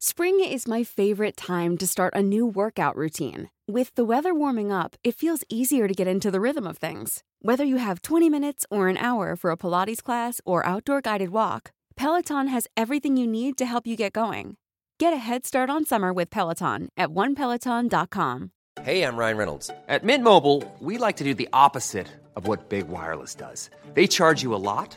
Spring is my favorite time to start a new workout routine. With the weather warming up, it feels easier to get into the rhythm of things. Whether you have 20 minutes or an hour for a Pilates class or outdoor guided walk, Peloton has everything you need to help you get going. Get a head start on summer with Peloton at onepeloton.com. Hey, I'm Ryan Reynolds. At Mint Mobile, we like to do the opposite of what Big Wireless does. They charge you a lot,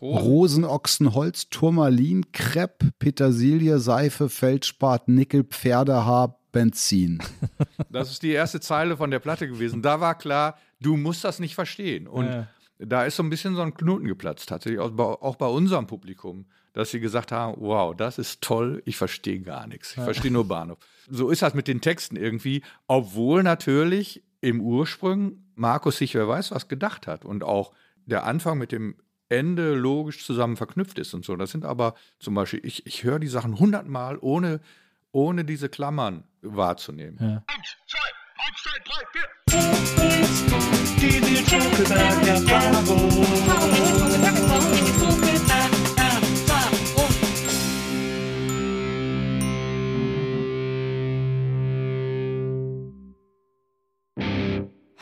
Rosenochsen, Holz, Turmalin, Krepp, Petersilie, Seife, Feldspat, Nickel, Pferdehaar, Benzin. Das ist die erste Zeile von der Platte gewesen. Da war klar, du musst das nicht verstehen. Und Ja. da ist so ein bisschen so ein Knoten geplatzt, tatsächlich auch bei, auch bei unserem Publikum, dass sie gesagt haben: Wow, das ist toll, ich verstehe gar nichts. Ich verstehe nur Bahnhof. So ist das mit den Texten irgendwie, obwohl natürlich im Ursprung Markus sich, wer weiß, was gedacht hat. Und auch der Anfang mit dem Ende logisch zusammen verknüpft ist und so. Das sind aber zum Beispiel, ich, ich höre die Sachen hundertmal, ohne, ohne diese Klammern wahrzunehmen. Ja.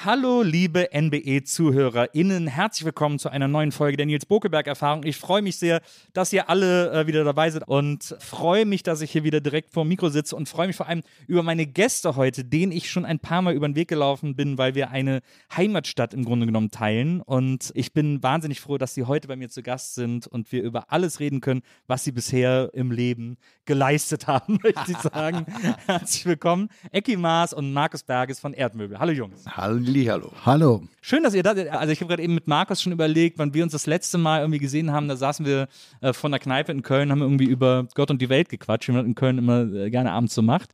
Hallo, liebe NBE-ZuhörerInnen. Herzlich willkommen zu einer neuen Folge der Nils Bokeberg-Erfahrung. Ich freue mich sehr, dass ihr alle äh, wieder dabei seid und freue mich, dass ich hier wieder direkt vor dem Mikro sitze und freue mich vor allem über meine Gäste heute, denen ich schon ein paar Mal über den Weg gelaufen bin, weil wir eine Heimatstadt im Grunde genommen teilen. Und ich bin wahnsinnig froh, dass sie heute bei mir zu Gast sind und wir über alles reden können, was sie bisher im Leben geleistet haben, möchte ich sagen. Herzlich willkommen, Ecki Maas und Markus Berges von Erdmöbel. Hallo Jungs. Hallihallo. Hallo. Schön, dass ihr da seid. Also ich habe gerade eben mit Markus schon überlegt, wann wir uns das letzte Mal irgendwie gesehen haben. Da saßen wir äh, von der Kneipe in Köln, haben irgendwie über Gott und die Welt gequatscht, wie man in Köln immer äh, gerne abends so macht.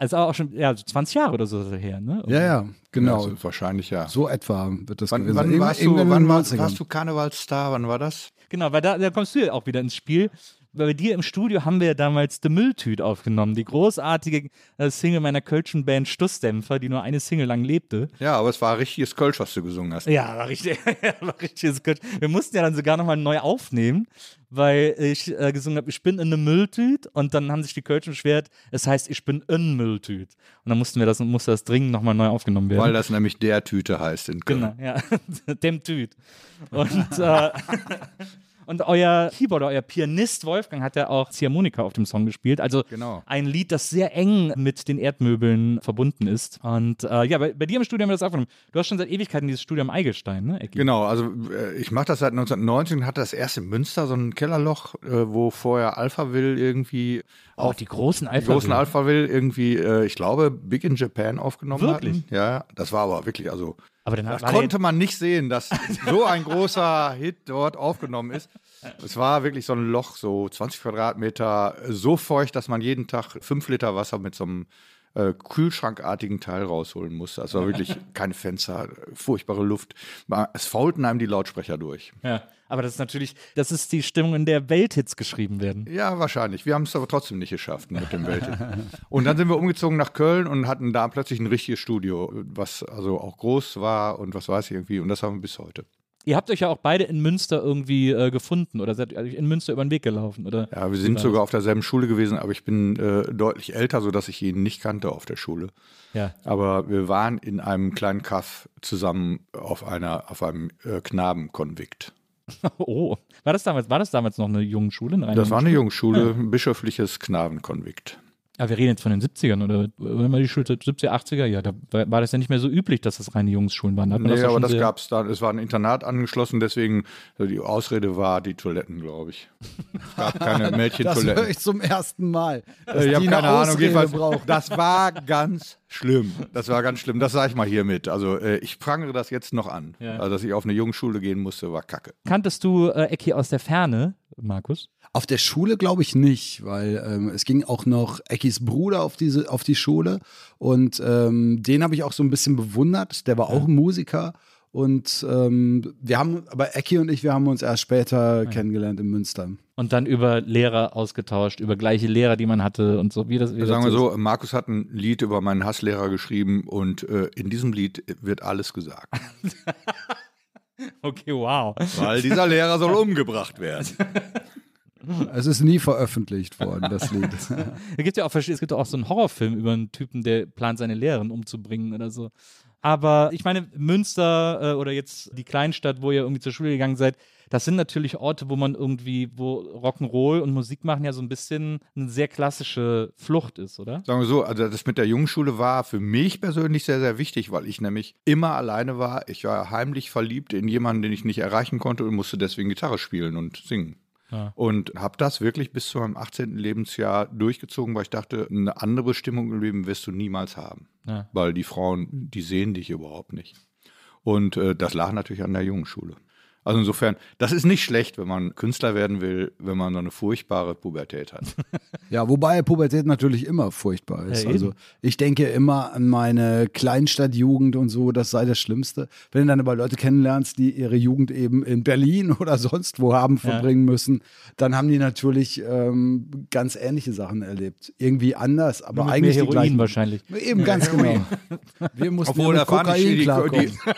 Also auch schon ja, so 20 Jahre oder so her, ne? Ja, ja, genau. Also wahrscheinlich ja. so etwa wird das Wann, gewesen wann, sein. warst, du, wann den war, 90ern. warst du Karnevalsstar? Wann war das? Genau, weil da, da kommst du ja auch wieder ins Spiel. Bei dir im Studio haben wir ja damals The Mülltüt aufgenommen, die großartige äh, Single meiner kölschen Band Stussdämpfer, die nur eine Single lang lebte. Ja, aber es war richtiges Kölsch, was du gesungen hast. Ja, war richtig. war richtiges Kölsch. Wir mussten ja dann sogar nochmal neu aufnehmen, weil ich äh, gesungen habe, ich bin in eine Mülltüt und dann haben sich die Kölschen beschwert, es heißt, ich bin in Mülltüt. Und dann mussten wir das, musste das dringend nochmal neu aufgenommen werden. Weil das nämlich der Tüte heißt in Köln. Genau, ja. Dem Tüt. Und, äh, und euer Keyboarder, euer Pianist Wolfgang hat ja auch Ziehharmonika auf dem Song gespielt. Also Genau. ein Lied, das sehr eng mit den Erdmöbeln verbunden ist. Und äh, ja, bei, bei dir im Studio haben wir das aufgenommen. Du hast schon seit Ewigkeiten dieses Studio am Eigelstein, ne, Ecki? Genau, also äh, ich mache das seit 1990 und hatte das erste in Münster, so ein Kellerloch, äh, wo vorher Alphaville irgendwie Auch die großen die Alpha. großen Alphaville irgendwie, äh, ich glaube, Big in Japan aufgenommen Wirklich? hatten. Ja, das war aber wirklich, also Aber dann das konnte man nicht sehen, dass so ein großer Hit dort aufgenommen ist. Es war wirklich so ein Loch, so 20 Quadratmeter, so feucht, dass man jeden Tag fünf Liter Wasser mit so einem äh, kühlschrankartigen Teil rausholen musste. Also war wirklich keine Fenster, furchtbare Luft. Es faulten einem die Lautsprecher durch. ja. Aber das ist natürlich, das ist die Stimmung, in der Welthits geschrieben werden. Ja, wahrscheinlich. Wir haben es aber trotzdem nicht geschafft mit dem Welt. und dann sind wir umgezogen nach Köln und hatten da plötzlich ein richtiges Studio, was also auch groß war und was weiß ich irgendwie. Und das haben wir bis heute. Ihr habt euch ja auch beide in Münster irgendwie äh, gefunden oder seid euch in Münster über den Weg gelaufen, oder? Ja, wir sind sogar auf derselben Schule gewesen, aber ich bin äh, deutlich älter, sodass ich ihn nicht kannte auf der Schule. Ja. Aber wir waren in einem kleinen Kaff zusammen auf einer, auf einem äh, Knabenkonvikt. Oh, war das damals, war das damals noch eine Jungenschule? Eine reine Das war eine Jungenschule? Jungschule, ein bischöfliches Knabenkonvikt. Ja, wir reden jetzt von den 70ern oder wenn man die Schule 70er, 80er, ja, da war war das ja nicht mehr so üblich, dass das reine Jungsschulen waren. Da hat Nee, das ja aber das gab es dann. Es war ein Internat angeschlossen, deswegen äh, die Ausrede war die Toiletten, glaube ich. Es gab keine Das höre Mädchentoiletten. ich zum ersten Mal. dass Äh, ich habe eine keine Ahnung, jedenfalls. Das war ganz schlimm. Das war ganz schlimm. Das sage ich mal hiermit. Also äh, ich prangere das jetzt noch an. Ja. Also, dass ich auf eine Jungschule gehen musste, war kacke. Kanntest du äh, Ecki aus der Ferne, Markus? Auf der Schule glaube ich nicht, weil ähm, es ging auch noch Eckis Bruder auf diese auf die Schule und ähm, den habe ich auch so ein bisschen bewundert. Der war auch Musiker und ähm, wir haben, aber Ecki und ich, wir haben uns erst später kennengelernt in Münster. Und dann über Lehrer ausgetauscht, über gleiche Lehrer, die man hatte und so. Wie das, wie das Sagen wir ist. so, Markus hat ein Lied über meinen Hasslehrer geschrieben und äh, in diesem Lied wird alles gesagt. Okay, wow. Weil dieser Lehrer soll umgebracht werden. Es ist nie veröffentlicht worden, das Lied. Es gibt ja auch, verschiedene- es gibt auch so einen Horrorfilm über einen Typen, der plant, seine Lehrerin umzubringen oder so. Aber ich meine, Münster äh, oder jetzt die Kleinstadt, wo ihr irgendwie zur Schule gegangen seid, das sind natürlich Orte, wo man irgendwie, wo Rock'n'Roll und Musik machen ja so ein bisschen eine sehr klassische Flucht ist, oder? Sagen wir so, also das mit der Jungschule war für mich persönlich sehr, sehr wichtig, weil ich nämlich immer alleine war. Ich war heimlich verliebt in jemanden, den ich nicht erreichen konnte und musste deswegen Gitarre spielen und singen. Ja. Und habe das wirklich bis zu meinem 18. Lebensjahr durchgezogen, weil ich dachte, eine andere Bestimmung im Leben wirst du niemals haben. Ja. Weil die Frauen, die sehen dich überhaupt nicht. Und äh, das lag natürlich an der Jungschule. Also insofern, das ist nicht schlecht, wenn man Künstler werden will, wenn man so eine furchtbare Pubertät hat. Ja, wobei Pubertät natürlich immer furchtbar ist. Ja, also ich denke immer an meine Kleinstadtjugend und so, das sei das Schlimmste. Wenn du dann aber Leute kennenlernst, die ihre Jugend eben in Berlin oder sonst wo haben verbringen müssen, dann haben die natürlich ähm, ganz ähnliche Sachen erlebt. Irgendwie anders, aber Nur mit eigentlich mehr die Heroin gleichen. wahrscheinlich. Eben ganz genau. Wir mussten Obwohl, ja da mit Kokain die, klarkommen. die,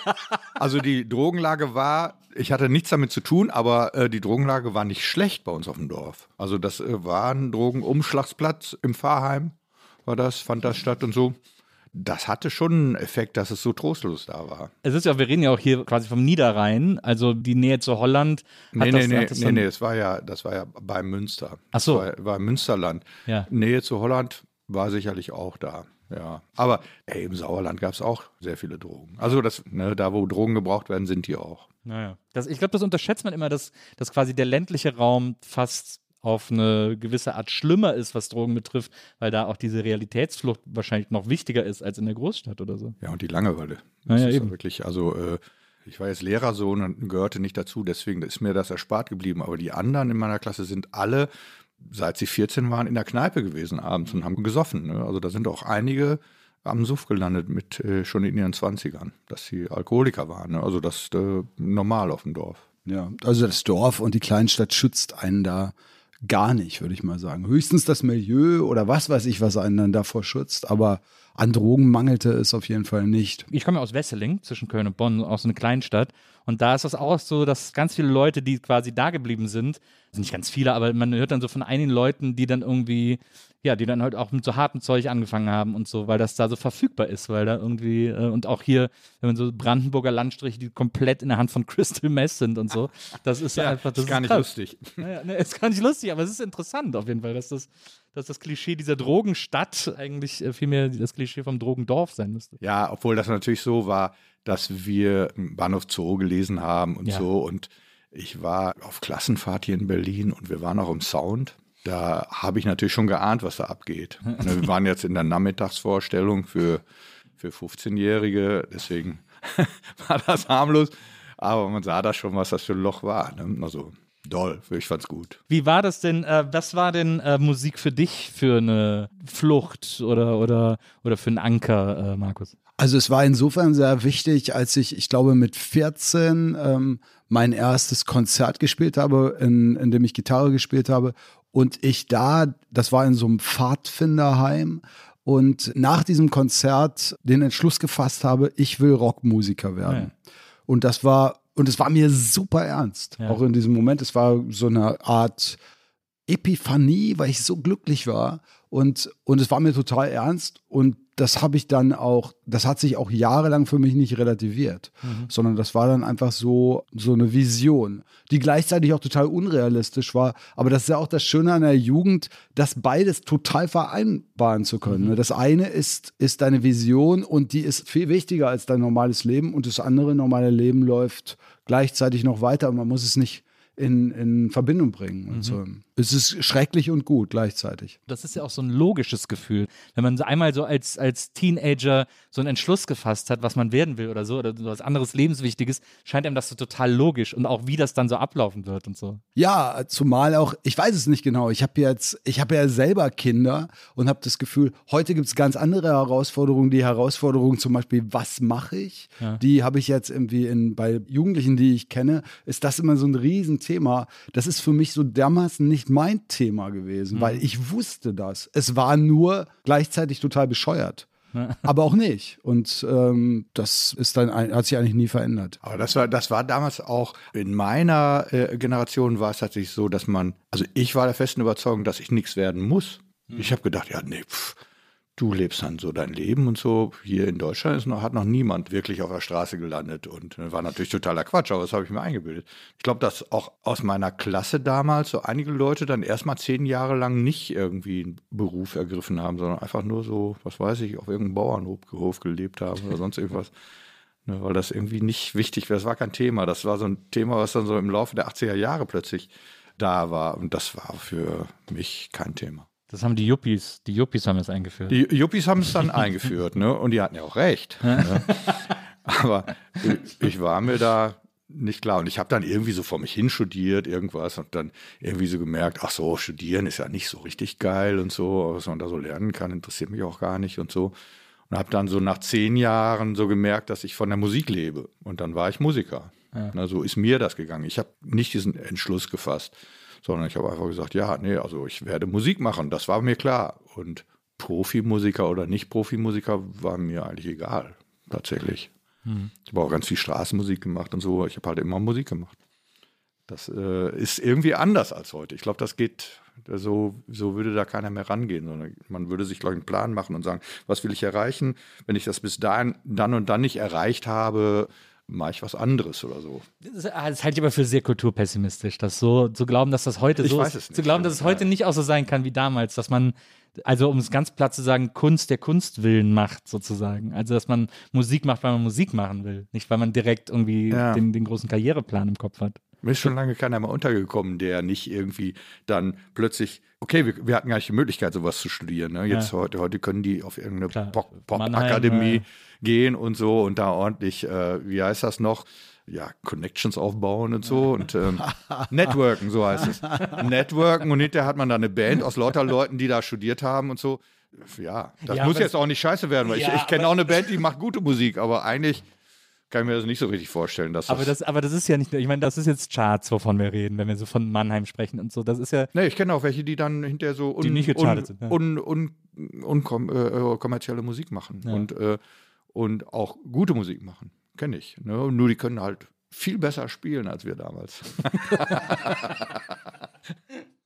also die Drogenlage war, ich hatte nichts damit zu tun, aber äh, die Drogenlage war nicht schlecht bei uns auf dem Dorf. Also das äh, war ein Drogenumschlagsplatz im Pfarrheim, war das, fand das statt und so. Das hatte schon einen Effekt, dass es so trostlos da war. Es ist ja, wir reden ja auch hier quasi vom Niederrhein, also die Nähe zu Holland. Hat Nee, das, nee, nee, hat das nee, nee, das war ja, das war ja bei Münster. Ach so. War, war Münsterland. Ja. Nähe zu Holland war sicherlich auch da. Ja. Aber ey, im Sauerland gab es auch sehr viele Drogen. Also das, ne, da wo Drogen gebraucht werden, sind die auch. Naja. Das, ich glaube, das unterschätzt man immer, dass, dass quasi der ländliche Raum fast auf eine gewisse Art schlimmer ist, was Drogen betrifft, weil da auch diese Realitätsflucht wahrscheinlich noch wichtiger ist als in der Großstadt oder so. Ja, und die Langeweile. Das ja, ist eben. wirklich, also äh, ich war jetzt Lehrersohn und gehörte nicht dazu, deswegen ist mir das erspart geblieben. Aber die anderen in meiner Klasse sind alle, seit sie 14 waren, in der Kneipe gewesen abends und haben gesoffen. Ne? Also da sind auch einige am Suff gelandet mit äh, schon in ihren 20ern, dass sie Alkoholiker waren. Ne? Also das ist äh, normal auf dem Dorf. Ja, also das Dorf und die Kleinstadt schützt einen da gar nicht, würde ich mal sagen. Höchstens das Milieu oder was weiß ich, was einen dann davor schützt, aber an Drogen mangelte es auf jeden Fall nicht. Ich komme ja aus Wesseling, zwischen Köln und Bonn, aus so einer Kleinstadt. Und da ist das auch so, dass ganz viele Leute, die quasi da geblieben sind, sind nicht ganz viele, aber man hört dann so von einigen Leuten, die dann irgendwie, ja, die dann halt auch mit so hartem Zeug angefangen haben und so, weil das da so verfügbar ist, weil da irgendwie, äh, und auch hier, wenn man so Brandenburger Landstriche, die komplett in der Hand von Crystal Meth sind und so, das ist einfach, das ist gar nicht krass. lustig. Naja, ne, ist gar nicht lustig, aber es ist interessant auf jeden Fall, dass das, dass das Klischee dieser Drogenstadt eigentlich äh, vielmehr das Klischee vom Drogendorf sein müsste. Ja, obwohl das natürlich so war, dass wir Bahnhof Zoo gelesen haben und Ja. so. Und ich war auf Klassenfahrt hier in Berlin und wir waren auch im Sound. Da habe ich natürlich schon geahnt, was da abgeht. Ne, wir waren jetzt in der Nachmittagsvorstellung für, für 15-Jährige, deswegen war das harmlos. Aber man sah da schon, was das für ein Loch war. Ne? Also doll, ich fand's gut. Wie war das denn, äh, was war denn äh, Musik für dich für eine Flucht oder, oder, oder für einen Anker, äh, Markus? Also es war insofern sehr wichtig, als ich, ich glaube, mit 14 ähm, mein erstes Konzert gespielt habe, in, in dem ich Gitarre gespielt habe. Und ich da, das war in so einem Pfadfinderheim. Und nach diesem Konzert den Entschluss gefasst habe, ich will Rockmusiker werden. Und das war, und es war mir super ernst, Ja. auch in diesem Moment. Es war so eine Art Epiphanie, weil ich so glücklich war. Und, und es war mir total ernst. Und das habe ich dann auch, das hat sich auch jahrelang für mich nicht relativiert, mhm. sondern das war dann einfach so, so eine Vision, die gleichzeitig auch total unrealistisch war. Aber das ist ja auch das Schöne an der Jugend, das beides total vereinbaren zu können. Mhm. Das eine ist, ist deine Vision und die ist viel wichtiger als dein normales Leben und das andere normale Leben läuft gleichzeitig noch weiter und man muss es nicht in, in Verbindung bringen. Und mhm. so. Es ist schrecklich und gut gleichzeitig. Das ist ja auch so ein logisches Gefühl. Wenn man einmal so als, als Teenager so einen Entschluss gefasst hat, was man werden will oder so, oder so was anderes Lebenswichtiges, scheint einem das so total logisch und auch wie das dann so ablaufen wird und so. Ja, zumal auch, ich weiß es nicht genau, ich habe jetzt, ich habe ja selber Kinder und habe das Gefühl, heute gibt es ganz andere Herausforderungen. Die Herausforderung zum Beispiel, was mache ich? Ja. Die habe ich jetzt irgendwie in, bei Jugendlichen, die ich kenne, ist das immer so ein Riesenthema. Das ist für mich so dermaßen nicht mein Thema gewesen, mhm. weil ich wusste das. Es war nur gleichzeitig total bescheuert. aber auch nicht. Und ähm, das ist dann hat sich eigentlich nie verändert. Aber das war, das war damals auch in meiner äh, Generation war es tatsächlich so, dass man, also ich war der festen Überzeugung, dass ich nichts werden muss. Mhm. Ich habe gedacht, ja, nee, pff, du lebst dann so dein Leben und so. Hier in Deutschland ist noch, hat noch niemand wirklich auf der Straße gelandet und äh, war natürlich totaler Quatsch, aber das habe ich mir eingebildet. Ich glaube, dass auch aus meiner Klasse damals so einige Leute dann erstmal zehn Jahre lang nicht irgendwie einen Beruf ergriffen haben, sondern einfach nur so, was weiß ich, auf irgendeinem Bauernhof gelebt haben oder sonst irgendwas. Ne, weil das irgendwie nicht wichtig wäre. Das war kein Thema. Das war so ein Thema, was dann so im Laufe der 80er Jahre plötzlich da war. Und das war für mich kein Thema. Das haben die Yuppies, die Yuppies haben es eingeführt. Die Yuppies haben es dann eingeführt, ne? Und die hatten ja auch recht. ne? Aber ich war mir da nicht klar. Und ich habe dann irgendwie so vor mich hin studiert, irgendwas, und dann irgendwie so gemerkt, ach so, studieren ist ja nicht so richtig geil und so, was man da so lernen kann, interessiert mich auch gar nicht und so. Und habe dann so nach zehn Jahren so gemerkt, dass ich von der Musik lebe. Und dann war ich Musiker. Ja. Na, so ist mir das gegangen. Ich habe nicht diesen Entschluss gefasst sondern ich habe einfach gesagt, ja, nee, also ich werde Musik machen, das war mir klar. Und Profimusiker oder nicht Profimusiker war mir eigentlich egal, tatsächlich. Hm. Ich habe auch ganz viel Straßenmusik gemacht und so, ich habe halt immer Musik gemacht. Das äh, ist irgendwie anders als heute. Ich glaube, das geht, so, so würde da keiner mehr rangehen, sondern man würde sich, glaube ich, einen Plan machen und sagen, was will ich erreichen? Wenn ich das bis dahin, dann und dann nicht erreicht habe, mache ich was anderes oder so. Das, das halte ich aber für sehr kulturpessimistisch, das so zu glauben, dass das heute ich so ist, zu glauben, dass es heute nicht auch so sein kann wie damals, dass man also um es ganz platt zu sagen, Kunst der Kunstwillen macht, sozusagen. Also, dass man Musik macht, weil man Musik machen will. Nicht, weil man direkt irgendwie ja. den, den großen Karriereplan im Kopf hat. Mir ist schon lange keiner mehr untergekommen, der nicht irgendwie dann plötzlich, okay, wir, wir hatten gar nicht die Möglichkeit, sowas zu studieren. Ne? Jetzt ja. heute, heute können die auf irgendeine Pop-Akademie Pop gehen und so und da ordentlich, äh, wie heißt das noch? ja, Connections aufbauen und so und ähm, Networken, so heißt es. Networken und hinterher hat man da eine Band aus lauter Leuten, die da studiert haben und so. Ja, das ja, muss jetzt auch nicht scheiße werden, weil ja, ich, ich kenne auch eine Band, die macht gute Musik, aber eigentlich kann ich mir das nicht so richtig vorstellen. Dass aber, das, aber das ist ja nicht, ich meine, das ist jetzt Charts, wovon wir reden, wenn wir so von Mannheim sprechen und so. Das ist ja. Nee, ich kenne auch welche, die dann hinterher so un, die nicht un, sind, ja. un, un, unkommerzielle äh, Musik machen ja. und, äh, und auch gute Musik machen. Kenne ich. Ne? Nur die können halt viel besser spielen als wir damals.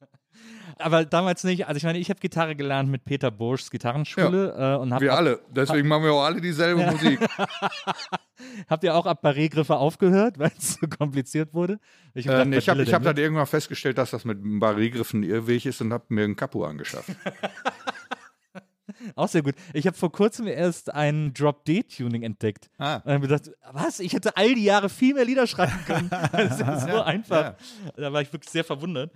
aber damals nicht. Also ich meine, ich habe Gitarre gelernt mit Peter Burschs Gitarrenschule ja, äh, und Wir alle. Deswegen machen wir auch alle dieselbe Musik. Habt ihr auch ab Barré-Griffe aufgehört, weil es so kompliziert wurde? Ich habe äh, ich hab, hab dann irgendwann festgestellt, dass das mit Barré-Griffen Irrweg ist und habe mir ein Kapo angeschafft. Auch sehr gut. Ich habe vor kurzem erst ein Drop-D-Tuning entdeckt. Ah. Und habe gedacht, was? Ich hätte all die Jahre viel mehr Lieder schreiben können. Das ist so ja, einfach. Ja. Da war ich wirklich sehr verwundert.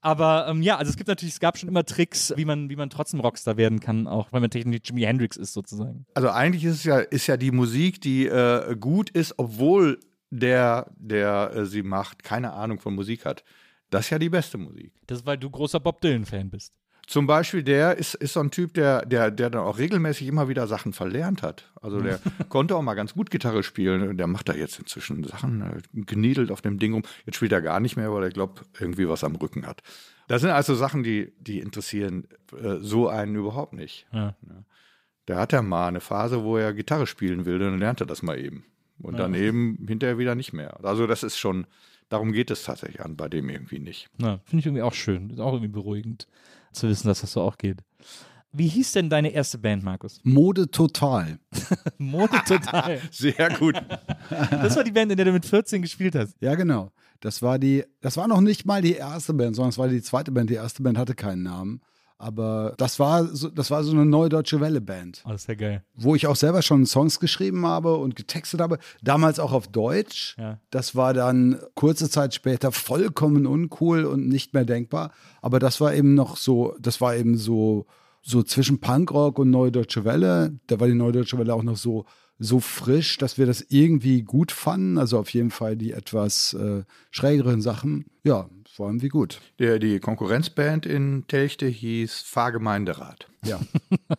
Aber ähm, ja, also es gibt natürlich, es gab schon immer Tricks, wie man, wie man trotzdem Rockstar werden kann, auch wenn man technisch Jimi Hendrix ist sozusagen. Also eigentlich ist es ja, ist ja die Musik, die äh, gut ist, obwohl der, der äh, sie macht, keine Ahnung von Musik hat. Das ist ja die beste Musik. Das ist, weil du großer Bob Dylan-Fan bist. Zum Beispiel der ist, ist so ein Typ, der, der, der dann auch regelmäßig immer wieder Sachen verlernt hat. Also der konnte auch mal ganz gut Gitarre spielen. Der macht da jetzt inzwischen Sachen, äh, geniedelt auf dem Ding rum. Jetzt spielt er gar nicht mehr, weil er glaubt, irgendwie was am Rücken hat. Das sind also Sachen, die, die interessieren äh, so einen überhaupt nicht. Ja. Der hat ja mal eine Phase, wo er Gitarre spielen will, dann lernt er das mal eben. Und ja. dann eben hinterher wieder nicht mehr. Also das ist schon, darum geht es tatsächlich an, bei dem irgendwie nicht. Ja, Finde ich irgendwie auch schön. Ist auch irgendwie beruhigend zu wissen, dass das so auch geht. Wie hieß denn deine erste Band, Markus? Mode total. Mode total. Sehr gut. Das war die Band, in der du mit 14 gespielt hast. Ja, genau. Das war die, das war noch nicht mal die erste Band, sondern es war die zweite Band. Die erste Band hatte keinen Namen. Aber das war so, das war so eine neue deutsche Welle-Band, Oh, das ist ja geil. wo ich auch selber schon Songs geschrieben habe und getextet habe. Damals auch auf Deutsch. Ja. Das war dann kurze Zeit später vollkommen uncool und nicht mehr denkbar. Aber das war eben noch so, das war eben so, so zwischen Punkrock und Neue Deutsche Welle. Da war die Neue Deutsche Welle auch noch so, so frisch, dass wir das irgendwie gut fanden. Also auf jeden Fall die etwas äh, schrägeren Sachen. Ja, es war irgendwie gut. Der, die Konkurrenzband in Telchte hieß Fahrgemeinderat. Ja.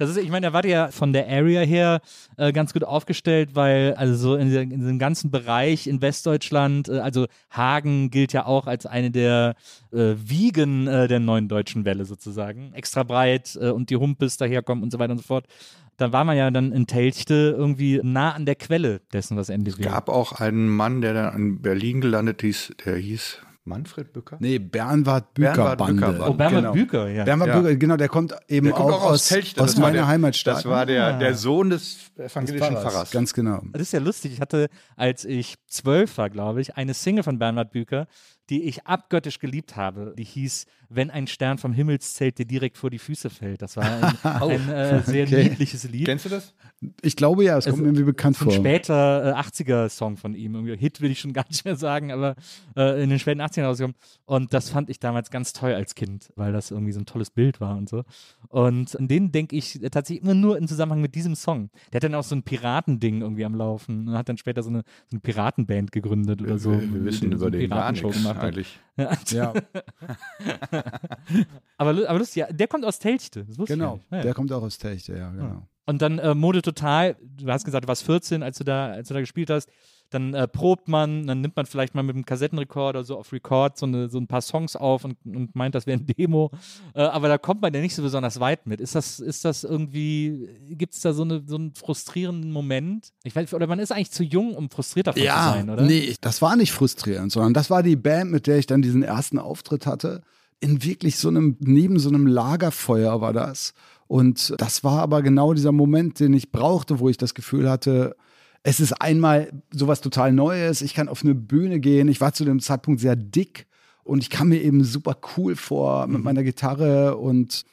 Das ist, ich meine, da ihr ja von der Area her äh, ganz gut aufgestellt, weil also so in, dieser- in diesem ganzen Bereich in Westdeutschland, äh, also Hagen gilt ja auch als eine der äh, Wiegen äh, der neuen deutschen Welle sozusagen. Extra breit äh, und die Humpes daherkommen und so weiter und so fort. Da war man ja dann in Telchte irgendwie nah an der Quelle dessen, was NDW Es gab auch einen Mann, der dann in Berlin gelandet ist, der hieß Manfred Bücker. Nee, Bernward Büker Bernward Bande. Bande. Oh, Bernhard genau. Büker, ja. Bernward Ja. Büker, genau, der kommt eben Der kommt auch, aus, Telchte. aus meiner der, Heimatstadt. Das war der, Ah. der Sohn des evangelischen Pfarrers. Ganz genau. Das ist ja lustig. Ich hatte, als ich zwölf war, glaube ich, eine Single von Bernhard Büker, die ich abgöttisch geliebt habe. Die hieß Wenn ein Stern vom Himmelszelt dir direkt vor die Füße fällt. Das war ein, ein äh, sehr Okay. niedliches Lied. Kennst du das? Ich glaube ja, es kommt Es- mir irgendwie bekannt So ein vor. später äh, 80er-Song von ihm. Irgendwie Hit will ich schon gar nicht mehr sagen, aber äh, in den späten 80ern rausgekommen. Und das fand ich damals ganz toll als Kind, weil das irgendwie so ein tolles Bild war und so. Und an den denke ich tatsächlich immer nur im Zusammenhang mit diesem Song. Der hat dann auch so ein Piratending irgendwie am Laufen und hat dann später so eine, so eine Piratenband gegründet oder so. wir, wir wissen über den Piratenshow nichts gemacht hat. eigentlich. Ja. Ja, aber, aber lustig, ja, der kommt aus Telchte. Das wusste ich genau. nicht. Ja, ja. Der kommt auch aus Techte, ja, genau. Und dann äh, Mode total, du hast gesagt, du warst 14, als du da, als du da gespielt hast. Dann äh, probt man, dann nimmt man vielleicht mal mit dem Kassettenrekorder so auf Record so, eine, so ein paar Songs auf und, und meint, das wäre ein Demo. Äh, aber da kommt man ja nicht so besonders weit mit. Ist das, ist das irgendwie, gibt es da so, eine, so einen frustrierenden Moment? Ich weiß, oder man ist eigentlich zu jung, um frustriert davon zu sein, oder? nee, das war nicht frustrierend, sondern das war die Band, mit der ich dann diesen ersten Auftritt hatte. In wirklich so einem, neben so einem Lagerfeuer war das. Und das war aber genau dieser Moment, den ich brauchte, wo ich das Gefühl hatte, es ist einmal sowas total Neues. Ich kann auf eine Bühne gehen. Ich war zu dem Zeitpunkt sehr dick und ich kam mir eben super cool vor mit meiner Gitarre und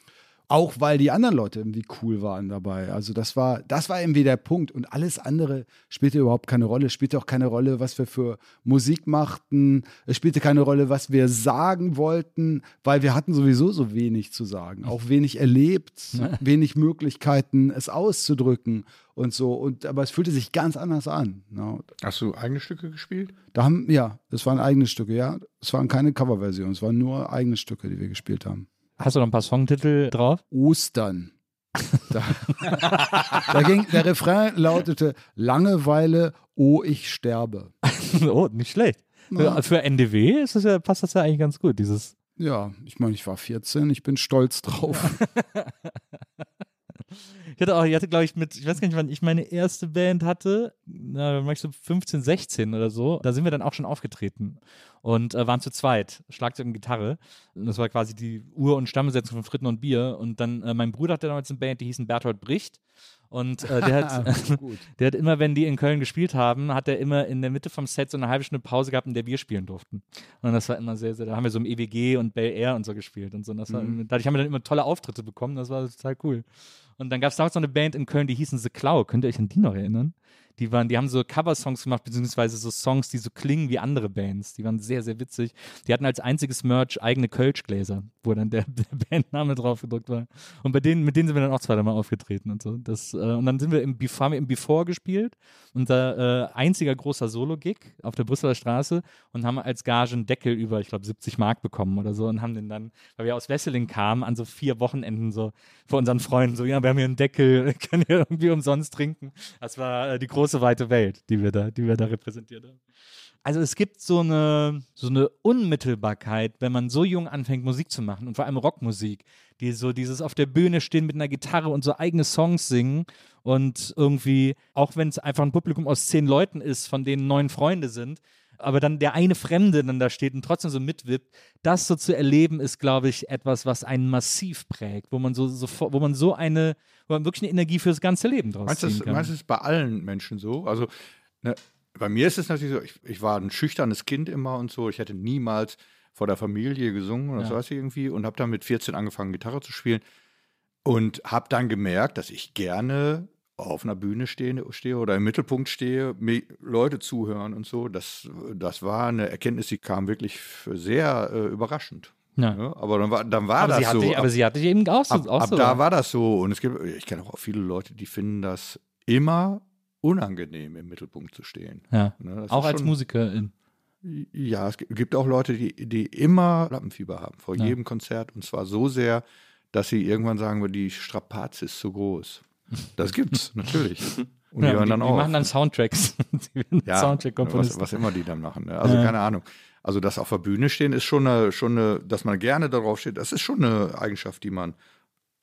auch weil die anderen Leute irgendwie cool waren dabei. Also das war, das war irgendwie der Punkt. Und alles andere spielte überhaupt keine Rolle. Es spielte auch keine Rolle, was wir für Musik machten. Es spielte keine Rolle, was wir sagen wollten, weil wir hatten sowieso so wenig zu sagen. Auch wenig erlebt, wenig Möglichkeiten, es auszudrücken und so. Und aber es fühlte sich ganz anders an. Ja, Hast du eigene Stücke gespielt? da haben, ja, es waren eigene Stücke, ja. Es waren keine Coverversionen, es waren nur eigene Stücke, die wir gespielt haben. Hast du noch ein paar Songtitel drauf? Ostern. Da, da ging, der Refrain lautete Langeweile, oh, ich sterbe. oh, nicht schlecht. Für, für NDW ist das ja, passt das ja eigentlich ganz gut, dieses Ja, ich meine, ich war 14, ich bin stolz drauf. Ich hatte auch, ich hatte, glaube ich, mit, ich weiß gar nicht, wann ich meine erste Band hatte, da war ich so 15, 16 oder so. Da sind wir dann auch schon aufgetreten und äh, waren zu zweit, Schlagzeug und Gitarre. Und das war quasi die Ur- und Stammbesetzung von Fritten und Bier. Und dann, äh, mein Bruder hatte damals eine Band, die hießen Berthold Bricht. Und äh, der, hat, der hat immer, wenn die in Köln gespielt haben, hat er immer in der Mitte vom Set so eine halbe Stunde Pause gehabt, in der wir spielen durften. Und das war immer sehr, sehr, da haben wir so im EWG und Bel Air und so gespielt und so. Und das war, Dadurch haben wir dann immer tolle Auftritte bekommen, das war total cool. Und dann gab es damals noch eine Band in Köln, die hießen The Cloud. Könnt ihr euch an die noch erinnern? Die waren, die haben so Cover-Songs gemacht, beziehungsweise so Songs, die so klingen wie andere Bands. Die waren sehr, sehr witzig. Die hatten als einziges Merch eigene Kölschgläser, wo dann der, der Bandname drauf gedruckt war. Und bei denen, mit denen sind wir dann auch zweimal aufgetreten und so. Das, äh, und dann sind wir im, haben wir im Before gespielt, unser äh, einziger großer Solo-Gig auf der Brüsseler Straße und haben als Gage einen Deckel über, ich glaube, 70 Mark bekommen oder so und haben den dann, weil wir aus Wesseling kamen, an so vier Wochenenden so vor unseren Freunden so, ja, wir haben hier einen Deckel, können wir irgendwie umsonst trinken. Das war äh, die große weite Welt, die wir da, die wir da repräsentiert haben. Also es gibt so eine, so eine Unmittelbarkeit, wenn man so jung anfängt, Musik zu machen und vor allem Rockmusik, die so dieses auf der Bühne stehen mit einer Gitarre und so eigene Songs singen und irgendwie, auch wenn es einfach ein Publikum aus zehn Leuten ist, von denen neun Freunde sind, aber dann der eine Fremde dann da steht und trotzdem so mitwippt, das so zu erleben, ist, glaube ich, etwas, was einen massiv prägt, wo man so, so wo man so eine, wo man wirklich eine Energie fürs ganze Leben draus Meinst ziehen kann. meinst du das bei allen Menschen so? Also, ne, bei mir ist es natürlich so, ich, ich war ein schüchternes Kind immer und so. Ich hätte niemals vor der Familie gesungen oder Ja. so was irgendwie und habe dann mit 14 angefangen, Gitarre zu spielen und habe dann gemerkt, dass ich gerne auf einer Bühne stehe, stehe oder im Mittelpunkt stehe, mir Leute zuhören und so. Das, das war eine Erkenntnis, die kam wirklich sehr äh, überraschend. Ja. Ja, aber dann war, dann war aber, das sie hat so. aber sie hat dich eben auch so. ab, auch ab so. da war das so. Und es gibt, ich kenne auch viele Leute, die finden das immer unangenehm, im Mittelpunkt zu stehen. ja. Ne, Auch als schon- Musikerin. Ja, es gibt auch Leute, die, die immer Lampenfieber haben vor jedem Konzert. Und zwar so sehr, dass sie irgendwann sagen, die Strapaze ist zu groß. Das gibt's, natürlich. Und die Ja, hören die, dann die auf. machen dann Soundtracks. die werden ja, was, Soundtrack-Komponisten. was immer die dann machen. Ne? Also Ja. keine Ahnung. Also das auf der Bühne stehen ist schon eine, schon eine, dass man gerne darauf steht, das ist schon eine Eigenschaft, die man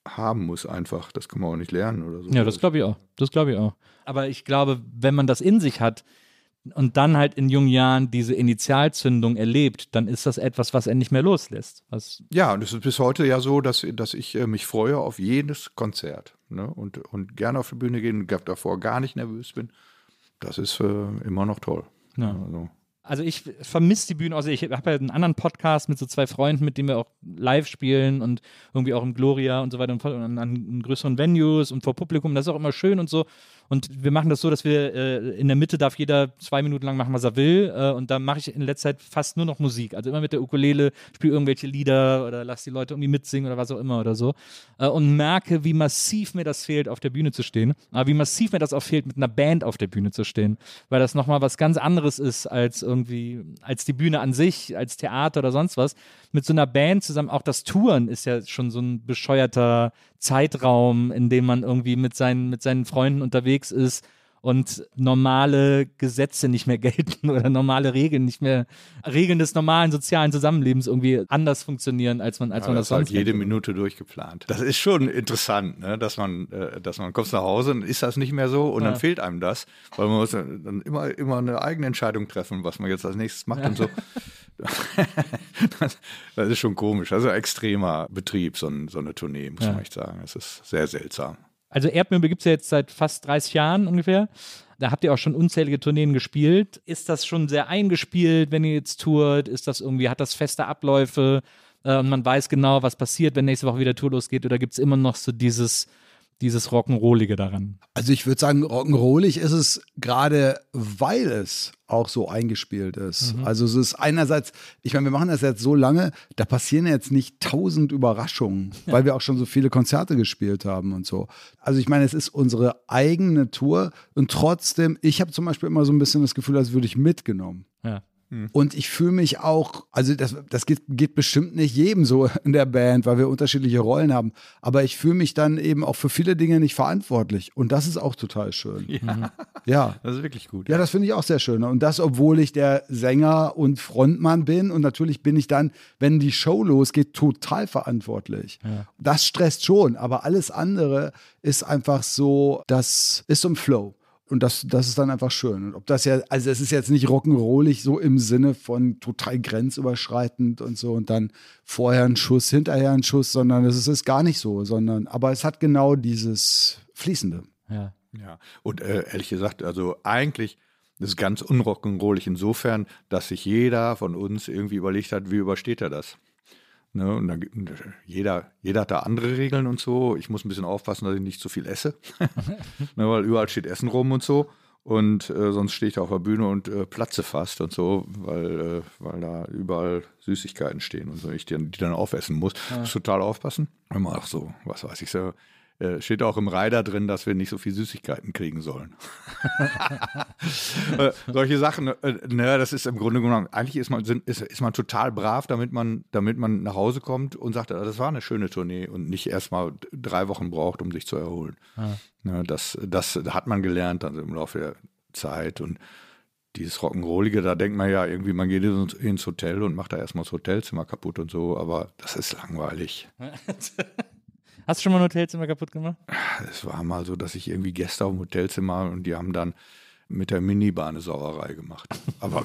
haben muss einfach. Das kann man auch nicht lernen oder so. Ja, das glaube ich auch. Das glaube ich auch. Aber ich glaube, wenn man das in sich hat und dann halt in jungen Jahren diese Initialzündung erlebt, dann ist das etwas, was er nicht mehr loslässt. Was, Ja, und es ist bis heute ja so, dass, dass ich äh, mich freue auf jedes Konzert ne? und, und gerne auf die Bühne gehen und davor gar nicht nervös bin. Das ist äh, immer noch toll. Ja. Also, also ich vermisse die Bühne. Also ich habe ja einen anderen Podcast mit so zwei Freunden, mit denen wir auch live spielen und irgendwie auch im Gloria und so weiter und und an größeren Venues und vor Publikum. Das ist auch immer schön und so. Und wir machen das so, dass wir äh, in der Mitte darf jeder zwei Minuten lang machen, was er will. Äh, und da mache ich in letzter Zeit fast nur noch Musik. Also immer mit der Ukulele, spiele irgendwelche Lieder oder lass die Leute irgendwie mitsingen oder was auch immer oder so. Äh, und merke, wie massiv mir das fehlt, auf der Bühne zu stehen. Aber wie massiv mir das auch fehlt, mit einer Band auf der Bühne zu stehen. Weil das nochmal was ganz anderes ist als irgendwie, als die Bühne an sich, als Theater oder sonst was. Mit so einer Band zusammen, auch das Touren ist ja schon so ein bescheuerter Zeitraum, in dem man irgendwie mit seinen, mit seinen Freunden unterwegs ist und normale Gesetze nicht mehr gelten oder normale Regeln nicht mehr, Regeln des normalen sozialen Zusammenlebens irgendwie anders funktionieren, als man, als ja, man das das ist halt sonst jede. Minute durchgeplant. Das ist schon interessant, ne? dass man, äh, dass man kommst nach Hause und ist das nicht mehr so und Ja. dann fehlt einem das, weil man muss dann immer, immer eine eigene Entscheidung treffen, was man jetzt als nächstes macht und so. das, ist schon komisch. Also extremer Betrieb, so, ein, so eine Tournee, muss Ja. man echt sagen. Es ist sehr seltsam. Also Erdmöbel gibt es ja jetzt seit fast 30 Jahren ungefähr. Da habt ihr auch schon unzählige Tourneen gespielt. Ist das schon sehr eingespielt, wenn ihr jetzt tourt? Ist das irgendwie, hat das feste Abläufe äh, und man weiß genau, was passiert, wenn nächste Woche wieder Tour losgeht? Oder gibt es immer noch so dieses, dieses Rock'n'Rollige daran? Also ich würde sagen, rock'n'rollig ist es gerade, weil es auch so eingespielt ist. Also es ist einerseits, ich meine, wir machen das jetzt so lange, da passieren jetzt nicht tausend Überraschungen, weil wir auch schon so viele Konzerte gespielt haben und so. Also ich meine, es ist unsere eigene Tour und trotzdem, ich habe zum Beispiel immer so ein bisschen das Gefühl, als würde ich mitgenommen. Ja. Und ich fühle mich auch, also das, das geht, geht bestimmt nicht jedem so in der Band, weil wir unterschiedliche Rollen haben. Aber ich fühle mich dann eben auch für viele Dinge nicht verantwortlich. Und das ist auch total schön. Ja. Ja, Das ist wirklich gut. das finde ich auch sehr schön. Und das, obwohl ich der Sänger und Frontmann bin. Und natürlich bin ich dann, wenn die Show losgeht, total verantwortlich. Das stresst schon. Aber alles andere ist einfach so, das ist so ein Flow. Und das, das ist dann einfach schön. Und ob das ja, also es ist jetzt nicht rock'n'rollig so im Sinne von total grenzüberschreitend und so und dann vorher ein Schuss, hinterher ein Schuss, sondern es ist gar nicht so, sondern, aber es hat genau dieses Fließende. Ja. Ja, und äh, ehrlich gesagt, also eigentlich ist es ganz unrock'n'rollig insofern, dass sich jeder von uns irgendwie überlegt hat, wie übersteht er das? Ne, und dann, jeder, jeder hat da andere Regeln und so. Ich muss ein bisschen aufpassen, dass ich nicht zu viel esse, ne, weil überall steht Essen rum und so. Und äh, sonst stehe ich da auf der Bühne und äh, platze fast und so, weil, äh, weil da überall Süßigkeiten stehen und so, ich die, die dann aufessen muss. Muss total aufpassen. Immer auch so, was weiß ich so. Äh, steht auch im Rider drin, dass wir nicht so viel Süßigkeiten kriegen sollen. äh, solche Sachen, äh, ne, das ist im Grunde genommen, eigentlich ist man, sind, ist, ist man total brav, damit man, damit man nach Hause kommt und sagt, ah, das war eine schöne Tournee und nicht erstmal drei Wochen braucht, um sich zu erholen. Ne, das, das hat man gelernt also im Laufe der Zeit und dieses Rock'n'Rollige, da denkt man ja irgendwie, man geht ins- ins Hotel und macht da erstmal das Hotelzimmer kaputt und so, aber das ist langweilig. Hast du schon mal ein Hotelzimmer kaputt gemacht? Es war mal so, dass ich irgendwie Gäste auf dem Hotelzimmer und die haben dann mit der Minibar eine Sauerei gemacht. Aber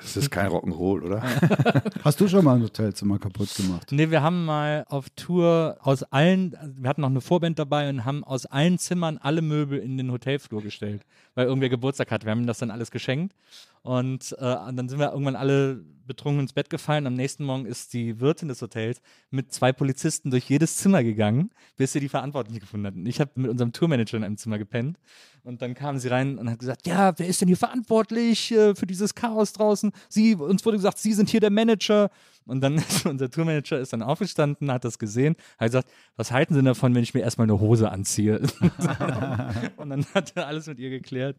Das ist kein Rock'n'Roll, oder? Hast du schon mal ein Hotelzimmer kaputt gemacht? Nee, wir haben mal auf Tour aus allen, wir hatten noch eine Vorband dabei und haben aus allen Zimmern alle Möbel in den Hotelflur gestellt, weil irgendwer Geburtstag hat. Wir haben ihm das dann alles geschenkt und, äh, und dann sind wir irgendwann alle betrunken ins Bett gefallen. Am nächsten Morgen ist die Wirtin des Hotels mit zwei Polizisten durch jedes Zimmer gegangen, bis sie die Verantwortlichen gefunden hatten. Ich habe mit unserem Tourmanager in einem Zimmer gepennt und dann kam sie rein und hat gesagt, ja, wer ist denn hier verantwortlich äh, für dieses Chaos draußen? Sie, uns wurde gesagt, Sie sind hier der Manager. Und dann ist unser Tourmanager ist dann aufgestanden, hat das gesehen, hat gesagt, was halten Sie davon, wenn ich mir erstmal eine Hose anziehe? und dann hat er alles mit ihr geklärt.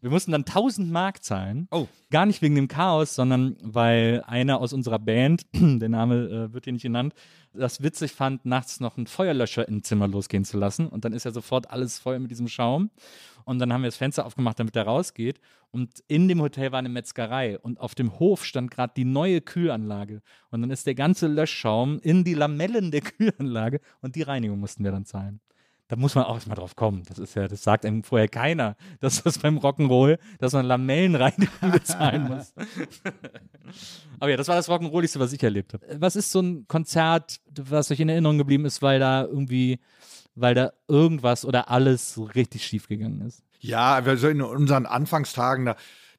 Wir mussten dann 1000 Mark zahlen. Oh. Gar nicht wegen dem Chaos, sondern weil einer aus unserer Band, der Name äh, wird hier nicht genannt, das witzig fand, nachts noch einen Feuerlöscher im Zimmer losgehen zu lassen. Und dann ist ja sofort alles voll mit diesem Schaum. Und dann haben wir das Fenster aufgemacht, damit der rausgeht. Und in dem Hotel war eine Metzgerei. Und auf dem Hof stand gerade die neue Kühlanlage. Und dann ist der ganze Löschschaum in die Lamellen der Kühlanlage. Und die Reinigung mussten wir dann zahlen. Da muss man auch erstmal drauf kommen. Das ist ja, das sagt einem vorher keiner, dass das beim Rock'n'Roll, dass man Lamellenreinigung bezahlen muss. Aber ja, das war das Rock'n'Rolligste, was ich erlebt habe. Was ist so ein Konzert, was euch in Erinnerung geblieben ist, weil da irgendwie, weil da irgendwas oder alles richtig schief gegangen ist? Ja, also in unseren Anfangstagen, da,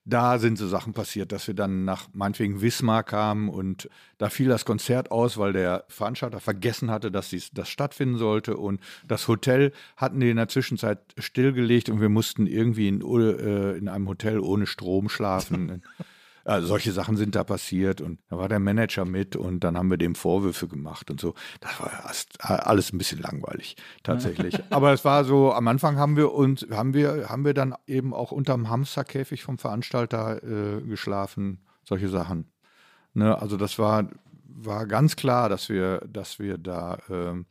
da sind so Sachen passiert, dass wir dann nach meinetwegen Wismar kamen und da fiel das Konzert aus, weil der Veranstalter vergessen hatte, dass dies, das stattfinden sollte und das Hotel hatten die in der Zwischenzeit stillgelegt und wir mussten irgendwie in, äh, in einem Hotel ohne Strom schlafen. Also solche Sachen sind da passiert und da war der Manager mit und dann haben wir dem Vorwürfe gemacht und so. Das war erst alles ein bisschen langweilig tatsächlich. Aber es war so, am Anfang haben wir uns, haben wir, haben wir dann eben auch unterm Hamsterkäfig vom Veranstalter äh, geschlafen, solche Sachen. Ne, also das war, war ganz klar, dass wir, dass wir da äh,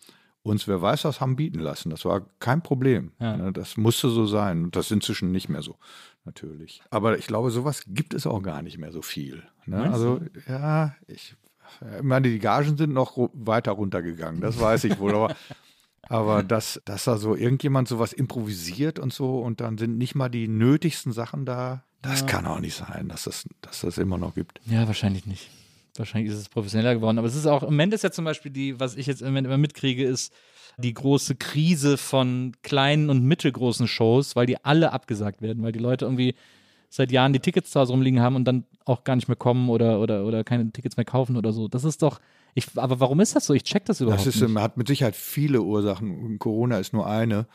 uns, wer weiß was, haben bieten lassen. Das war kein Problem. Ja. Ne, das musste so sein. Und das ist inzwischen nicht mehr so natürlich. Aber ich glaube, sowas gibt es auch gar nicht mehr so viel. Ne? Also, ja, ich, ich meine, die Gagen sind noch weiter runtergegangen, das weiß ich wohl. aber aber dass, dass da so irgendjemand sowas improvisiert und so und dann sind nicht mal die nötigsten Sachen da, das kann auch nicht sein, dass das, dass das immer noch gibt. Ja, wahrscheinlich nicht. Wahrscheinlich ist es professioneller geworden. Aber es ist auch, im Moment ist ja zum Beispiel die, was ich jetzt im Moment immer mitkriege, ist die große Krise von kleinen und mittelgroßen Shows, weil die alle abgesagt werden, weil die Leute irgendwie seit Jahren die Tickets zu Hause rumliegen haben und dann auch gar nicht mehr kommen oder, oder, oder keine Tickets mehr kaufen oder so. Das ist doch, ich, aber warum ist das so? Ich check das überhaupt Das ist, nicht. ähm, hat mit Sicherheit viele Ursachen. Corona ist nur eine.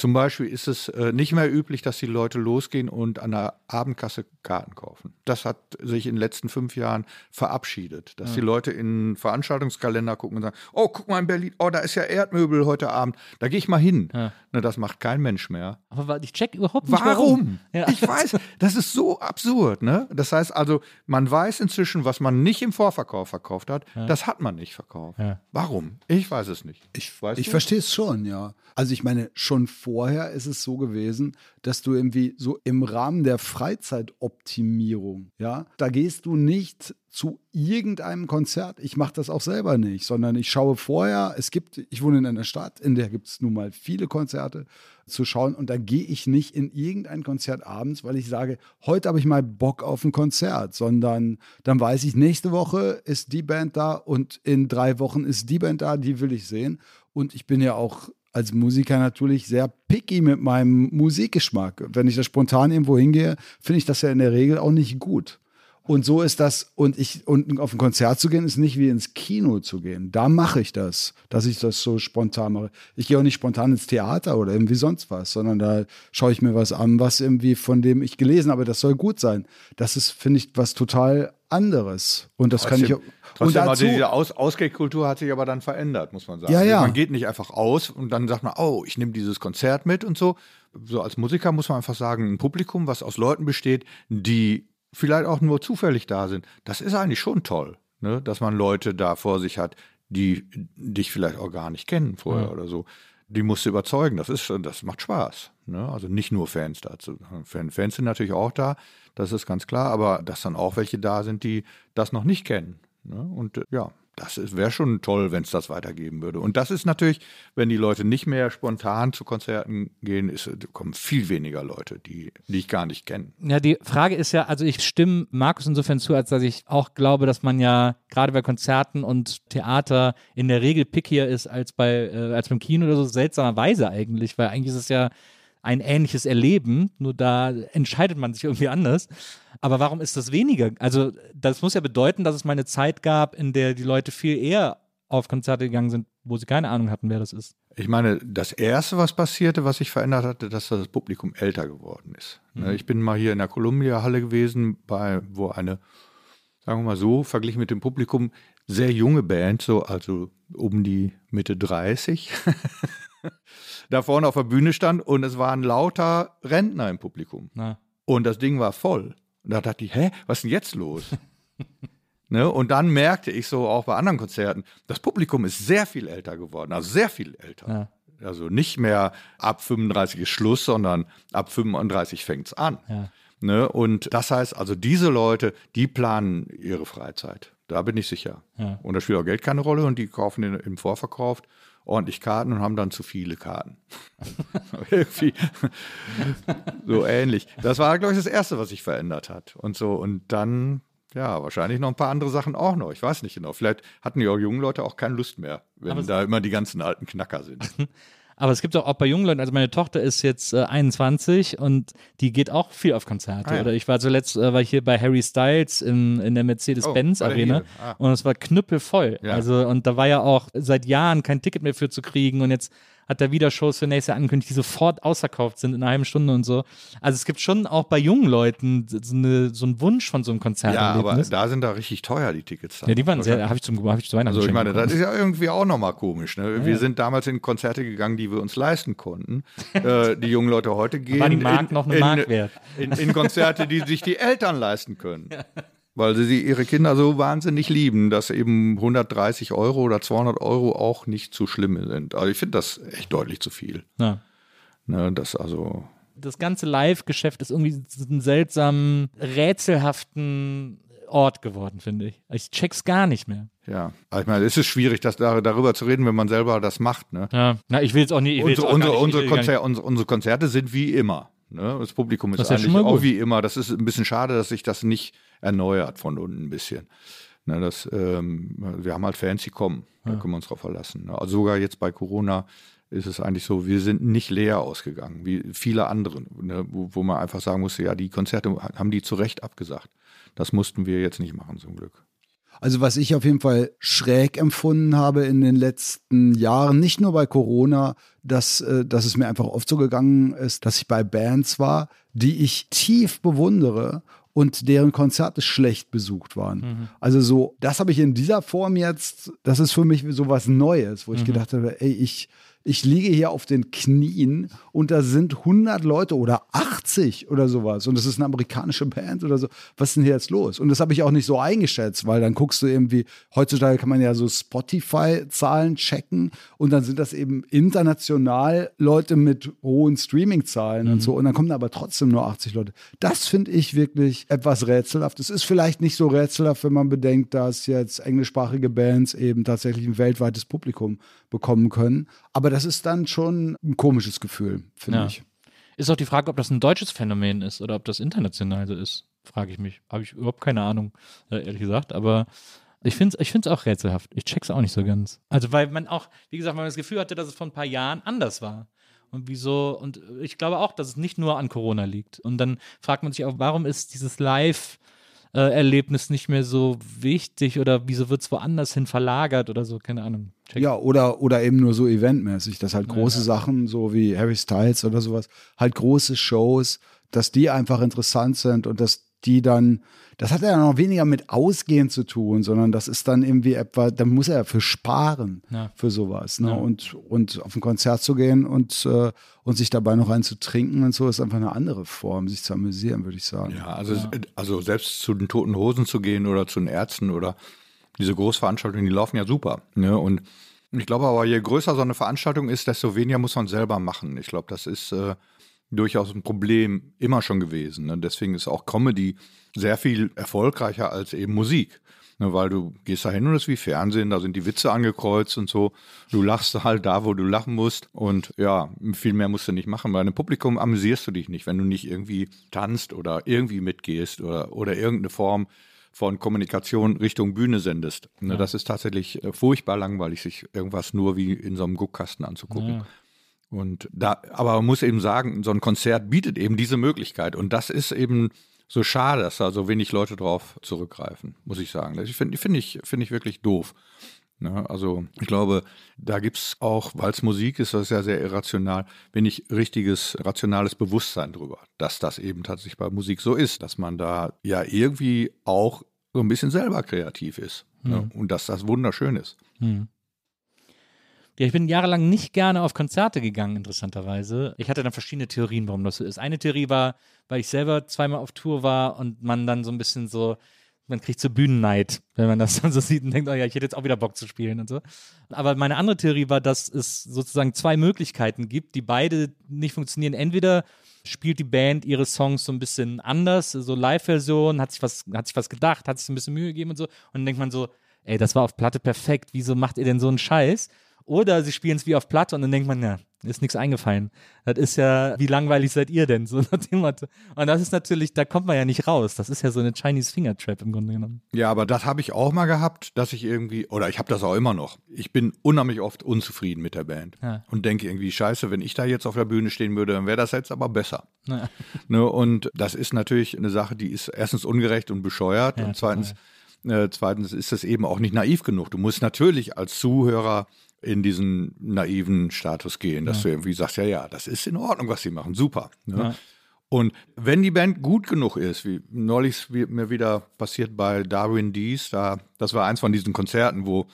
Zum Beispiel ist es äh, nicht mehr üblich, dass die Leute losgehen und an der Abendkasse Karten kaufen. Das hat sich in den letzten fünf Jahren verabschiedet. Dass die Leute in Veranstaltungskalender gucken und sagen, oh, guck mal in Berlin, oh, da ist ja Erdmöbel heute Abend, da gehe ich mal hin. Ja. Ne, das macht kein Mensch mehr. Aber ich check überhaupt nicht, Warum? Ja. Ich weiß, das ist so absurd, ne? Das heißt also, man weiß inzwischen, was man nicht im Vorverkauf verkauft hat, das hat man nicht verkauft. Ja. Warum? Ich weiß es nicht. Ich, ich verstehe es schon, ja. Also ich meine, schon vorher ist es so gewesen, dass du irgendwie so im Rahmen der Freizeitoptimierung, ja, da gehst du nicht zu irgendeinem Konzert. Ich mache das auch selber nicht, sondern ich schaue vorher, es gibt, ich wohne in einer Stadt, in der gibt es nun mal viele Konzerte zu schauen und da gehe ich nicht in irgendein Konzert abends, weil ich sage, heute habe ich mal Bock auf ein Konzert, sondern dann weiß ich, nächste Woche ist die Band da und in drei Wochen ist die Band da, die will ich sehen. Und ich bin ja auch als Musiker natürlich sehr picky mit meinem Musikgeschmack. Wenn ich da spontan irgendwo hingehe, finde ich das ja in der Regel auch nicht gut. Und so ist das, und ich, und auf ein Konzert zu gehen, ist nicht wie ins Kino zu gehen. Da mache ich das, dass ich das so spontan mache. Ich gehe auch nicht spontan ins Theater oder irgendwie sonst was, sondern da schaue ich mir was an, was irgendwie von dem ich gelesen habe, das soll gut sein. Das ist, finde ich, was total anderes. Und das kann ich auch. Und Trotzdem, dazu, diese Aus Ausgehkultur hat sich aber dann verändert, muss man sagen. Ja, ja. Man geht nicht einfach aus und dann sagt man, oh, ich nehme dieses Konzert mit und so. So als Musiker muss man einfach sagen, ein Publikum, was aus Leuten besteht, die vielleicht auch nur zufällig da sind, das ist eigentlich schon toll, ne? dass man Leute da vor sich hat, die dich vielleicht auch gar nicht kennen vorher oder so. Die musst du überzeugen, das ist, das macht Spaß. Ne? Also nicht nur Fans dazu. Fan- Fans sind natürlich auch da, das ist ganz klar, aber dass dann auch welche da sind, die das noch nicht kennen. Ne? Und äh, ja, das wäre schon toll, wenn es das weitergeben würde. Und das ist natürlich, wenn die Leute nicht mehr spontan zu Konzerten gehen, ist, kommen viel weniger Leute, die, die ich gar nicht kenne. Ja, die Frage ist ja, also ich stimme Markus insofern zu, als dass ich auch glaube, dass man ja gerade bei Konzerten und Theater in der Regel pickier ist als bei äh, als beim Kino oder so, seltsamerweise eigentlich, weil eigentlich ist es ja ein ähnliches Erleben, nur da entscheidet man sich irgendwie anders. Aber warum ist das weniger? Also, das muss ja bedeuten, dass es mal eine Zeit gab, in der die Leute viel eher auf Konzerte gegangen sind, wo sie keine Ahnung hatten, wer das ist. Ich meine, das Erste, was passierte, was sich verändert hatte, dass das Publikum älter geworden ist. Mhm. Ich bin mal hier in der Columbia-Halle gewesen, bei, wo eine, sagen wir mal so, verglichen mit dem Publikum, sehr junge Band, so also um die Mitte 30, da vorne auf der Bühne stand und es waren lauter Rentner im Publikum. Na. Und das Ding war voll. Und da dachte ich, hä, was ist denn jetzt los? ne? Und dann merkte ich so auch bei anderen Konzerten, das Publikum ist sehr viel älter geworden, also sehr viel älter. Ja. Also nicht mehr ab 35 ist Schluss, sondern ab 35 fängt es an. Ja. Ne? Und das heißt also, diese Leute, die planen ihre Freizeit. Da bin ich sicher. Ja. Und da spielt auch Geld keine Rolle und die kaufen im Vorverkauf ordentlich Karten und haben dann zu viele Karten. Irgendwie so ähnlich. Das war, glaube ich, das Erste, was sich verändert hat. Und so, und dann, ja, wahrscheinlich noch ein paar andere Sachen auch noch. Ich weiß nicht genau. Vielleicht hatten die jungen Leute auch keine Lust mehr, wenn da immer die ganzen alten Knacker sind. Aber es gibt auch, auch bei jungen Leuten, also meine Tochter ist jetzt äh, 21 und die geht auch viel auf Konzerte. Ah, ja. Oder ich war zuletzt äh, war ich hier bei Harry Styles in, in der Mercedes-Benz oh, ah. und es war knüppelvoll. Ja. Also und da war ja auch seit Jahren kein Ticket mehr für zu kriegen und jetzt hat er wieder Shows für nächstes Jahr angekündigt, die sofort ausverkauft sind in einer halben Stunde und so. Also es gibt schon auch bei jungen Leuten so, eine, so einen Wunsch von so einem Konzert. Ja, aber da sind da richtig teuer, die Tickets. Dann. Ja, die waren sehr, habe ich, zum, hab ich zu Weihnachten Also ich meine, das ist ja irgendwie auch nochmal komisch. Ne? Ja, wir sind damals in Konzerte gegangen, die wir uns leisten konnten. äh, die jungen Leute heute gehen war die Mark in, noch eine Mark wert. In, in, in Konzerte, die sich die Eltern leisten können. Ja weil sie ihre Kinder so wahnsinnig lieben, dass eben 130 Euro oder 200 Euro auch nicht zu schlimm sind. Also ich finde das echt deutlich zu viel. Ja. Ne, das also. Das ganze Live-Geschäft ist irgendwie einen seltsamen, rätselhaften Ort geworden, finde ich. Ich check's gar nicht mehr. Ja, ich meine, es ist schwierig, das darüber zu reden, wenn man selber das macht. Ne? Ja, na, ich will jetzt auch nicht. Unsere, unsere, nicht, unsere, Konzer unsere, unsere Konzerte sind wie immer. Ne? Das Publikum ist das ist eigentlich ja auch wie immer. Das ist ein bisschen schade, dass sich das nicht erneuert von unten ein bisschen. Ne, das, ähm, wir haben halt Fans, die kommen. Da können wir uns drauf verlassen. Ne? Also sogar jetzt bei Corona ist es eigentlich so, wir sind nicht leer ausgegangen, wie viele andere, ne? wo, wo, man einfach sagen musste, ja, die Konzerte haben die zu Recht abgesagt. Das mussten wir jetzt nicht machen, zum Glück. Also was ich auf jeden Fall schräg empfunden habe in den letzten Jahren, nicht nur bei Corona, dass, äh, dass es mir einfach oft so gegangen ist, dass ich bei Bands war, die ich tief bewundere und deren Konzerte schlecht besucht waren. Mhm. Also so, das habe ich in dieser Form jetzt, das ist für mich so was Neues, wo ich mhm. gedacht habe, ey, ich, ich liege hier auf den Knien und da sind 100 Leute oder 80 oder sowas und das ist eine amerikanische Band oder so. Was ist denn hier jetzt los? Und das habe ich auch nicht so eingeschätzt, weil dann guckst du irgendwie, heutzutage kann man ja so Spotify-Zahlen checken und dann sind das eben international Leute mit hohen Streaming-Zahlen mhm. und so und dann kommen da aber trotzdem nur 80 Leute. Das finde ich wirklich etwas rätselhaft. Es ist vielleicht nicht so rätselhaft, wenn man bedenkt, dass jetzt englischsprachige Bands eben tatsächlich ein weltweites Publikum bekommen können. Aber das ist dann schon ein komisches Gefühl, finde ja. ich. Ist auch die Frage, ob das ein deutsches Phänomen ist oder ob das international so ist, frage ich mich. Habe ich überhaupt keine Ahnung, äh, ehrlich gesagt. Aber ich finde es ich auch rätselhaft. Ich check's auch nicht so ganz. Also, weil man auch, wie gesagt, man das Gefühl hatte, dass es vor ein paar Jahren anders war. Und wieso, und ich glaube auch, dass es nicht nur an Corona liegt. Und dann fragt man sich auch, warum ist dieses Live- äh, Erlebnis nicht mehr so wichtig oder wieso wird es woanders hin verlagert oder so, keine Ahnung. Check. Ja, oder, oder eben nur so eventmäßig, dass halt große ja, ja. Sachen, so wie Harry Styles oder sowas, halt große Shows, dass die einfach interessant sind und dass die dann, das hat ja noch weniger mit Ausgehen zu tun, sondern das ist dann irgendwie etwa, da muss er ja für sparen, ja. für sowas. Ne? Ja. Und, und auf ein Konzert zu gehen und, äh, und sich dabei noch einen zu trinken und so, ist einfach eine andere Form, sich zu amüsieren, würde ich sagen. Ja, also, ja. also selbst zu den Toten Hosen zu gehen oder zu den Ärzten oder diese Großveranstaltungen, die laufen ja super. Ne? Und ich glaube aber, je größer so eine Veranstaltung ist, desto weniger muss man selber machen. Ich glaube, das ist äh, durchaus ein Problem immer schon gewesen. Ne? Deswegen ist auch Comedy sehr viel erfolgreicher als eben Musik. Ne, weil du gehst da hin und es ist wie Fernsehen, da sind die Witze angekreuzt und so. Du lachst halt da, wo du lachen musst. Und ja, viel mehr musst du nicht machen. Bei einem Publikum amüsierst du dich nicht, wenn du nicht irgendwie tanzt oder irgendwie mitgehst oder, oder irgendeine Form von Kommunikation Richtung Bühne sendest. Ne, Das ist tatsächlich äh, furchtbar langweilig, sich irgendwas nur wie in so einem Guckkasten anzugucken. Ja. Und da, aber man muss eben sagen, so ein Konzert bietet eben diese Möglichkeit. Und das ist eben so schade, dass da so wenig Leute drauf zurückgreifen, muss ich sagen. Das finde find ich, finde ich wirklich doof. Ne? Also ich glaube, da gibt es auch, weil es Musik ist, das ist ja sehr irrational, wenig richtiges, rationales Bewusstsein drüber, dass das eben tatsächlich bei Musik so ist, dass man da ja irgendwie auch so ein bisschen selber kreativ ist. Ne? Und dass das wunderschön ist. Ja, ich bin jahrelang nicht gerne auf Konzerte gegangen, interessanterweise. Ich hatte dann verschiedene Theorien, warum das so ist. Eine Theorie war, weil ich selber zweimal auf Tour war und man dann so ein bisschen so, man kriegt so Bühnenneid, wenn man das dann so sieht und denkt, oh ja, ich hätte jetzt auch wieder Bock zu spielen und so. Aber meine andere Theorie war, dass es sozusagen zwei Möglichkeiten gibt, die beide nicht funktionieren. Entweder spielt die Band ihre Songs so ein bisschen anders, so Live-Version, hat sich was, hat sich was gedacht, hat sich ein bisschen Mühe gegeben und so. Und dann denkt man so, ey, das war auf Platte perfekt, wieso macht ihr denn so einen Scheiß? Oder sie spielen es wie auf Platte und dann denkt man, ja, ist nichts eingefallen. Das ist ja, wie langweilig seid ihr denn? So nach dem Motto. Und das ist natürlich, da kommt man ja nicht raus. Das ist ja so eine Chinese Finger Trap im Grunde genommen. Ja, aber das habe ich auch mal gehabt, dass ich irgendwie, oder ich habe das auch immer noch. Ich bin unheimlich oft unzufrieden mit der Band Ja. und denke irgendwie, scheiße, wenn ich da jetzt auf der Bühne stehen würde, dann wäre das jetzt aber besser. Naja. Ne, und das ist natürlich eine Sache, die ist erstens ungerecht und bescheuert Ja, und zweitens, äh, zweitens ist es eben auch nicht naiv genug. Du musst natürlich als Zuhörer in diesen naiven Status gehen, dass du irgendwie sagst, ja, ja, das ist in Ordnung, was sie machen, super. Ne? Ja. Und wenn die Band gut genug ist, wie neulich mir wieder passiert bei Darwin Dees, da, das war eins von diesen Konzerten, wo,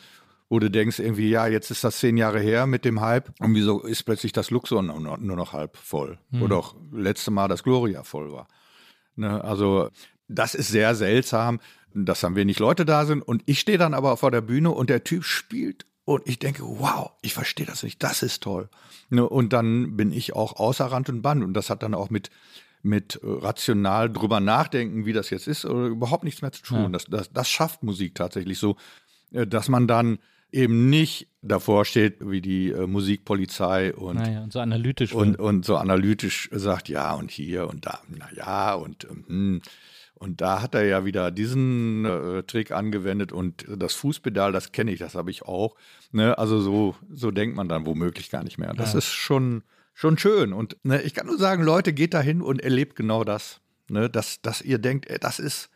wo du denkst, irgendwie, ja, jetzt ist das zehn Jahre her mit dem Hype und wieso ist plötzlich das Luxor nur noch, halb voll? Oder auch letzte Mal das Gloria voll war. Ne, also das ist sehr seltsam, dass dann wenig Leute da sind und ich stehe dann aber vor der Bühne und der Typ spielt und ich denke, wow, ich verstehe das nicht, das ist toll. Ne, und dann bin ich auch außer Rand und Band und das hat dann auch mit mit äh, rational drüber nachdenken, wie das jetzt ist, oder überhaupt nichts mehr zu tun. Das, das, das schafft Musik tatsächlich so, äh, dass man dann eben nicht davor steht wie die äh, Musikpolizei und Naja, und so analytisch. und, und so analytisch sagt, ja, und hier und da, na ja, und, hm. Und da hat er ja wieder diesen äh, Trick angewendet und das Fußpedal, das kenne ich, das habe ich auch. Ne? Also so, so denkt man dann womöglich gar nicht mehr. Das ist schon, schon schön. Und ne, ich kann nur sagen, Leute, geht da hin und erlebt genau das. Ne? Dass, dass ihr denkt, ey, das ist,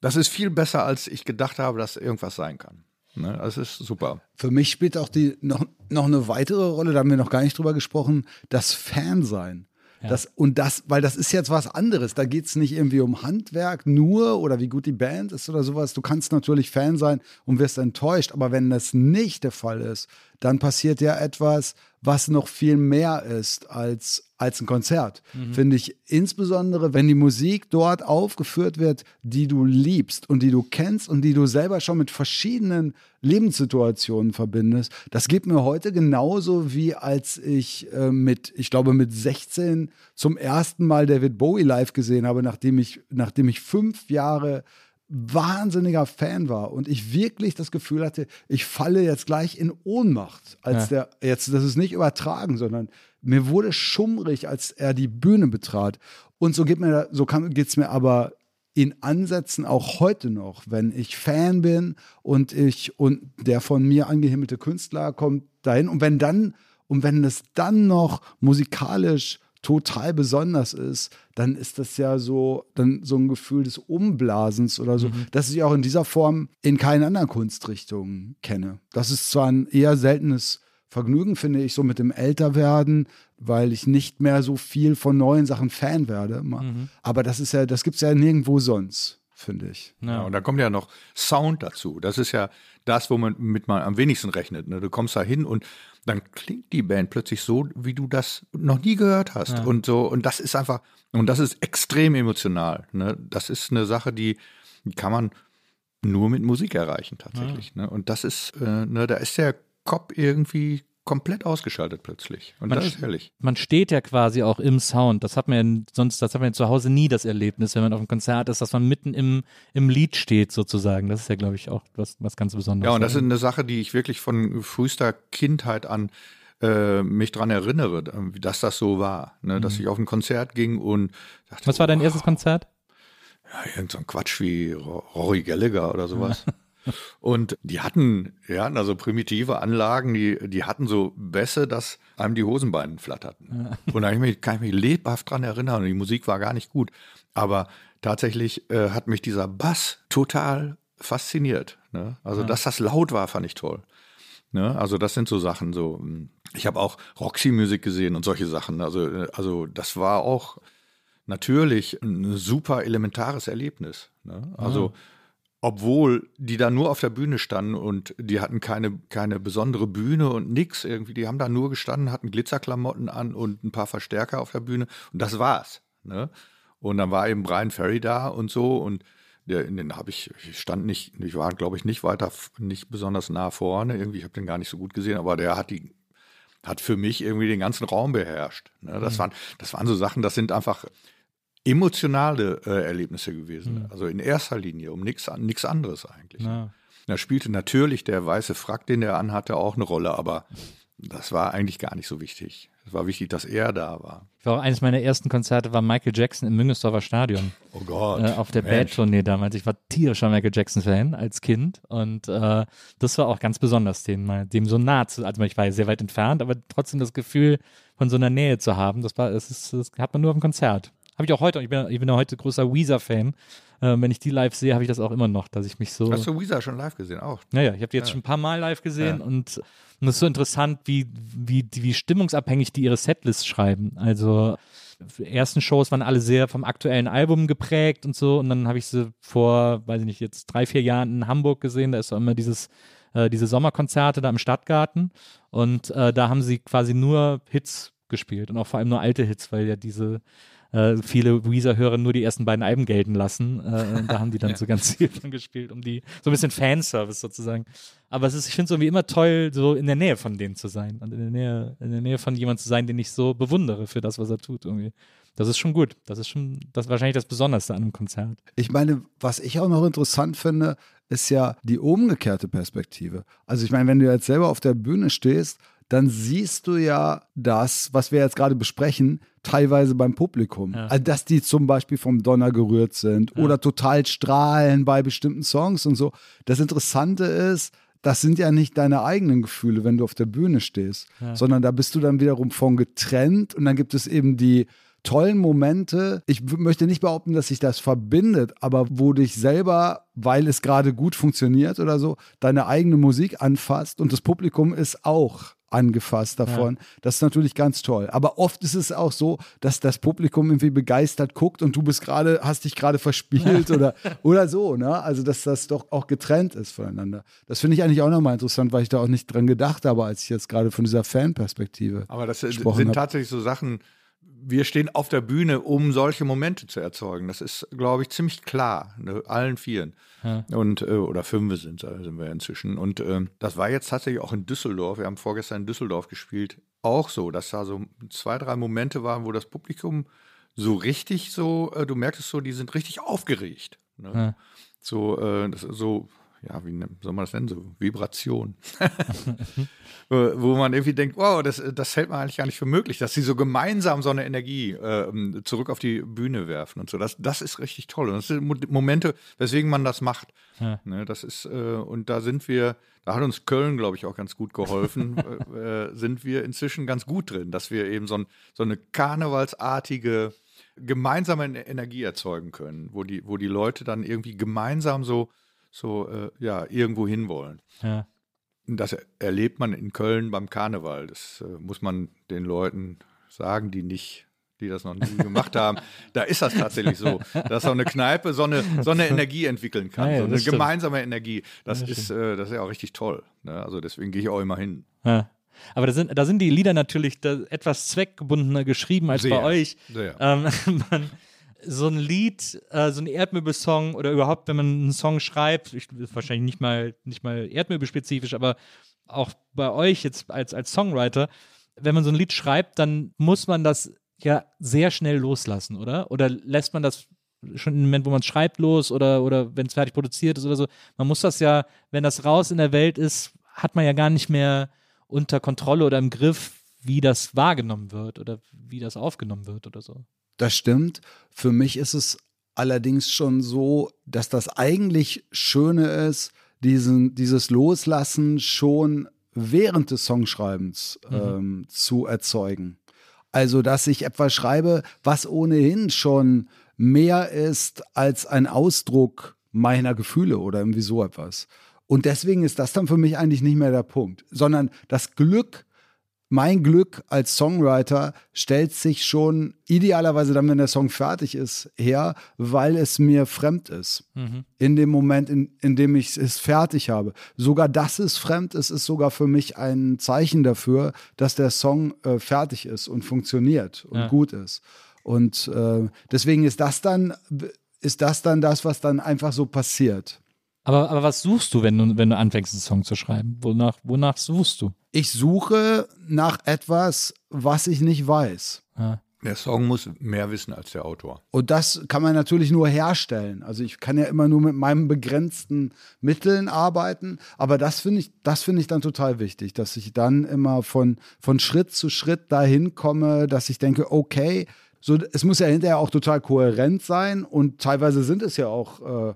das ist viel besser, als ich gedacht habe, dass irgendwas sein kann. Ne? Das ist super. Für mich spielt auch die noch, noch eine weitere Rolle, da haben wir noch gar nicht drüber gesprochen, das Fansein. Das, und das, weil das ist jetzt was anderes. Da geht es nicht irgendwie um Handwerk nur oder wie gut die Band ist oder sowas. Du kannst natürlich Fan sein und wirst enttäuscht, aber wenn das nicht der Fall ist, dann passiert ja etwas, was noch viel mehr ist als, als ein Konzert. Finde ich insbesondere, wenn die Musik dort aufgeführt wird, die du liebst und die du kennst und die du selber schon mit verschiedenen Lebenssituationen verbindest. Das geht mir heute genauso wie als ich äh, mit, ich glaube mit 16 zum ersten Mal David Bowie live gesehen habe, nachdem ich, nachdem ich fünf Jahre wahnsinniger Fan war und ich wirklich das Gefühl hatte, ich falle jetzt gleich in Ohnmacht, als der jetzt das ist nicht übertragen, sondern mir wurde schummrig, als er die Bühne betrat. Und so geht mir so geht es mir aber in Ansätzen auch heute noch, wenn ich Fan bin und ich und der von mir angehimmelte Künstler kommt dahin. Und wenn dann und wenn es dann noch musikalisch total besonders ist, dann ist das ja so, dann so ein Gefühl des Umblasens oder so, das ich auch in dieser Form in keinen anderen Kunstrichtungen kenne. Das ist zwar ein eher seltenes Vergnügen, finde ich, so mit dem Älterwerden, weil ich nicht mehr so viel von neuen Sachen Fan werde. immer. Aber das ist ja, das gibt es ja nirgendwo sonst, finde ich. Ja, und da kommt ja noch Sound dazu. Das ist ja das, womit mit man am wenigsten rechnet. Ne? Du kommst da hin und dann klingt die Band plötzlich so, wie du das noch nie gehört hast. Und so, und das ist einfach, und das ist extrem emotional. Ne? Das ist eine Sache, die, die kann man nur mit Musik erreichen, tatsächlich. Ne? Und das ist, äh, ne, da ist der Kopf irgendwie komplett ausgeschaltet plötzlich. Und Man das ist herrlich. Man steht ja quasi auch im Sound. Das hat man ja sonst, das hat man ja zu Hause nie das Erlebnis, wenn man auf einem Konzert ist, dass man mitten im, im Lied steht sozusagen. Das ist ja, glaube ich, auch was, was ganz Besonderes. Ja, und das ist eine Sache, die ich wirklich von frühester Kindheit an äh, mich dran erinnere, dass das so war. Ne? Dass ich auf ein Konzert ging und dachte, Mhm. was war dein wow, erstes Konzert? Ja, irgend so ein Quatsch wie Ro- Rory Gallagher oder sowas. Und die hatten, ja, also primitive Anlagen, die, die hatten so Bässe, dass einem die Hosenbeine flatterten. Und da kann ich mich, kann ich mich lebhaft dran erinnern. Und die Musik war gar nicht gut. Aber tatsächlich äh, hat mich dieser Bass total fasziniert. Ne? Also, dass das laut war, fand ich toll. Ne? Also das sind so Sachen, so mh. ich habe auch Roxy-Musik gesehen und solche Sachen. Also, äh, also das war auch natürlich ein super elementares Erlebnis. Ne? Also obwohl die da nur auf der Bühne standen und die hatten keine, keine besondere Bühne und nix irgendwie. Die haben da nur gestanden, hatten Glitzerklamotten an und ein paar Verstärker auf der Bühne und das war's. Ne? Und dann war eben Brian Ferry da und so und der, in den habe ich, ich stand nicht, ich war glaube ich nicht weiter, nicht besonders nah vorne irgendwie, ich habe den gar nicht so gut gesehen, aber der hat die, hat für mich irgendwie den ganzen Raum beherrscht. Ne? Das, waren, das waren so Sachen, das sind einfach emotionale äh, Erlebnisse gewesen. Also in erster Linie, um nichts anderes eigentlich. Ja. Da spielte natürlich der weiße Frack, den er anhatte, auch eine Rolle, aber das war eigentlich gar nicht so wichtig. Es war wichtig, dass er da war. Ich war auch eines meiner ersten Konzerte war Michael Jackson im Müngesdorfer Stadion. Oh Gott. äh, auf der. Bad-Tournee damals. Ich war tierischer Michael Jackson-Fan als Kind und äh, das war auch ganz besonders, den mal, dem so nah zu, also ich war ja sehr weit entfernt, aber trotzdem das Gefühl von so einer Nähe zu haben, das war, das, ist, das hat man nur auf dem Konzert. Habe ich auch heute, ich bin, ich bin ja heute großer Weezer-Fan. Äh, wenn ich die live sehe, habe ich das auch immer noch, dass ich mich so. Hast du Weezer schon live gesehen? Auch. Naja, ich habe die jetzt schon ein paar Mal live gesehen und, und es ist so interessant, wie, wie, wie stimmungsabhängig die ihre Setlist schreiben. Also die ersten Shows waren alle sehr vom aktuellen Album geprägt und so und dann habe ich sie vor, weiß ich nicht, jetzt drei, vier Jahren in Hamburg gesehen, da ist so immer dieses äh, diese Sommerkonzerte da im Stadtgarten und äh, da haben sie quasi nur Hits gespielt und auch vor allem nur alte Hits, weil ja diese äh, viele Weezer-Hörer nur die ersten beiden Alben gelten lassen. Äh, da haben die dann so ganz viel von gespielt, um die, so ein bisschen Fanservice sozusagen. Aber es ist, ich finde es irgendwie immer toll, so in der Nähe von denen zu sein und in der Nähe, in der Nähe von jemandem zu sein, den ich so bewundere für das, was er tut irgendwie. Das ist schon gut. Das ist schon, das ist wahrscheinlich das Besonderste an einem Konzert. Ich meine, was ich auch noch interessant finde, ist ja die umgekehrte Perspektive. Also ich meine, wenn du jetzt selber auf der Bühne stehst, dann siehst du ja das, was wir jetzt gerade besprechen, teilweise beim Publikum. Ja. Also, dass die zum Beispiel vom Donner gerührt sind Ja. oder total strahlen bei bestimmten Songs und so. Das Interessante ist, das sind ja nicht deine eigenen Gefühle, wenn du auf der Bühne stehst, Ja. sondern da bist du dann wiederum von getrennt und dann gibt es eben die tollen Momente. Ich möchte nicht behaupten, dass sich das verbindet, aber wo dich selber, weil es gerade gut funktioniert oder so, deine eigene Musik anfasst und das Publikum ist auch angefasst davon. Das ist natürlich ganz toll. Aber oft ist es auch so, dass das Publikum irgendwie begeistert guckt und du bist gerade, hast dich gerade verspielt oder, oder so, ne? Also, dass das doch auch getrennt ist voneinander. Das finde ich eigentlich auch nochmal interessant, weil ich da auch nicht dran gedacht habe, als ich jetzt gerade von dieser Fanperspektive. Aber das gesprochen sind hab. tatsächlich so Sachen, wir stehen auf der Bühne, um solche Momente zu erzeugen. Das ist, glaube ich, ziemlich klar, ne? allen Vieren. Ja. Und, äh, oder fünf sind, äh, sind wir inzwischen. Und ähm, das war jetzt tatsächlich auch in Düsseldorf. Wir haben vorgestern in Düsseldorf gespielt. Auch so, dass da so zwei, drei Momente waren, wo das Publikum so richtig so, äh, du merktest so, die sind richtig aufgeregt. Ne? Ja. So, äh, das so, ja, wie nennt- soll man das nennen? So Vibration. Wo man irgendwie denkt, wow, das, das hält man eigentlich gar nicht für möglich, dass sie so gemeinsam so eine Energie äh, zurück auf die Bühne werfen und so. Das, das ist richtig toll. Und das sind Mo- Momente, weswegen man das macht. Ja. Ne, das ist, äh, und da sind wir, da hat uns Köln, glaube ich, auch ganz gut geholfen, äh, äh, sind wir inzwischen ganz gut drin, dass wir eben so, ein, so eine karnevalsartige gemeinsame Ener- Energie erzeugen können, wo die, wo die Leute dann irgendwie gemeinsam so, so äh, ja, irgendwo hinwollen. Ja. Das erlebt man in Köln beim Karneval. Das äh, muss man den Leuten sagen, die nicht, die das noch nie gemacht haben. Da ist das tatsächlich so, dass so eine Kneipe so eine, so eine Energie entwickeln kann, Ja, so eine stimmt. gemeinsame Energie. Das, Ja, das ist, äh, das ist ja auch richtig toll. Ne? Also deswegen gehe ich auch immer hin. Ja. Aber da sind, da sind die Lieder natürlich etwas zweckgebundener geschrieben als Sehr, bei euch. sehr. Ähm, man, so ein Lied, äh, so ein Erdmöbelsong oder überhaupt, wenn man einen Song schreibt, ich, wahrscheinlich nicht mal, nicht mal Erdmöbelspezifisch, aber auch bei euch jetzt als, als Songwriter, wenn man so ein Lied schreibt, dann muss man das ja sehr schnell loslassen, oder? Oder lässt man das schon im Moment, wo man es schreibt, los oder, oder wenn es fertig produziert ist oder so. Man muss das ja, wenn das raus in der Welt ist, hat man ja gar nicht mehr unter Kontrolle oder im Griff, wie das wahrgenommen wird oder wie das aufgenommen wird oder so. Das stimmt. Für mich ist es allerdings schon so, dass das eigentlich Schöne ist, diesen, dieses Loslassen schon während des Songschreibens mhm. ähm, zu erzeugen. Also, dass ich etwas schreibe, was ohnehin schon mehr ist als ein Ausdruck meiner Gefühle oder irgendwie so etwas. Und deswegen ist das dann für mich eigentlich nicht mehr der Punkt, sondern das Glück, mein Glück als Songwriter stellt sich schon idealerweise dann, wenn der Song fertig ist, her, weil es mir fremd ist. Mhm. In dem Moment, in, in dem ich es fertig habe. Sogar das ist fremd, es ist sogar für mich ein Zeichen dafür, dass der Song äh, fertig ist und funktioniert und ja. gut ist. Und äh, deswegen ist das dann, ist das dann das, was dann einfach so passiert. Aber, aber was suchst du, wenn du, wenn du anfängst, einen Song zu schreiben? Wonach, wonach suchst du? Ich suche nach etwas, was ich nicht weiß. Ja. Der Song muss mehr wissen als der Autor. Und das kann man natürlich nur herstellen. Also ich kann ja immer nur mit meinen begrenzten Mitteln arbeiten, aber das finde ich, das finde ich dann total wichtig, dass ich dann immer von, von Schritt zu Schritt dahin komme, dass ich denke, okay, so, es muss ja hinterher auch total kohärent sein und teilweise sind es ja auch, äh,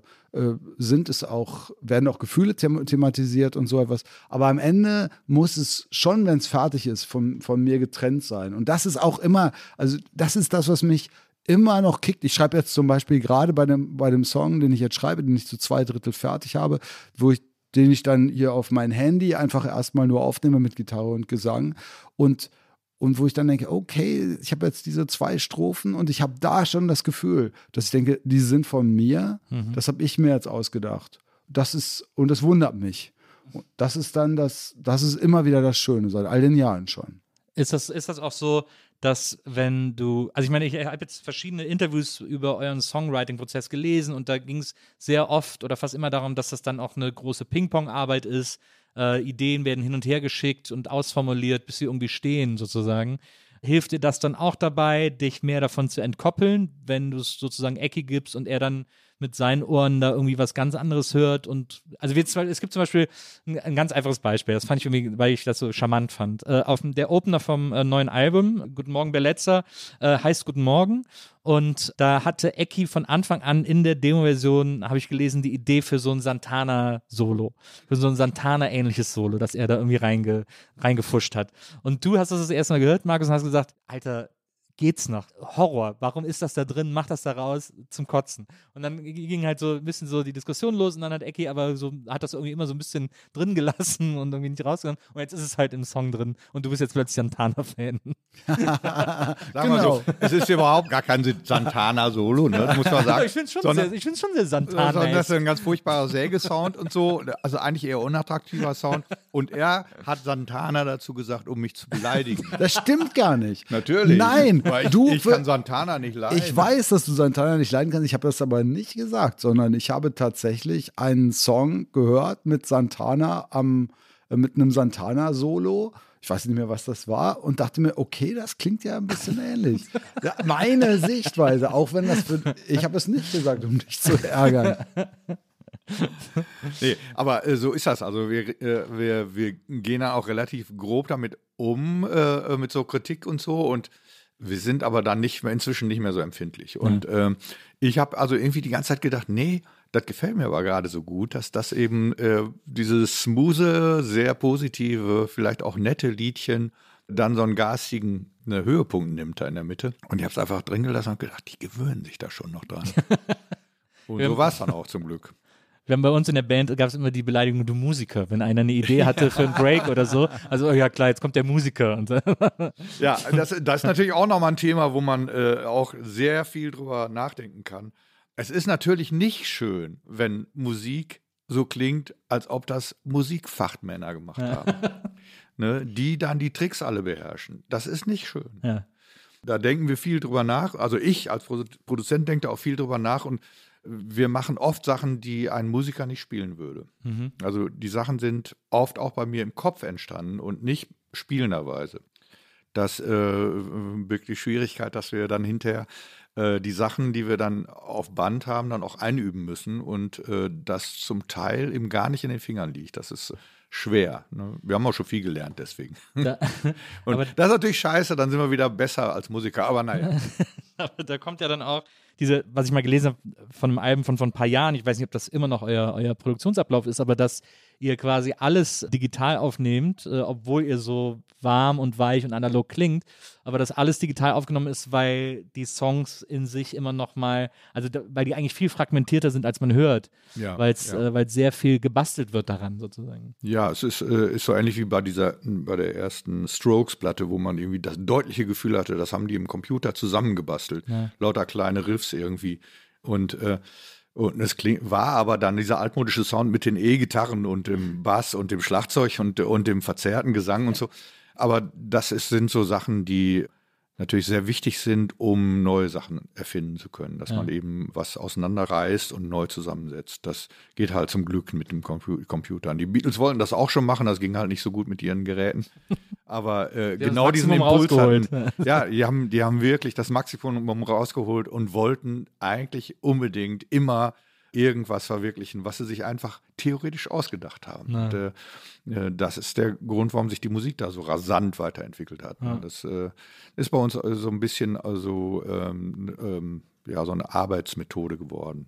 sind es auch, werden auch Gefühle them thematisiert und so etwas. Aber am Ende muss es schon, wenn es fertig ist, von, von mir getrennt sein. Und das ist auch immer, also das ist das, was mich immer noch kickt. Ich schreibe jetzt zum Beispiel gerade bei dem, bei dem Song, den ich jetzt schreibe, den ich zu zwei Drittel fertig habe, wo ich den ich dann hier auf mein Handy einfach erstmal nur aufnehme mit Gitarre und Gesang. Und und wo ich dann denke, okay, ich habe jetzt diese zwei Strophen und ich habe da schon das Gefühl, dass ich denke, die sind von mir, mhm. das habe ich mir jetzt ausgedacht. Das ist, und das wundert mich. Und das ist dann das, das ist immer wieder das Schöne, seit all den Jahren schon. Ist das, ist das auch so, dass wenn du, also ich meine, ich habe jetzt verschiedene Interviews über euren Songwriting-Prozess gelesen und da ging es sehr oft oder fast immer darum, dass das dann auch eine große Ping-Pong-Arbeit ist, äh, Ideen werden hin und her geschickt und ausformuliert, bis sie irgendwie stehen, sozusagen. Hilft dir das dann auch dabei, dich mehr davon zu entkoppeln, wenn du es sozusagen Ecki gibst und er dann mit seinen Ohren da irgendwie was ganz anderes hört und also wir, es gibt zum Beispiel ein, ein, ganz einfaches Beispiel, das fand ich irgendwie, weil ich das so charmant fand. Äh, auf der Opener vom äh, neuen Album, Guten Morgen Berletzer, äh, heißt Guten Morgen und da hatte Ecki von Anfang an in der Demo-Version, habe ich gelesen, die Idee für so ein Santana-Solo, für so ein Santana-ähnliches Solo, das er da irgendwie reinge, reingefuscht hat. Und du hast das das erste Mal gehört, Markus, und hast gesagt, Alter, geht's noch? Horror, warum ist das da drin? Mach das da raus zum Kotzen. Und dann ging halt so ein bisschen so die Diskussion los und dann hat Ecki aber so, hat das irgendwie immer so ein bisschen drin gelassen und irgendwie nicht rausgegangen. Und jetzt ist es halt im Song drin und du bist jetzt plötzlich Santana-Fan. Sag genau. mal so, es ist überhaupt gar kein Santana-Solo, ne? muss man sagen. ich finde es schon, sondern, sehr, schon sehr Santana. Sondern das ist ein ganz furchtbarer Sägesound und so, also eigentlich eher unattraktiver Sound. Und er hat Santana dazu gesagt, um mich zu beleidigen. Das stimmt gar nicht. Natürlich. Nein, weil ich, du, ich kann Santana nicht leiden. Ich weiß, dass du Santana nicht leiden kannst. Ich habe das aber nicht gesagt, sondern ich habe tatsächlich einen Song gehört mit Santana am, äh, mit einem Santana-Solo. Ich weiß nicht mehr, was das war und dachte mir, okay, das klingt ja ein bisschen ähnlich. Ja, meine Sichtweise, auch wenn das für, ich habe es nicht gesagt, um dich zu ärgern. nee, aber äh, so ist das. Also wir, äh, wir, wir gehen dann auch relativ grob damit um, äh, mit so Kritik und so. Und wir sind aber dann nicht mehr, inzwischen nicht mehr so empfindlich. Und mhm. ich habe also irgendwie die ganze Zeit gedacht, nee, das gefällt mir aber gerade so gut, dass das eben äh, dieses smooth, sehr positive, vielleicht auch nette Liedchen dann so einen garstigen ne, Höhepunkt nimmt da in der Mitte. Und ich habe es einfach drin gelassen und gedacht, die gewöhnen sich da schon noch dran. und so war es dann auch zum Glück wir haben bei uns in der Band gab es immer die Beleidigung, du Musiker, wenn einer eine Idee hatte für einen Break oder so. Also, oh ja klar, jetzt kommt der Musiker. Und ja, das, das ist natürlich auch nochmal ein Thema, wo man äh, auch sehr viel drüber nachdenken kann. Es ist natürlich nicht schön, wenn Musik so klingt, als ob das Musikfachmänner gemacht haben. ne, die dann die Tricks alle beherrschen. Das ist nicht schön. Ja. Da denken wir viel drüber nach. Also ich als Produzent denke da auch viel drüber nach und wir machen oft Sachen, die ein Musiker nicht spielen würde. Mhm. Also die Sachen sind oft auch bei mir im Kopf entstanden und nicht spielenderweise. Das äh, birgt die Schwierigkeit, dass wir dann hinterher äh, die Sachen, die wir dann auf Band haben, dann auch einüben müssen und äh, das zum Teil eben gar nicht in den Fingern liegt. Das ist schwer. Ne? Wir haben auch schon viel gelernt deswegen. Ja, und das ist natürlich scheiße, dann sind wir wieder besser als Musiker, aber naja. aber da kommt ja dann auch diese, was ich mal gelesen habe von einem Album von, von ein paar Jahren, ich weiß nicht, ob das immer noch euer, euer Produktionsablauf ist, aber dass ihr quasi alles digital aufnehmt, äh, obwohl ihr so warm und weich und analog klingt, aber dass alles digital aufgenommen ist, weil die Songs in sich immer noch mal, also da, weil die eigentlich viel fragmentierter sind, als man hört, ja, weil es ja. äh, sehr viel gebastelt wird daran sozusagen. Ja, es ist, äh, ist so ähnlich wie bei dieser, bei der ersten Strokes-Platte, wo man irgendwie das deutliche Gefühl hatte, das haben die im Computer zusammengebastelt, ja. lauter kleine Riffs irgendwie und äh, und es kling, war aber dann dieser altmodische Sound mit den E-Gitarren und dem Bass und dem Schlagzeug und, und dem verzerrten Gesang und so. Aber das ist, sind so Sachen, die natürlich sehr wichtig sind, um neue Sachen erfinden zu können. Dass ja. man eben was auseinanderreißt und neu zusammensetzt. Das geht halt zum Glück mit dem Compu Computer. Die Beatles wollten das auch schon machen, das ging halt nicht so gut mit ihren Geräten. Aber äh, genau diesen Impuls hatten, ja, die haben, die haben wirklich das Maximum rausgeholt und wollten eigentlich unbedingt immer irgendwas verwirklichen, was sie sich einfach theoretisch ausgedacht haben. Und, äh, äh, das ist der Grund, warum sich die Musik da so rasant weiterentwickelt hat. Ja. Das äh, ist bei uns so ein bisschen also ähm, ähm, ja so eine Arbeitsmethode geworden,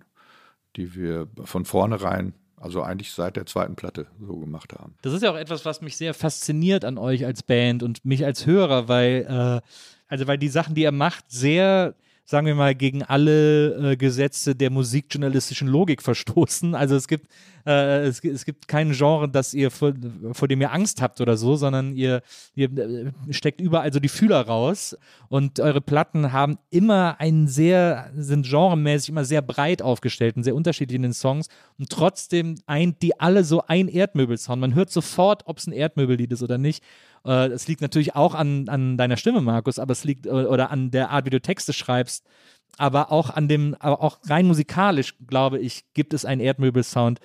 die wir von vornherein also eigentlich seit der zweiten Platte so gemacht haben. Das ist ja auch etwas, was mich sehr fasziniert an euch als Band und mich als Hörer, weil äh, also weil die Sachen, die ihr macht, sehr sagen wir mal, gegen alle äh, Gesetze der musikjournalistischen Logik verstoßen. Also es gibt, äh, es, es, gibt kein Genre, das ihr vor, vor, dem ihr Angst habt oder so, sondern ihr, ihr äh, steckt überall so die Fühler raus und eure Platten haben immer einen sehr, sind genremäßig immer sehr breit aufgestellt und sehr unterschiedlich in den Songs und trotzdem eint die alle so ein Erdmöbelsound. Man hört sofort, ob es ein Erdmöbellied ist oder nicht. Äh, es liegt natürlich auch an, an deiner Stimme, Markus, aber es liegt äh, oder an der Art, wie du Texte schreibst, aber auch an dem, aber auch rein musikalisch, glaube ich, gibt es einen Erdmöbel-Sound.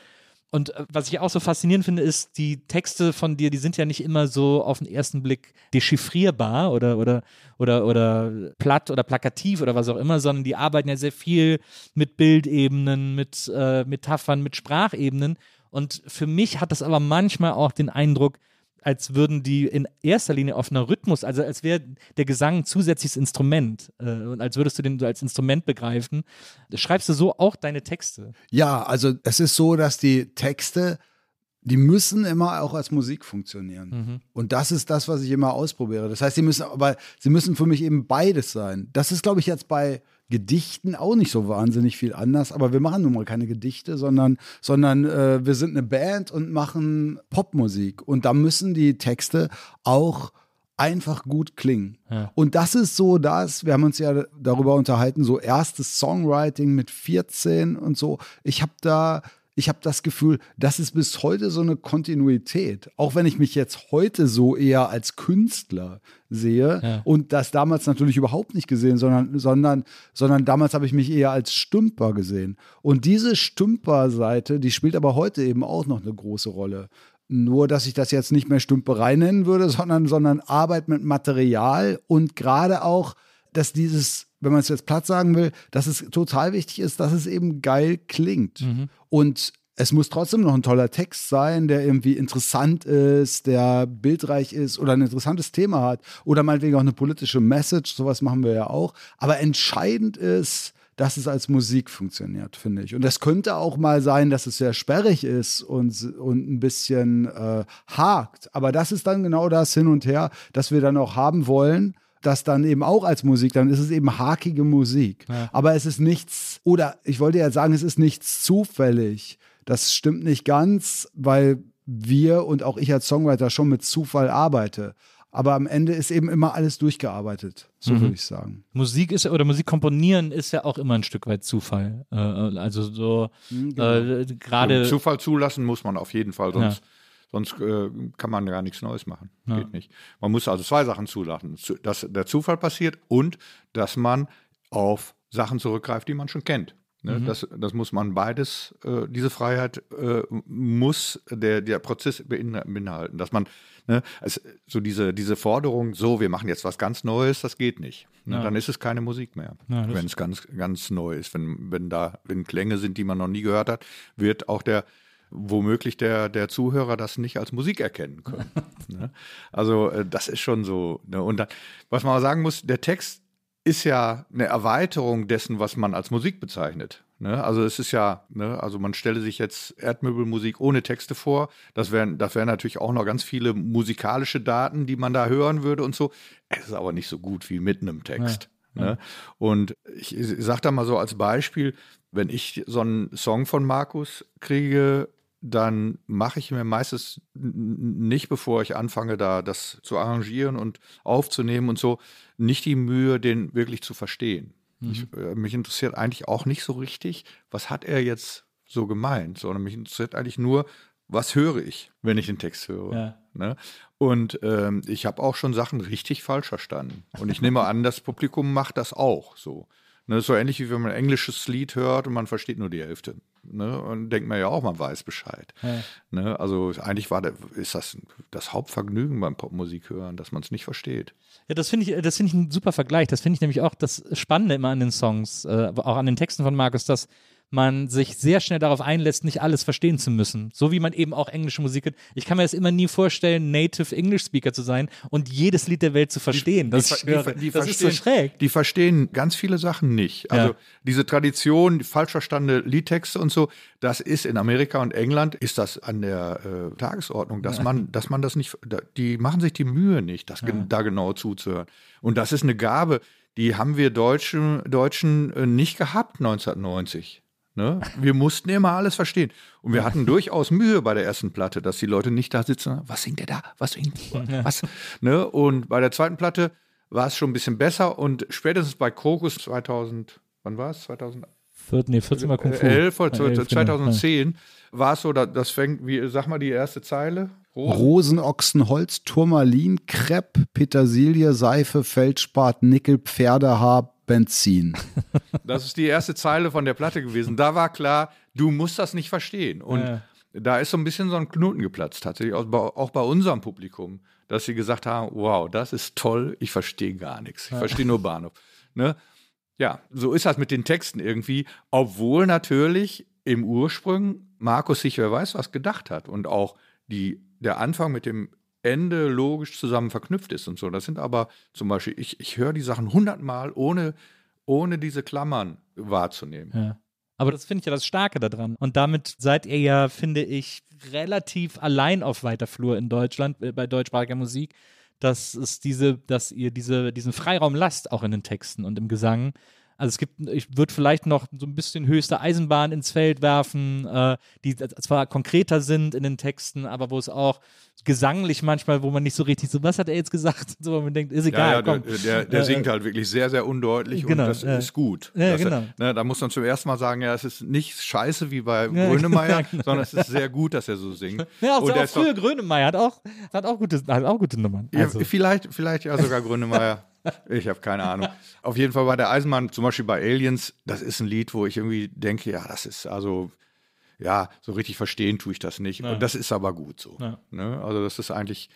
Und äh, was ich auch so faszinierend finde, ist, die Texte von dir, die sind ja nicht immer so auf den ersten Blick dechiffrierbar oder, oder, oder, oder platt oder plakativ oder was auch immer, sondern die arbeiten ja sehr viel mit Bildebenen, mit äh, Metaphern, mit Sprachebenen. Und für mich hat das aber manchmal auch den Eindruck, als würden die in erster Linie auf einer Rhythmus, also als wäre der Gesang ein zusätzliches Instrument äh, und als würdest du den so als Instrument begreifen. Schreibst du so auch deine Texte? Ja, also es ist so, dass die Texte, die müssen immer auch als Musik funktionieren. Mhm. Und das ist das, was ich immer ausprobiere. Das heißt, sie müssen, aber sie müssen für mich eben beides sein. Das ist, glaube ich, jetzt bei Gedichten auch nicht so wahnsinnig viel anders, aber wir machen nun mal keine Gedichte, sondern, sondern äh, wir sind eine Band und machen Popmusik. Und da müssen die Texte auch einfach gut klingen. Ja. Und das ist so das, wir haben uns ja darüber unterhalten, so erstes Songwriting mit 14 und so. Ich habe da ich habe das Gefühl, das ist bis heute so eine Kontinuität. Auch wenn ich mich jetzt heute so eher als Künstler sehe ja. und das damals natürlich überhaupt nicht gesehen, sondern, sondern, sondern damals habe ich mich eher als Stümper gesehen. Und diese Stümperseite, die spielt aber heute eben auch noch eine große Rolle. Nur, dass ich das jetzt nicht mehr Stümperei nennen würde, sondern, sondern Arbeit mit Material und gerade auch, dass dieses wenn man es jetzt platt sagen will, dass es total wichtig ist, dass es eben geil klingt. Mhm. Und es muss trotzdem noch ein toller Text sein, der irgendwie interessant ist, der bildreich ist oder ein interessantes Thema hat oder meinetwegen auch eine politische Message, sowas machen wir ja auch. Aber entscheidend ist, dass es als Musik funktioniert, finde ich. Und es könnte auch mal sein, dass es sehr sperrig ist und, und ein bisschen äh, hakt. Aber das ist dann genau das Hin und Her, das wir dann auch haben wollen das dann eben auch als Musik, dann ist es eben hakige Musik. Ja. Aber es ist nichts, oder ich wollte ja sagen, es ist nichts zufällig. Das stimmt nicht ganz, weil wir und auch ich als Songwriter schon mit Zufall arbeite. Aber am Ende ist eben immer alles durchgearbeitet, so mhm. würde ich sagen. Musik ist oder Musik komponieren ist ja auch immer ein Stück weit Zufall. Äh, also so mhm, genau. äh, gerade Zufall zulassen muss man auf jeden Fall, sonst ja Sonst äh, kann man gar nichts Neues machen. Geht nicht. Man muss also zwei Sachen zulassen. Zu- Dass der Zufall passiert und dass man auf Sachen zurückgreift, die man schon kennt. Ne? Das, das muss man beides, äh, diese Freiheit äh, muss der, der Prozess beinha- beinhalten. Dass man, ne, es, so diese, diese Forderung, so, wir machen jetzt was ganz Neues, das geht nicht. Ne? Dann ist es keine Musik mehr. Ja, wenn es ganz, ganz neu ist. Wenn, wenn da, wenn Klänge sind, die man noch nie gehört hat, wird auch der womöglich der, der Zuhörer das nicht als Musik erkennen können. ne? Also äh, das ist schon so. Ne? Und dann, was man auch sagen muss, der Text ist ja eine Erweiterung dessen, was man als Musik bezeichnet. Ne? Also es ist ja, ne? also man stelle sich jetzt Erdmöbelmusik ohne Texte vor. Das wären, das wären natürlich auch noch ganz viele musikalische Daten, die man da hören würde und so. Es ist aber nicht so gut wie mit einem Text. Ne? Und ich, ich sage da mal so als Beispiel, wenn ich so einen Song von Markus kriege, dann mache ich mir meistens nicht, bevor ich anfange, da das zu arrangieren und aufzunehmen und so, nicht die Mühe, den wirklich zu verstehen. Ich, äh, mich interessiert eigentlich auch nicht so richtig, was hat er jetzt so gemeint, sondern mich interessiert eigentlich nur, was höre ich, wenn ich den Text höre. Ja. Ne? Und ähm, ich habe auch schon Sachen richtig falsch verstanden. Und ich nehme an, das Publikum macht das auch so. Ne, so ähnlich wie wenn man ein englisches Lied hört und man versteht nur die Hälfte. Ne, und denkt man ja auch, man weiß Bescheid. Ne, also eigentlich war der, ist das das Hauptvergnügen beim Popmusik hören, dass man es nicht versteht. Ja, das finde ich, das finde ich ein super Vergleich. Das finde ich nämlich auch das Spannende immer an den Songs, äh, auch an den Texten von Markus, dass man sich sehr schnell darauf einlässt, nicht alles verstehen zu müssen. So wie man eben auch englische Musik hört. Ich kann mir das immer nie vorstellen, Native English Speaker zu sein und jedes Lied der Welt zu verstehen. das die, höre. die, die das ist so schräg. Die verstehen ganz viele Sachen nicht. Also Ja. diese Tradition, die falsch verstandene Liedtexte und so, das ist in Amerika und England ist das an der äh, Tagesordnung, dass man, dass man das nicht, die machen sich die Mühe nicht, das gen- da genau zuzuhören. Und das ist eine Gabe, die haben wir Deutschen, Deutschen äh, nicht gehabt 1990. Ne? Wir mussten immer alles verstehen. Und wir hatten durchaus Mühe bei der ersten Platte, dass die Leute nicht da sitzen, was singt der da? Was singt was? Ne? Und bei der zweiten Platte war es schon ein bisschen besser und spätestens bei Krokus 2000, wann war es? 2011 Viert, nee, 14 Mal Kung Fu. oder Ja, elf, genau. 2010 war es so, da- das fängt, wie, sag mal die erste Zeile. Rosen. Rosenochsen, Holz, Turmalin, Krepp, Petersilie, Seife, Feldspat, Nickel, Pferdehaar, Benzin. Das ist die erste Zeile von der Platte gewesen. Da war klar, du musst das nicht verstehen. Und Ja. da ist so ein bisschen so ein Knoten geplatzt, tatsächlich, auch bei, auch bei unserem Publikum, dass sie gesagt haben: Wow, das ist toll, ich verstehe gar nichts. Ich verstehe nur Bahnhof. Ne? Ja, so ist das mit den Texten irgendwie, obwohl natürlich im Ursprung Markus sich wer weiß was gedacht hat und auch die, der Anfang mit dem Ende logisch zusammen verknüpft ist und so. Das sind aber zum Beispiel, ich, ich höre die Sachen hundertmal, ohne, ohne diese Klammern wahrzunehmen. Ja. Aber das finde ich ja das Starke daran. Und damit seid ihr ja, finde ich, relativ allein auf weiter Flur in Deutschland, äh, bei deutschsprachiger Musik, dass es diese, dass ihr diese, diesen Freiraum lasst, auch in den Texten und im Gesang. Also es gibt, ich würde vielleicht noch so ein bisschen höchste Eisenbahn ins Feld werfen, äh, die zwar konkreter sind in den Texten, aber wo es auch gesanglich manchmal, wo man nicht so richtig so, was hat er jetzt gesagt? So, man denkt, ist egal, Ja, ja, der, komm. der, der Äh, singt halt wirklich sehr, sehr undeutlich genau, und das ja. ist gut. Ja, das, genau. ne, da muss man zum ersten Mal sagen, ja, es ist nicht scheiße wie bei Ja, Grönemeyer, genau. sondern es ist sehr gut, dass er so singt. Ja, auch, und der auch früher Grönemeyer hat auch, hat auch gute, hat auch gute Nummern. Ja, Also, vielleicht, vielleicht ja sogar Grönemeyer. Ich habe keine Ahnung. Auf jeden Fall bei der Eisenbahn, zum Beispiel bei Aliens, das ist ein Lied, wo ich irgendwie denke, ja, das ist also, ja, so richtig verstehen tue ich das nicht. Und das ist aber gut so. Ja. Ne? Also das ist eigentlich,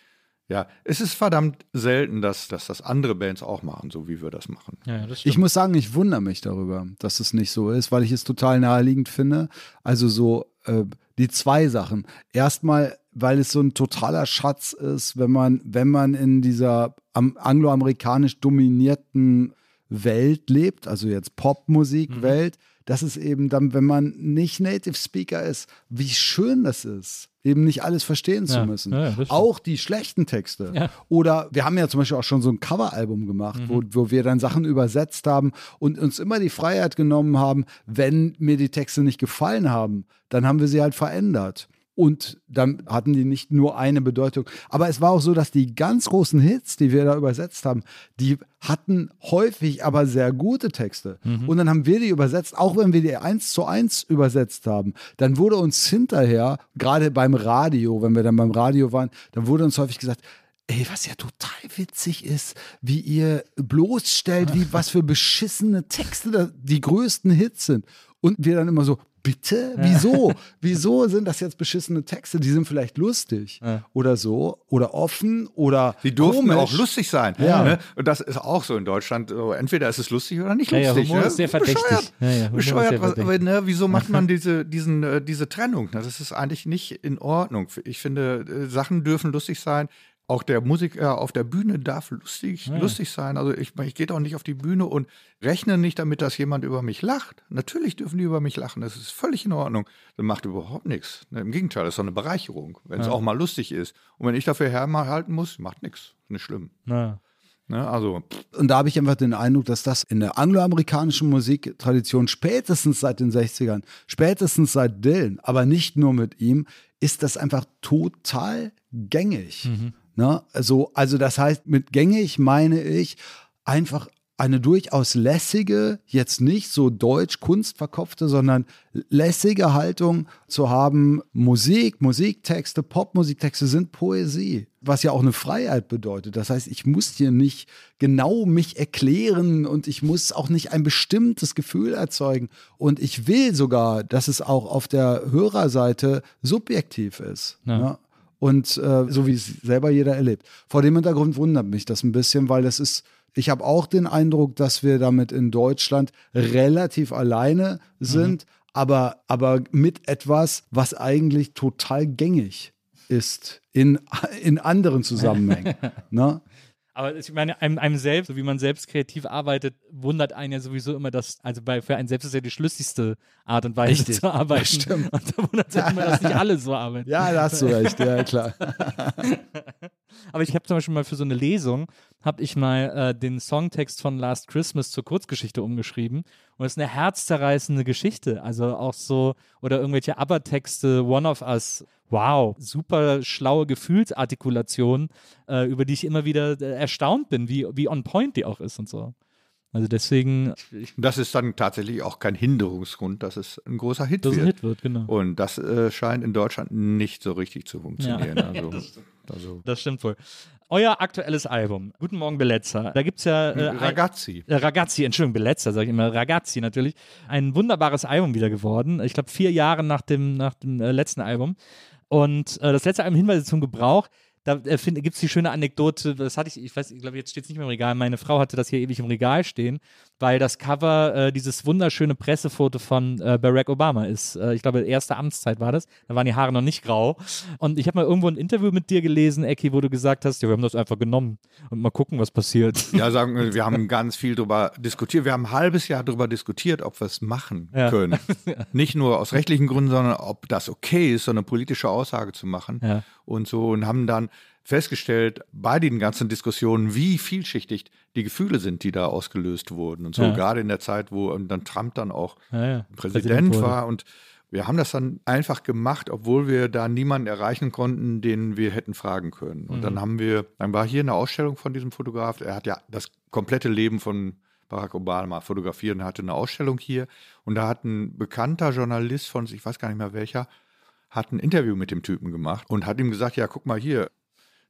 ja, es ist verdammt selten, dass, dass das andere Bands auch machen, so wie wir das machen. ja, das. Ich muss sagen, ich wundere mich darüber, dass es nicht so ist, weil ich es total naheliegend finde. Also so äh, die zwei Sachen. Erstmal, weil es so ein totaler Schatz ist, wenn man, wenn man in dieser am, angloamerikanisch dominierten Welt lebt, also jetzt Popmusik-Welt, das ist eben dann, wenn man nicht Native Speaker ist, wie schön das ist, eben nicht alles verstehen zu Ja, müssen. ja, auch die schlechten Texte. Ja. Oder wir haben ja zum Beispiel auch schon so ein Coveralbum gemacht, wo, wo wir dann Sachen übersetzt haben und uns immer die Freiheit genommen haben, wenn mir die Texte nicht gefallen haben, dann haben wir sie halt verändert. Und dann hatten die nicht nur eine Bedeutung. Aber es war auch so, dass die ganz großen Hits, die wir da übersetzt haben, die hatten häufig aber sehr gute Texte. Und dann haben wir die übersetzt, auch wenn wir die eins zu eins übersetzt haben. Dann wurde uns hinterher, gerade beim Radio, wenn wir dann beim Radio waren, dann wurde uns häufig gesagt, Ey, was ja total witzig ist, wie ihr bloßstellt, wie was für beschissene Texte die größten Hits sind. Und wir dann immer so, bitte? Wieso? Wieso sind das jetzt beschissene Texte? Die sind vielleicht lustig oder so oder offen oder Die durften komisch. auch lustig sein. Ja. Ne? Und das ist auch so in Deutschland. So, entweder ist es lustig oder nicht Ja, ja, lustig. Humor ne? ist sehr verdächtig. Bescheuert, Ja, ja, bescheuert sehr was, verdächtig. ne, wieso macht man diese, diesen, äh, diese Trennung? Ne? Das ist eigentlich nicht in Ordnung. Ich finde, äh, Sachen dürfen lustig sein. Auch der Musiker auf der Bühne darf lustig, lustig sein. Also ich, ich gehe doch nicht auf die Bühne und rechne nicht damit, dass jemand über mich lacht. Natürlich dürfen die über mich lachen. Das ist völlig in Ordnung. Das macht überhaupt nichts. Ne, Im Gegenteil, das ist doch eine Bereicherung, wenn es auch mal lustig ist. Und wenn ich dafür herhalten muss, macht nichts. Nicht schlimm. Na. Ne? Also Und da habe ich einfach den Eindruck, dass das in der angloamerikanischen Musiktradition spätestens seit den 60ern, spätestens seit Dylan, aber nicht nur mit ihm, ist das einfach total gängig. Ne? Also, also das heißt, mit gängig meine ich einfach eine durchaus lässige, jetzt nicht so deutsch kunstverkopfte, sondern lässige Haltung zu haben. Musik, Musiktexte, Popmusiktexte sind Poesie, was ja auch eine Freiheit bedeutet. Das heißt, ich muss hier nicht genau mich erklären und ich muss auch nicht ein bestimmtes Gefühl erzeugen. Und ich will sogar, dass es auch auf der Hörerseite subjektiv ist. Ja. Ne? Und äh, so wie es selber jeder erlebt. Vor dem Hintergrund wundert mich das ein bisschen, weil das ist, ich habe auch den Eindruck, dass wir damit in Deutschland relativ alleine sind, aber, aber mit etwas, was eigentlich total gängig ist in, in anderen Zusammenhängen. ne? Aber ich meine, einem, einem selbst, so wie man selbst kreativ arbeitet, wundert einen ja sowieso immer, dass, also bei, für einen selbst ist ja die schlüssigste Art und Weise Richtig. zu arbeiten. Das stimmt. Und da wundert es ja immer, dass nicht alle so arbeiten. Ja, da hast du recht, ja klar. Aber ich habe zum Beispiel mal für so eine Lesung, habe ich mal äh, den Songtext von Last Christmas zur Kurzgeschichte umgeschrieben. Und es ist eine herzzerreißende Geschichte. Also auch so, oder irgendwelche ABBA-Texte, One of Us. Wow, super schlaue Gefühlsartikulation, äh, über die ich immer wieder äh, erstaunt bin, wie, wie on point die auch ist und so. Also deswegen, das ist dann tatsächlich auch kein Hinderungsgrund, dass es ein großer Hit dass wird. ein Hit wird, genau. Und das äh, scheint in Deutschland nicht so richtig zu funktionieren. Also, also Das stimmt wohl. Euer aktuelles Album, Guten Morgen Belezza, da gibt es ja äh, ein- Ragazzi. Äh, Ragazzi, Entschuldigung, Belezza, sage ich immer, Ragazzi natürlich. Ein wunderbares Album wieder geworden. Ich glaube, vier Jahre nach dem, nach dem äh, letzten Album. Und äh, das letzte Album Hinweise zum Gebrauch. Da äh, gibt es die schöne Anekdote, das hatte ich, ich weiß, ich glaube, jetzt steht es nicht mehr im Regal. Meine Frau hatte das hier ewig im Regal stehen, weil das Cover äh, dieses wunderschöne Pressefoto von äh, Barack Obama ist. Äh, ich glaube, erste Amtszeit war das. Da waren die Haare noch nicht grau. Und ich habe mal irgendwo ein Interview mit dir gelesen, Ecki, wo du gesagt hast, ja, wir haben das einfach genommen und mal gucken, was passiert. Ja, sagen wir, wir haben ganz viel darüber diskutiert. Wir haben ein halbes Jahr darüber diskutiert, ob wir es machen Ja. können. Nicht nur aus rechtlichen Gründen, sondern ob das okay ist, so eine politische Aussage zu machen. Ja. Und so und haben dann festgestellt bei den ganzen Diskussionen, wie vielschichtig die Gefühle sind, die da ausgelöst wurden. Und so Ja. gerade in der Zeit, wo dann Trump dann auch Ja, ja. Präsident wurde. war und wir haben das dann einfach gemacht, obwohl wir da niemanden erreichen konnten, den wir hätten fragen können. Und Mhm. dann haben wir, dann war hier eine Ausstellung von diesem Fotograf. Er hat ja das komplette Leben von Barack Obama fotografiert und hatte eine Ausstellung hier. Und da hat ein bekannter Journalist von, ich weiß gar nicht mehr welcher, hat ein Interview mit dem Typen gemacht und hat ihm gesagt, ja, guck mal hier,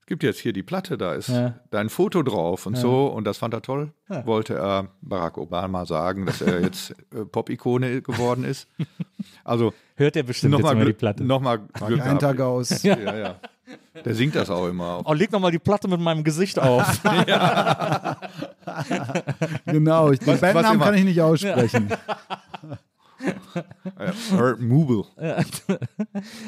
gibt jetzt hier die Platte, da ist Ja. dein Foto drauf und so. Und das fand er toll. Wollte er Barack Obama sagen, dass er jetzt äh, Pop-Ikone geworden ist. Also Hört er bestimmt jetzt nochmal immer die Platte. noch mal Glück Ein Tag aus. Ja, ja. Der singt das auch immer. Oh, leg noch mal die Platte mit meinem Gesicht auf. Genau, ich, den Was- was Bandnamen immer. kann ich nicht aussprechen. Mubel.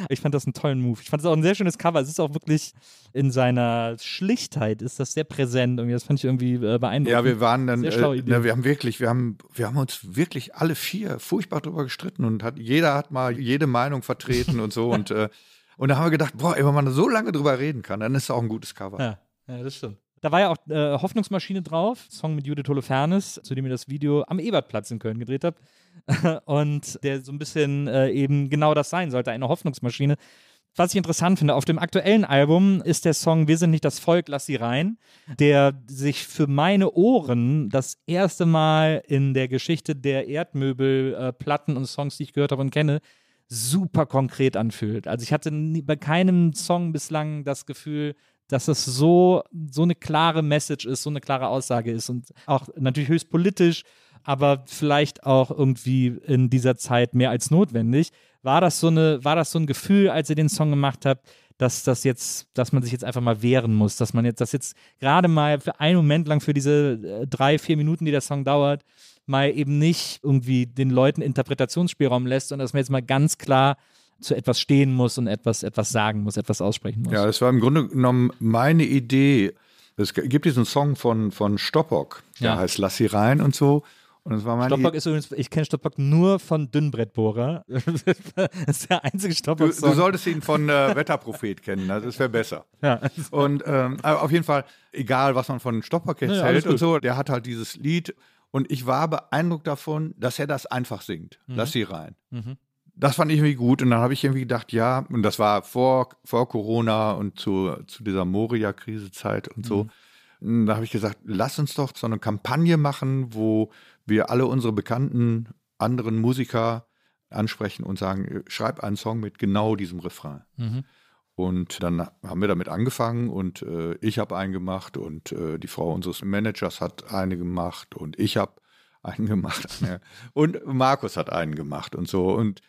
ich fand das einen tollen Move. Ich fand es auch ein sehr schönes Cover. Es ist auch wirklich in seiner Schlichtheit ist das sehr präsent. Irgendwie, das fand ich irgendwie äh, beeindruckend. Ja, wir waren dann, äh, ne, wir haben wirklich, wir haben, wir haben uns wirklich alle vier furchtbar drüber gestritten und hat, jeder hat mal jede Meinung vertreten und so und, äh, und da haben wir gedacht, boah, ey, wenn man so lange drüber reden kann, dann ist es auch ein gutes Cover. Ja, ja, das stimmt. Da war ja auch äh, Hoffnungsmaschine drauf, Song mit Judith Holofernes, zu dem ihr das Video am Ebertplatz in Köln gedreht habt. Und der so ein bisschen äh, eben genau das sein sollte, eine Hoffnungsmaschine. was ich interessant finde, auf dem aktuellen Album ist der Song Wir sind nicht das Volk, lass sie rein, der sich für meine Ohren das erste Mal in der Geschichte der Erdmöbel, äh, und Songs, die ich gehört habe und kenne, super konkret anfühlt. Also ich hatte nie, bei keinem Song bislang das Gefühl, dass es so, so eine klare Message ist, so eine klare Aussage ist und auch natürlich höchst politisch, aber vielleicht auch irgendwie in dieser Zeit mehr als notwendig. War das so eine, war das so ein Gefühl, als ihr den Song gemacht habt, dass das jetzt, dass man sich jetzt einfach mal wehren muss, dass man jetzt, das jetzt gerade mal für einen Moment lang für diese äh, drei, vier Minuten, die der Song dauert, mal eben nicht irgendwie den Leuten Interpretationsspielraum lässt, sondern dass man jetzt mal ganz klar zu etwas stehen muss und etwas, etwas sagen muss, etwas aussprechen muss. Ja, das war im Grunde genommen meine Idee. Es gibt diesen Song von, von Stoppock, der Ja. heißt Lass sie rein und so. Und das war meine Stoppock ist übrigens, ich kenne Stoppock nur von Dünnbrettbohrer. das ist der einzige Du, Stoppock-Song. du solltest ihn von äh, Wetterprophet kennen, ne? das wäre besser. ja. Und ähm, auf jeden Fall, egal was man von Stoppock jetzt Ja, hält und so, der hat halt dieses Lied und ich war beeindruckt davon, dass er das einfach singt. Mhm. Lass sie rein. Das fand ich irgendwie gut und dann habe ich irgendwie gedacht, ja, und das war vor, vor Corona und zu, zu dieser Moria-Krisezeit und so. Mhm. Und Da habe ich gesagt, lass uns doch so eine Kampagne machen, wo wir alle unsere bekannten anderen Musiker ansprechen und sagen, schreib einen Song mit genau diesem Refrain. Mhm. Und dann haben wir damit angefangen und äh, ich habe einen gemacht und äh, die Frau unseres Managers hat eine gemacht und ich habe einen gemacht ja. und Markus hat einen gemacht und so und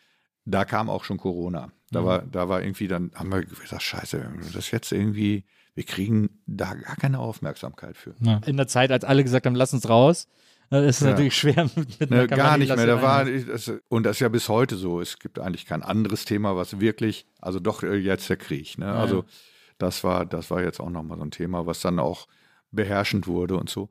da kam auch schon Corona. Da war, da war irgendwie dann haben wir gesagt, Scheiße, das jetzt irgendwie, wir kriegen da gar keine Aufmerksamkeit für. Ja. In der Zeit, als alle gesagt haben, lass uns raus, äh, ist es Ja. natürlich schwer mit, Ne, gar nicht mehr. Da war, das, und das ist ja bis heute so. Es gibt eigentlich kein anderes Thema, was wirklich, also doch äh, jetzt der Krieg. Ne? Also das war, das war jetzt auch nochmal so ein Thema, was dann auch beherrschend wurde und so.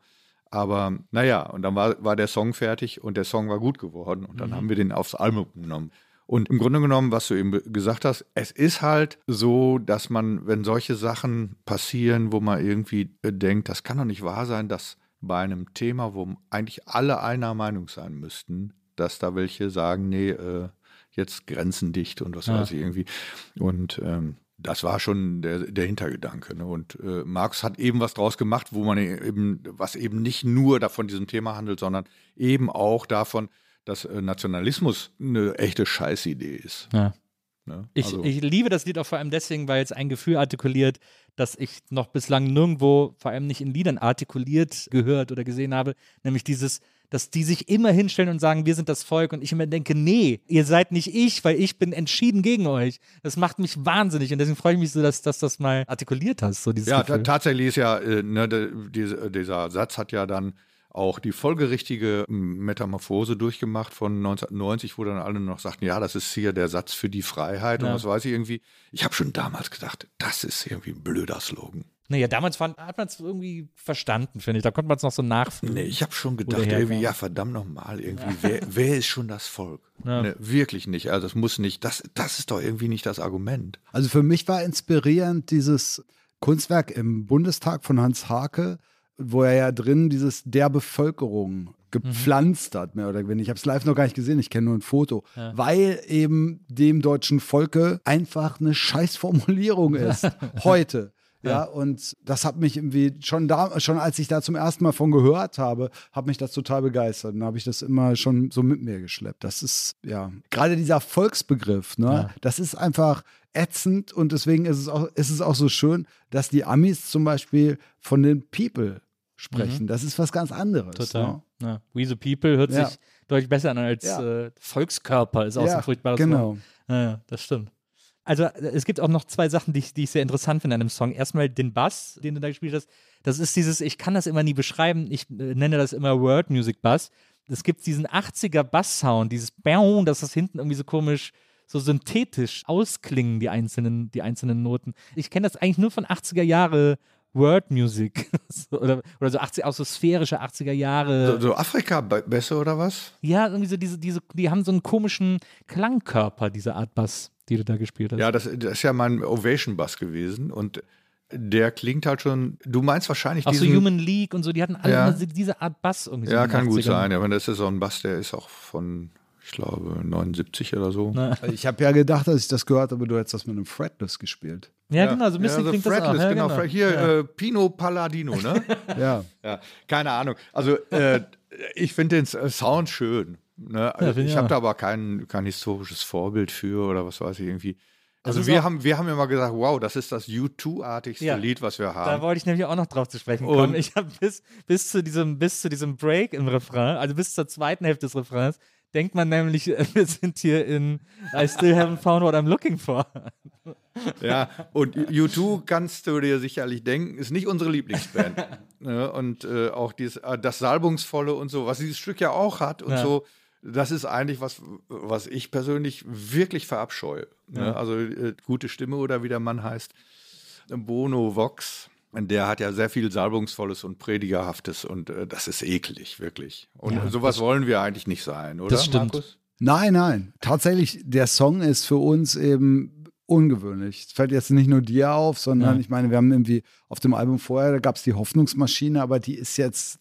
Aber naja, und dann war, war der Song fertig und der Song war gut geworden und dann haben wir den aufs Album genommen. Und im Grunde genommen, was du eben be- gesagt hast, es ist halt so, dass man, wenn solche Sachen passieren, wo man irgendwie äh, denkt, das kann doch nicht wahr sein, dass bei einem Thema, wo eigentlich alle einer Meinung sein müssten, dass da welche sagen, nee, äh, jetzt grenzendicht und was Ja. weiß ich irgendwie. Und ähm, das war schon der, der Hintergedanke. Ne? Und äh, Marx hat eben was draus gemacht, wo man eben, was eben nicht nur davon diesem Thema handelt, sondern eben auch davon, dass äh, Nationalismus eine echte Scheißidee ist. Ja. Ne? Ich, Also- ich liebe das Lied auch vor allem deswegen, weil es ein Gefühl artikuliert, das ich noch bislang nirgendwo, vor allem nicht in Liedern artikuliert gehört oder gesehen habe, nämlich dieses, dass die sich immer hinstellen und sagen, wir sind das Volk und ich immer denke, nee, ihr seid nicht ich, weil ich bin entschieden gegen euch. Das macht mich wahnsinnig und deswegen freue ich mich so, dass, dass das mal artikuliert hast, so dieses Ja, tatsächlich ist ja, äh, ne, de, diese, dieser Satz hat ja dann auch die folgerichtige m, Metamorphose durchgemacht von 1990, wo dann alle noch sagten, ja, das ist hier der Satz für die Freiheit Ja. und was weiß ich irgendwie. Ich habe schon damals gedacht, das ist irgendwie ein blöder Slogan. Naja, damals fand, hat man es irgendwie verstanden, finde ich. Da konnte man es noch so nachfühlen. Nee, ich habe schon gedacht, irgendwie, ja, verdammt nochmal, irgendwie, wer, wer ist schon das Volk? Ja. Ne, wirklich nicht. Also das muss nicht, das, das ist doch irgendwie nicht das Argument. Also für mich war inspirierend dieses Kunstwerk im Bundestag von Hans Hake, wo er ja drin dieses der Bevölkerung gepflanzt hat, mehr oder weniger. Ich habe es live noch gar nicht gesehen, ich kenne nur ein Foto, weil eben dem deutschen Volke einfach eine Scheißformulierung ist. Heute. Ja, und das hat mich irgendwie schon da, schon als ich da zum ersten Mal von gehört habe, hat mich das total begeistert. Und habe ich das immer schon so mit mir geschleppt. Das ist, ja, gerade dieser Volksbegriff, ne, Ja. das ist einfach ätzend und deswegen ist es auch, ist es auch so schön, dass die Amis zum Beispiel von den People sprechen. Das ist was ganz anderes. Total. Ja. We the People hört Ja. sich deutlich besser an als Ja. äh, Volkskörper, ist auch so ein furchtbares genau. Wort. Das stimmt. Also äh, es gibt auch noch zwei Sachen, die ich, die ich sehr interessant finde an dem Song. Erstmal den Bass, den du da gespielt hast. Das ist dieses, ich kann das immer nie beschreiben, ich äh, nenne das immer World Music Bass. Es gibt diesen 80er Bass-Sound, dieses Bäum, dass das hinten irgendwie so komisch, so synthetisch ausklingen, die einzelnen, die einzelnen Noten. Ich kenne das eigentlich nur von 80er Jahre World Music. So, oder, oder so 80, auch so sphärische 80er Jahre. So, so Afrika be- besser oder was? Ja, irgendwie so diese, diese, die haben so einen komischen Klangkörper, diese Art Bass, die du da gespielt hast. Ja, das, das ist ja mein Ovation-Bass gewesen und der klingt halt schon, du meinst wahrscheinlich auch so diesen, Human League und so, die hatten alle Ja. so diese Art Bass irgendwie. so Ja, kann gut 80ern. sein, aber das ist so ein Bass, der ist auch von ich glaube 79 oder so. Ich habe ja gedacht, als ich das gehört habe, du hättest das mit einem Fretless gespielt. Ja, genau, so ein bisschen ja, klingt Fretless, das auch. Ja, genau. genau. Hier, ja. äh, Pino Palladino, ne? Ja. ja, keine Ahnung. Also, äh, ich finde den S- Sound schön. Ne? Also, ich ich habe da aber kein, kein historisches Vorbild für oder was weiß ich irgendwie. Also, wir haben, wir haben immer gesagt, wow, das ist das U2-artigste Ja. Lied, was wir Da haben. wollte ich nämlich auch noch drauf zu sprechen kommen. Und- ich habe bis, bis, zu diesem, bis zu diesem Break im Refrain, also bis zur zweiten Hälfte des Refrains, denkt man nämlich, äh, wir sind hier in I still haven't found what I'm looking for. Ja, und U2 kannst du dir sicherlich denken, ist nicht unsere Lieblingsband. ne? Und äh, auch dieses, äh, das Salbungsvolle und so, was dieses Stück ja auch hat und Ja. so, das ist eigentlich was, was ich persönlich wirklich verabscheue. Ne? Ja. Also äh, gute Stimme oder wie der Mann heißt, Bono Vox. Der hat ja sehr viel Salbungsvolles und Predigerhaftes und äh, das ist eklig, wirklich. Und Ja, sowas wollen wir eigentlich nicht sein, oder? Das stimmt. Markus? Nein, nein. Tatsächlich, der Song ist für uns eben ungewöhnlich. Es fällt jetzt nicht nur dir auf, sondern Ja. ich meine, wir haben irgendwie auf dem Album vorher, da gab es die Hoffnungsmaschine, aber die ist jetzt,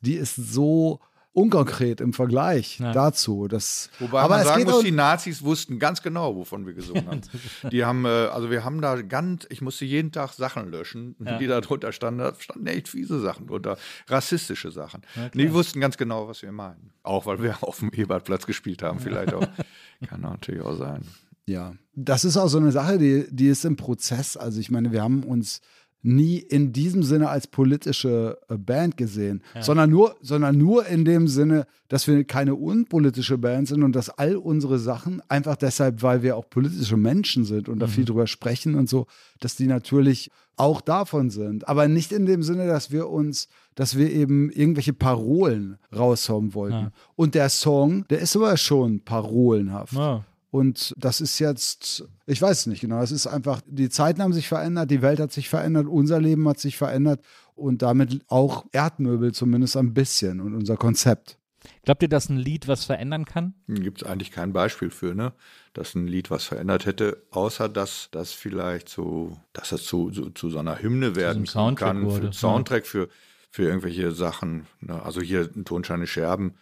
die ist so unkonkret im Vergleich Ja. dazu. Das, Wobei aber man es sagen geht muss, auch- die Nazis wussten ganz genau, wovon wir gesungen haben. Die haben, äh, also wir haben da ganz, ich musste jeden Tag Sachen löschen, Ja. die da drunter standen. Da standen echt fiese Sachen drunter, rassistische Sachen. die wussten ganz genau, was wir meinen. Auch weil wir auf dem Ebertplatz gespielt haben, vielleicht auch. Kann natürlich auch sein. Ja, das ist auch so eine Sache, die, die ist im Prozess. Also ich meine, wir haben uns nie in diesem Sinne als politische äh, Band gesehen, sondern, nur, sondern nur in dem Sinne, dass wir keine unpolitische Band sind und dass all unsere Sachen, einfach deshalb, weil wir auch politische Menschen sind und da viel drüber sprechen und so, dass die natürlich auch davon sind. Aber nicht in dem Sinne, dass wir uns, dass wir eben irgendwelche Parolen raushauen wollten. Ja. Und der Song, der ist aber schon parolenhaft. Ja. Und das ist jetzt, ich weiß nicht genau, es ist einfach, die Zeiten haben sich verändert, die Welt hat sich verändert, unser Leben hat sich verändert und damit auch Erdmöbel zumindest ein bisschen und unser Konzept. Glaubt ihr, dass ein Lied was verändern kann? Gibt es eigentlich kein Beispiel für, ne? Dass ein Lied was verändert hätte, außer dass das vielleicht so, dass das zu, zu, zu so einer Hymne werden Soundtrack kann, wurde, für Soundtrack für, für irgendwelche Sachen. Ne? Also hier Tonscheine Scherben,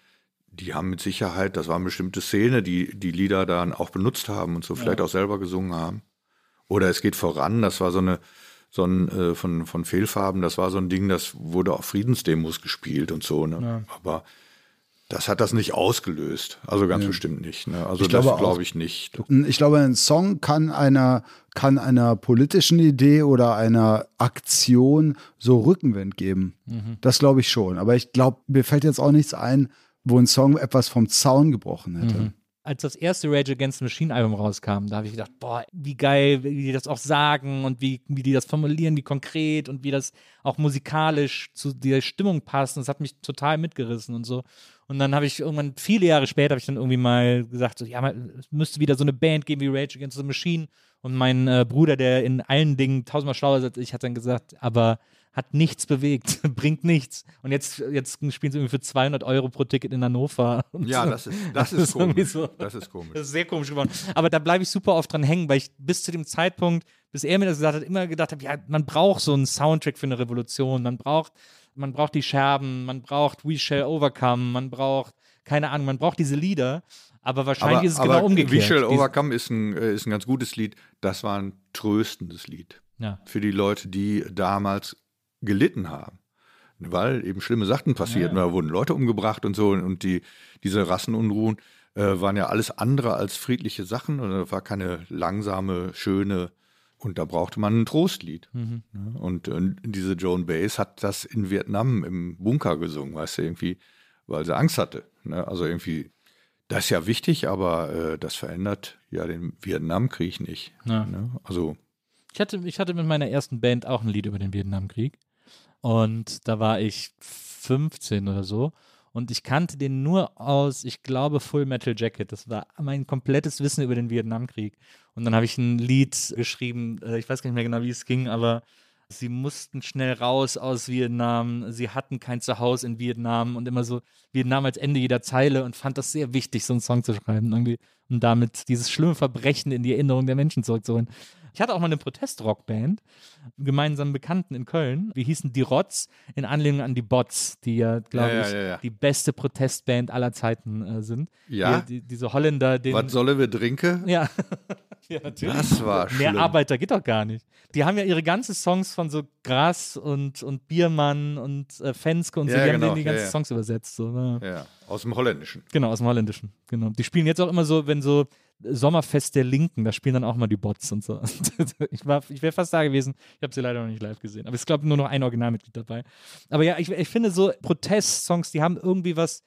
die haben mit Sicherheit, das war eine bestimmte Szene, die die Lieder dann auch benutzt haben und so vielleicht auch selber gesungen haben. Oder es geht voran, das war so eine, so ein äh, von, von Fehlfarben, das war so ein Ding, das wurde auf Friedensdemos gespielt und so, ne? Aber das hat das nicht ausgelöst. Also ganz bestimmt nicht. Ne? Also Ich das glaube auch. glaube ich nicht. Ich glaube, ein Song kann einer, kann einer politischen Idee oder einer Aktion so Rückenwind geben. Das glaube ich schon. Aber ich glaube, mir fällt jetzt auch nichts ein, wo ein Song etwas vom Zaun gebrochen hätte. als das erste Rage Against the Machine Album rauskam, da habe ich gedacht, boah, wie geil, wie die das auch sagen und wie, wie die das formulieren, wie konkret und wie das auch musikalisch zu der Stimmung passt. Und das hat mich total mitgerissen und so. Und dann habe ich irgendwann, viele Jahre später, habe ich dann irgendwie mal gesagt, so, ja, es müsste wieder so eine Band geben wie Rage Against the Machine. Und mein äh, Bruder, der in allen Dingen tausendmal schlauer ist als ich, hat dann gesagt, aber hat nichts bewegt, bringt nichts. Und jetzt, jetzt spielen sie irgendwie für 200 Euro pro Ticket in Hannover. Ja, so. das ist, das ist ist komisch. so. Das ist komisch. Das ist sehr komisch geworden. Aber da bleibe ich super oft dran hängen, weil ich bis zu dem Zeitpunkt, bis er mir das gesagt hat, immer gedacht habe, ja, man braucht so einen Soundtrack für eine Revolution. Man braucht, man braucht die Scherben, man braucht We Shall Overcome, man braucht, keine Ahnung, man braucht diese Lieder. Aber wahrscheinlich ist es genau umgekehrt. We Shall Overcome ist ein, äh, ist ein ganz gutes Lied. Das war ein tröstendes Lied ja. für die Leute, die damals gelitten haben. Weil eben schlimme Sachen passierten, da wurden Leute umgebracht und so. Und die, diese Rassenunruhen äh, waren ja alles andere als friedliche Sachen. Und da war keine langsame, schöne. Und da brauchte man ein Trostlied. Mhm. Ne? Und äh, diese Joan Baez hat das in Vietnam im Bunker gesungen, weißt du, irgendwie, weil sie Angst hatte. Ne? Also irgendwie, das ist ja wichtig, aber äh, das verändert ja den Vietnamkrieg nicht. Ja. Ne? Also Ich hatte, ich hatte mit meiner ersten Band auch ein Lied über den Vietnamkrieg. Und da war ich 15 oder so. Und ich kannte den nur aus, ich glaube, Full Metal Jacket. Das war mein komplettes Wissen über den Vietnamkrieg. Und dann habe ich ein Lied geschrieben, äh, ich weiß gar nicht mehr genau, wie es ging, aber sie mussten schnell raus aus Vietnam, sie hatten kein Zuhause in Vietnam und immer so Vietnam als Ende jeder Zeile und fand das sehr wichtig, so einen Song zu schreiben irgendwie und damit dieses schlimme Verbrechen in die Erinnerung der Menschen zurückzuholen. Ich hatte auch mal eine Protestrockband, gemeinsam Bekannten in Köln. Wir hießen die Rotz in Anlehnung an die Bots, die ja, glaube Ja, ich, ja, ja. die beste Protestband aller Zeiten äh, sind. Ja? Die, die, diese Holländer, den. Was solle wir trinken? ja. ja, natürlich. Das war Mehr schlimm. Arbeiter geht doch gar nicht. Die haben ja ihre ganzen Songs von so Gras und, und Biermann und äh, Fenske und so, Ja, die haben genau, denen die ganzen. Songs übersetzt. So, ne? Ja, aus dem Holländischen. Genau, aus dem Holländischen. Genau. Die spielen jetzt auch immer so, wenn so Sommerfest der Linken, da spielen dann auch mal die Bots und so. ich ich wäre fast da gewesen. Ich habe sie leider noch nicht live gesehen. Aber es glaube nur noch ein Originalmitglied dabei. Aber ja, ich, ich finde so Protestsongs, die haben irgendwie was,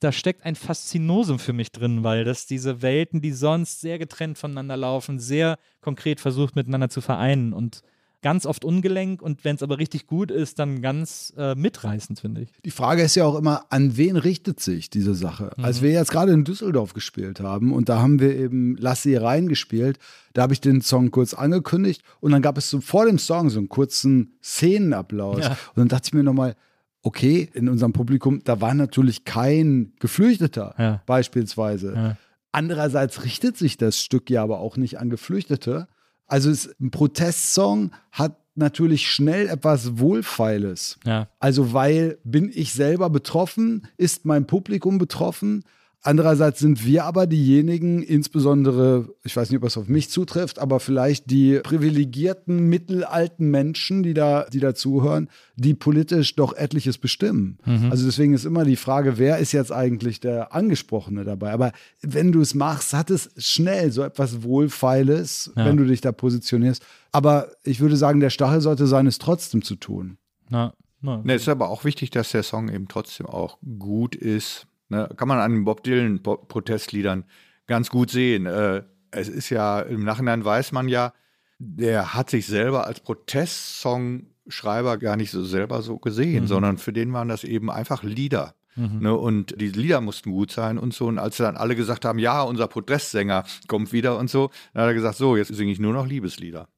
da steckt ein Faszinosum für mich drin, weil das diese Welten, die sonst sehr getrennt voneinander laufen, sehr konkret versucht miteinander zu vereinen und ganz oft ungelenk und wenn es aber richtig gut ist, dann ganz äh, mitreißend, finde ich. Die Frage ist ja auch immer, an wen richtet sich diese Sache? Als wir jetzt gerade in Düsseldorf gespielt haben und da haben wir eben Lass sie rein gespielt, da habe ich den Song kurz angekündigt und dann gab es so vor dem Song so einen kurzen Szenenapplaus. Ja. Und dann dachte ich mir nochmal, okay, in unserem Publikum, da war natürlich kein Geflüchteter Ja. beispielsweise. Ja. Andererseits richtet sich das Stück ja aber auch nicht an Geflüchtete. Also es, ein Protestsong hat natürlich schnell etwas Wohlfeiles. Ja. Also weil bin ich selber betroffen, ist mein Publikum betroffen. Andererseits sind wir aber diejenigen, insbesondere, ich weiß nicht, ob es auf mich zutrifft, aber vielleicht die privilegierten mittelalten Menschen, die da, die da zuhören, die politisch doch etliches bestimmen. Also deswegen ist immer die Frage, wer ist jetzt eigentlich der Angesprochene dabei? Aber wenn du es machst, hat es schnell so etwas Wohlfeiles, Ja. wenn du dich da positionierst. Aber ich würde sagen, der Stachel sollte sein, es trotzdem zu tun. Na, na. Ne, es ist aber auch wichtig, dass der Song eben trotzdem auch gut ist. Ne, kann man an den Bob Dylan Bo- Protestliedern ganz gut sehen. Äh, es ist ja, im Nachhinein weiß man ja, der hat sich selber als Protestsongschreiber gar nicht so selber so gesehen, sondern für den waren das eben einfach Lieder. Ne, und die Lieder mussten gut sein und so. Und als dann alle gesagt haben, ja, unser Protestsänger kommt wieder und so, dann hat er gesagt, so, jetzt singe ich nur noch Liebeslieder.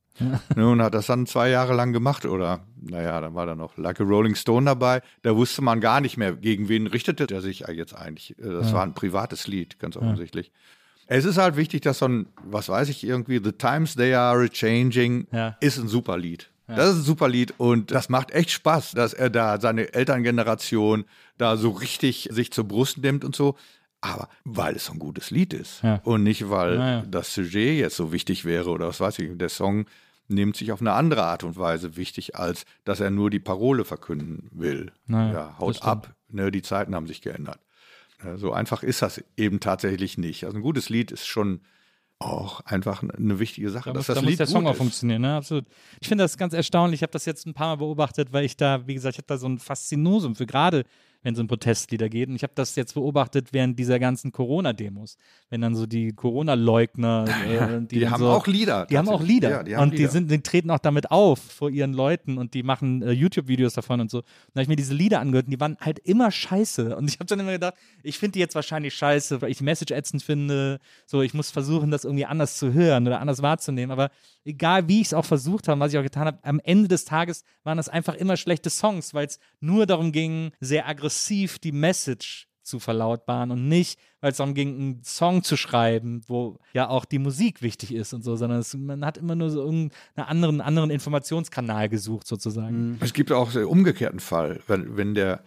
Ne, und hat das dann zwei Jahre lang gemacht oder, naja, dann war da noch Like a Rolling Stone dabei. Da wusste man gar nicht mehr, gegen wen richtete er sich jetzt eigentlich. Äh, Das war ein privates Lied, ganz offensichtlich. Es ist halt wichtig, dass so ein, was weiß ich, irgendwie, The Times They Are Changing Ja. ist ein super Lied. Das ist ein super Lied und das macht echt Spaß, dass er da seine Elterngeneration da so richtig sich zur Brust nimmt und so. Aber weil es so ein gutes Lied ist Ja. und nicht, weil Ja, ja. das Sujet jetzt so wichtig wäre oder was weiß ich. Der Song nimmt sich auf eine andere Art und Weise wichtig, als dass er nur die Parole verkünden will. Naja, ja, haut ab, ne, die Zeiten haben sich geändert. So einfach ist das eben tatsächlich nicht. Also ein gutes Lied ist schon auch einfach eine wichtige Sache. Da, dass muss, das da Lied muss der Song auch ist. funktionieren, ne? absolut. Ich finde das ganz erstaunlich. Ich habe das jetzt ein paar Mal beobachtet, weil ich da, wie gesagt, ich habe da so ein Faszinosum für gerade, wenn es um Protestlieder geht. Und ich habe das jetzt beobachtet während dieser ganzen Corona-Demos. Wenn dann so die Corona-Leugner, äh, Die, dann haben so, auch Lieder. Die haben auch. Lieder. Ja, die haben und die, Lieder. sind, die treten auch damit auf vor ihren Leuten und die machen äh, YouTube-Videos davon und so. Und da habe ich mir diese Lieder angehört und die waren halt immer scheiße. Und ich habe dann immer gedacht, ich finde die jetzt wahrscheinlich scheiße, weil ich die Message ätzend finde. So, ich muss versuchen, das irgendwie anders zu hören oder anders wahrzunehmen. Aber egal, wie ich es auch versucht habe, was ich auch getan habe, am Ende des Tages waren das einfach immer schlechte Songs, weil es nur darum ging, sehr aggressiv die Message zu verlautbaren und nicht, weil es darum ging, einen Song zu schreiben, wo ja auch die Musik wichtig ist und so, sondern es, man hat immer nur so irgendeinen anderen, anderen Informationskanal gesucht sozusagen. Es gibt auch den umgekehrten Fall, wenn, wenn der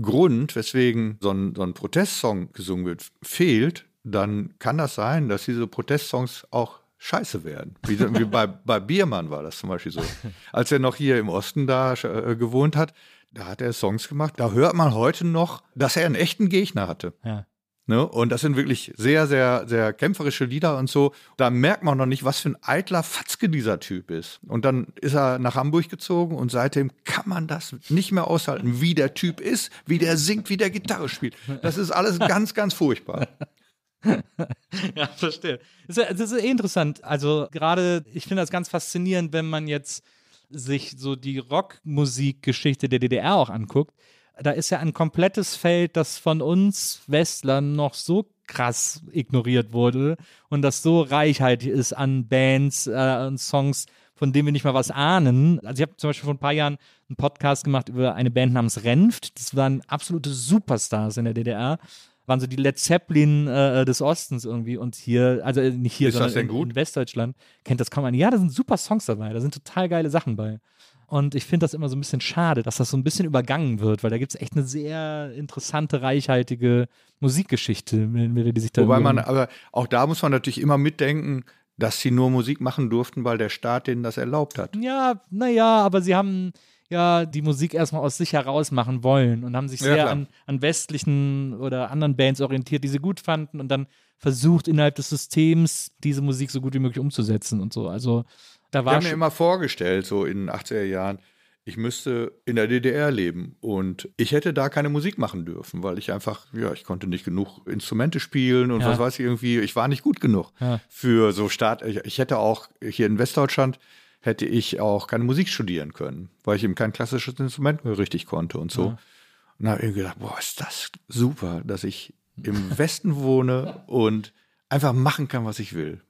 Grund, weswegen so ein, so ein Protestsong gesungen wird, fehlt, dann kann das sein, dass diese Protestsongs auch scheiße werden. Wie, wie bei, bei Biermann war das zum Beispiel so. Als er noch hier im Osten da äh, gewohnt hat, da hat er Songs gemacht. Da hört man heute noch, dass er einen echten Gegner hatte. Ja. Ne? Und das sind wirklich sehr, sehr, sehr kämpferische Lieder und so. Da merkt man noch nicht, was für ein eitler Fatzke dieser Typ ist. Und dann ist er nach Hamburg gezogen und seitdem kann man das nicht mehr aushalten, wie der Typ ist, wie der singt, wie der Gitarre spielt. Das ist alles ganz, ganz furchtbar. Ja, verstehe. Das ist, das ist eh interessant. Also gerade, ich finde das ganz faszinierend, wenn man jetzt sich so die Rockmusikgeschichte der DDR auch anguckt. Da ist ja ein komplettes Feld, das von uns Westlern noch so krass ignoriert wurde und das so reichhaltig ist an Bands äh, und Songs, von denen wir nicht mal was ahnen. Also ich habe zum Beispiel vor ein paar Jahren einen Podcast gemacht über eine Band namens Renft. Das waren absolute Superstars in der DDR. Waren so die Led Zeppelin äh, des Ostens irgendwie und hier, also äh, nicht hier, Ist sondern in, in Westdeutschland, kennt das kaum einer. Ja, da sind super Songs dabei, da sind total geile Sachen bei. Und ich finde das immer so ein bisschen schade, dass das so ein bisschen übergangen wird, weil da gibt es echt eine sehr interessante, reichhaltige Musikgeschichte, mit, mit der die sich da Wobei man, aber auch da muss man natürlich immer mitdenken, dass sie nur Musik machen durften, weil der Staat denen das erlaubt hat. Ja, naja, aber sie haben ja die Musik erstmal aus sich heraus machen wollen und haben sich Ja, sehr an, an westlichen oder anderen Bands orientiert, die sie gut fanden und dann versucht, innerhalb des Systems diese Musik so gut wie möglich umzusetzen und so. Also da Ich war habe mir immer vorgestellt, so in den 80er Jahren, ich müsste in der DDR leben und ich hätte da keine Musik machen dürfen, weil ich einfach, ja, ich konnte nicht genug Instrumente spielen und Ja. was weiß ich irgendwie, ich war nicht gut genug Ja. für so Staat. Ich, ich hätte auch hier in Westdeutschland hätte ich auch keine Musik studieren können, weil ich eben kein klassisches Instrument mehr richtig konnte und so. Und da habe ich gedacht, boah, ist das super, dass ich im Westen wohne und einfach machen kann, was ich will.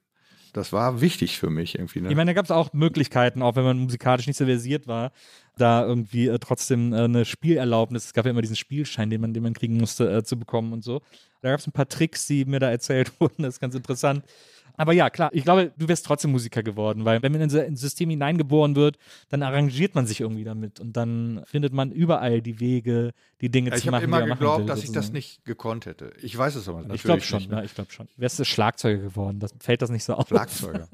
Das war wichtig für mich irgendwie. Ne? Ich meine, da gab es auch Möglichkeiten, auch wenn man musikalisch nicht so versiert war, da irgendwie äh, trotzdem äh, eine Spielerlaubnis, es gab ja immer diesen Spielschein, den man, den man kriegen musste, äh, zu bekommen und so. Da gab es ein paar Tricks, die mir da erzählt wurden, das ist ganz interessant. Aber ja, klar, ich glaube, du wärst trotzdem Musiker geworden, weil wenn man in so ein System hineingeboren wird, dann arrangiert man sich irgendwie damit und dann findet man überall die Wege, die Dinge Ja, zu ich habe machen. immer machen geglaubt, will, dass ich das sozusagen. nicht gekonnt hätte. Ich weiß es aber natürlich Ich glaube schon, nicht. ja, ich glaube schon. Wärst du Schlagzeuger geworden, das fällt das nicht so auf. Schlagzeuger.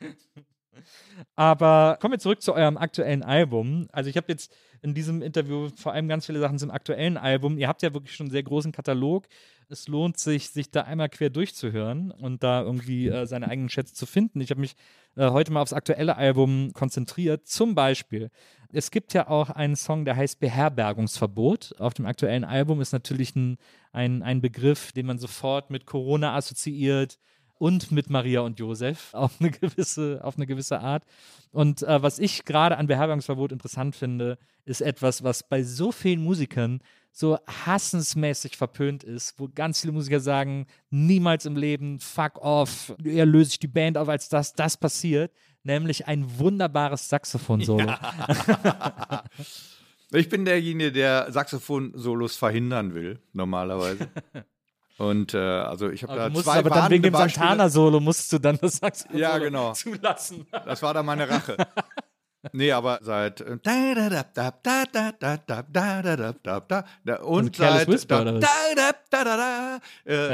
Aber kommen wir zurück zu eurem aktuellen Album. Also ich habe jetzt in diesem Interview vor allem ganz viele Sachen zum aktuellen Album. Ihr habt ja wirklich schon einen sehr großen Katalog. Es lohnt sich, sich da einmal quer durchzuhören und da irgendwie äh, seine eigenen Schätze zu finden. Ich habe mich äh, heute mal aufs aktuelle Album konzentriert. Zum Beispiel, es gibt ja auch einen Song, der heißt Beherbergungsverbot. Auf dem aktuellen Album ist natürlich ein, ein, ein Begriff, den man sofort mit Corona assoziiert und mit Maria und Josef auf eine gewisse, auf eine gewisse Art. Und äh, was ich gerade an Beherbergungsverbot interessant finde, ist etwas, was bei so vielen Musikern so hassensmäßig verpönt ist, wo ganz viele Musiker sagen, niemals im Leben, fuck off, eher löse ich die Band auf, als dass das passiert, nämlich ein wunderbares Saxophon-Solo. Ich bin derjenige, der Saxophon-Solos verhindern will, normalerweise. Und äh, also ich habe da musst zwei aber dann wegen dem. Santana-Solo musst du dann das Saxophon Ja, genau. zulassen. Das war dann meine Rache. Nee, aber seit und seit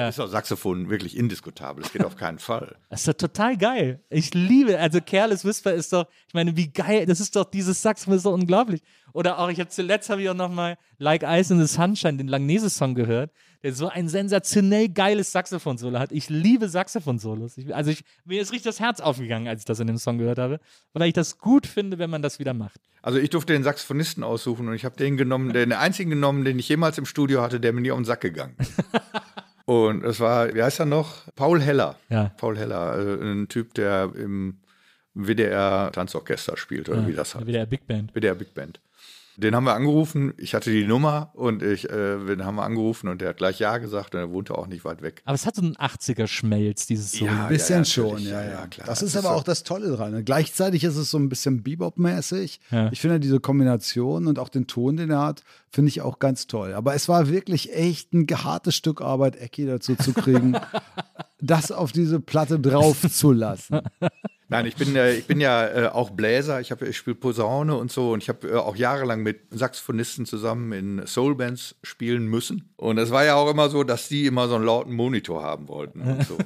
ist auch Saxophon wirklich indiskutabel. Das geht auf keinen Fall. Das ist doch total geil. Ich liebe, also Careless Whisper ist doch, ich meine, wie geil, das ist doch dieses Saxophon ist doch unglaublich. Oder auch, ich habe zuletzt habe ich auch nochmal Like Ice in the Sunshine, den Langnese-Song gehört der so ein sensationell geiles Saxophon-Solo hat. Ich liebe Saxophon-Solos. Ich, also ich, mir ist richtig das Herz aufgegangen, als ich das in dem Song gehört habe, weil ich das gut finde, wenn man das wieder macht. Also ich durfte den Saxophonisten aussuchen und ich habe den genommen, den einzigen genommen, den ich jemals im Studio hatte, der mir nie auf den Sack gegangen ist. und es war, wie heißt er noch? Paul Heller. Ja. Paul Heller, äh, ein Typ, der im WDR Tanzorchester spielt oder wie das heißt. Der Big Band. WDR Big Band. Den haben wir angerufen. Ich hatte die Nummer und ich, äh, den haben wir angerufen und der hat gleich Ja gesagt und er wohnte auch nicht weit weg. Aber es hat so einen 80er-Schmelz, dieses Solo. Ja, Ein bisschen ja, schon, ja, ja, ja. ja, klar. Das Das ist ist aber so. auch das Tolle dran. ne? Gleichzeitig ist es so ein bisschen Bebop-mäßig. Ja. Ich finde diese Kombination und auch den Ton, den er hat, finde ich auch ganz toll. Aber es war wirklich echt ein hartes Stück Arbeit, Ecki dazu zu kriegen, das auf diese Platte drauf zu lassen. Nein, ich bin, äh, ich bin ja äh, auch Bläser. Ich, hab- ich spiele Posaune und so. Und ich habe äh, auch jahrelang mit Saxophonisten zusammen in Soulbands spielen müssen. Und es war ja auch immer so, dass die immer so einen lauten Monitor haben wollten und so.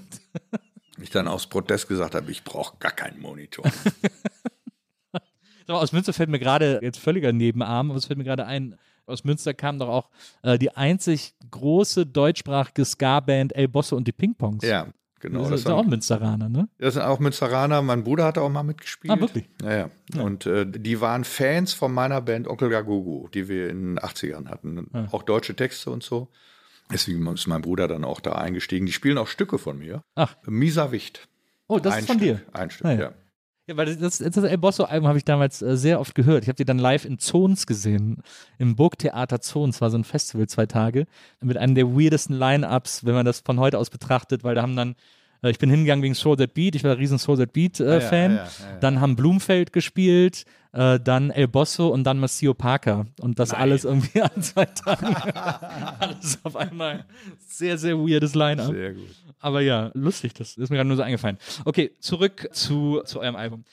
ich dann aus Protest gesagt habe, ich brauche gar keinen Monitor. So, aus Münster fällt mir gerade, jetzt völliger Nebenarm, aber es fällt mir gerade ein, aus Münster kam doch auch äh, die einzig große deutschsprachige Ska-Band El Bosse und die Ping-Pongs. ja, genau. das Das, sind auch Münsteraner, ne? das sind auch Münsteraner. Mein Bruder hat auch mal mitgespielt. Ah, wirklich? Ja, ja. Und äh, die waren Fans von meiner Band Onkel Gagugu, die wir in den 80ern hatten. Auch deutsche Texte und so. Deswegen ist mein Bruder dann auch da eingestiegen. Die spielen auch Stücke von mir. Ach. Mieser Wicht. Oh, das Ein ist von Stück, dir. Ein Stück, Ah, ja. ja. Ja, weil das, das, El Bosso-Album habe ich damals äh, sehr oft gehört. Ich habe die dann live in Zons gesehen, im Burgtheater Zons, war so ein Festival zwei Tage, mit einem der weirdesten Line-Ups, wenn man das von heute aus betrachtet, weil da haben dann Ich bin hingegangen wegen Soul That Beat. Ich war ein riesen Soul That Beat äh, ja, Fan. ja, ja. Dann haben Blumfeld gespielt, äh, dann El Bosso und dann Maceo Parker. Und das alles irgendwie an zwei Tagen. alles auf einmal. Sehr, sehr weirdes Line-Up. Sehr gut. Aber ja, lustig, das ist mir gerade nur so eingefallen. Okay, zurück zu, zu eurem Album.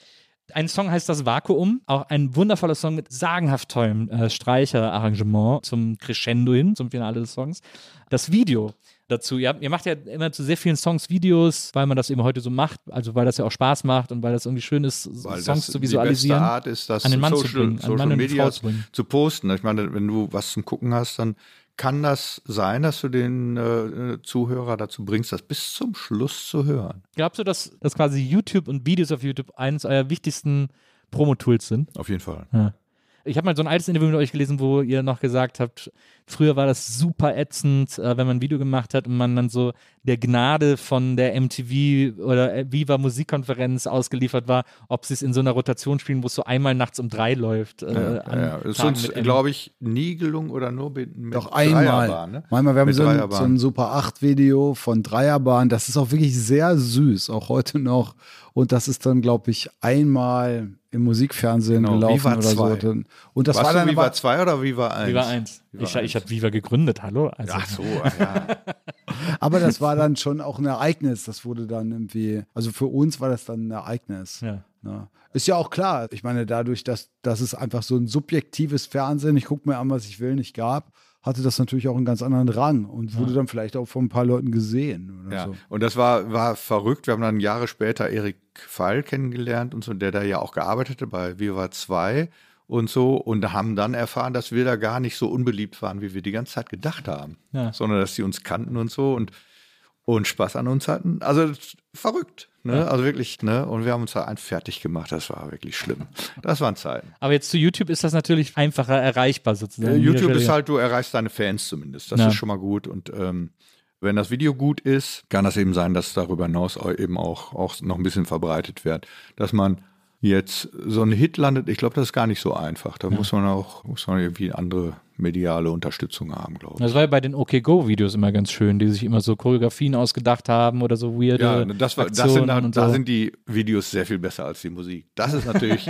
Ein Song heißt das Vakuum, auch ein wundervoller Song mit sagenhaft tollem äh, Streicherarrangement zum Crescendo hin, zum Finale des Songs. Das Video dazu, ihr, habt- ihr macht ja immer zu sehr vielen Songs Videos, weil man das eben heute so macht, also weil das ja auch Spaß macht und weil das irgendwie schön ist, Weil Songs zu Die visualisieren. beste Art ist, das an den Mann zu Social, bringen, an Social Mann und Media Frau zu bringen. zu posten. Ich meine, wenn du was zum Gucken hast, dann kann das sein, dass du den äh, Zuhörer dazu bringst, das bis zum Schluss zu hören. Glaubst du, dass, dass quasi YouTube und Videos auf YouTube eines eurer wichtigsten Promo-Tools sind? Auf jeden Fall. Ich habe mal so ein altes Interview mit euch gelesen, wo ihr noch gesagt habt, früher war das super ätzend, äh, wenn man ein Video gemacht hat und man dann so der Gnade von der MTV oder äh, Viva Musikkonferenz ausgeliefert war, ob sie es in so einer Rotation spielen, wo es so einmal nachts um drei läuft. Äh, Ja, an ja. Ist uns, glaube ich, nie gelungen oder nur mit, mit Doch einmal. Dreierbahn, ne? Manchmal, wir haben so ein, so ein Super 8 Video von Dreierbahn. Das ist auch wirklich sehr süß, auch heute noch. Und das ist dann, glaube ich, einmal im Musikfernsehen Genau, gelaufen Viva oder so. 2. Dann- Und das Warst war dann Viva aber, 2 oder Viva 1? Viva 1. Viva ich 1. ich habe Viva gegründet, hallo? Also, Ach so, ja. aber das war dann schon auch ein Ereignis. Das wurde dann irgendwie, also für uns war das dann ein Ereignis. Ja. Ja. Ist ja auch klar. Ich meine, dadurch, dass, dass es einfach so ein subjektives Fernsehen, ich gucke mir an, was ich will, nicht gab, hatte das natürlich auch einen ganz anderen Rang und wurde dann vielleicht auch von ein paar Leuten gesehen. Oder Ja, so. und das war, war verrückt. Wir haben dann Jahre später Erik Pfeil kennengelernt und so, der da ja auch gearbeitet hat bei Viva 2 und so und haben dann erfahren, dass wir da gar nicht so unbeliebt waren, wie wir die ganze Zeit gedacht haben, Ja. sondern dass sie uns kannten und so und, und Spaß an uns hatten. Also verrückt, ne? Also wirklich, ne? Und wir haben uns da ein fertig gemacht. Das war wirklich schlimm. Das waren Zeiten. Aber jetzt zu YouTube ist das natürlich einfacher erreichbar sozusagen. Äh, YouTube ist halt, du erreichst deine Fans zumindest. Das Ja. ist schon mal gut. Und ähm, wenn das Video gut ist, kann das eben sein, dass darüber hinaus au- eben auch, auch noch ein bisschen verbreitet wird. Dass man jetzt so ein Hit landet, ich glaube, das ist gar nicht so einfach. Da muss man auch, muss man irgendwie andere mediale Unterstützung haben, glaube ich. Das war ja bei den OK Go Videos immer ganz schön, die sich immer so Choreografien ausgedacht haben oder so weirde Ja, das, war, das sind, da, und da so. sind die Videos sehr viel besser als die Musik. Das ist natürlich,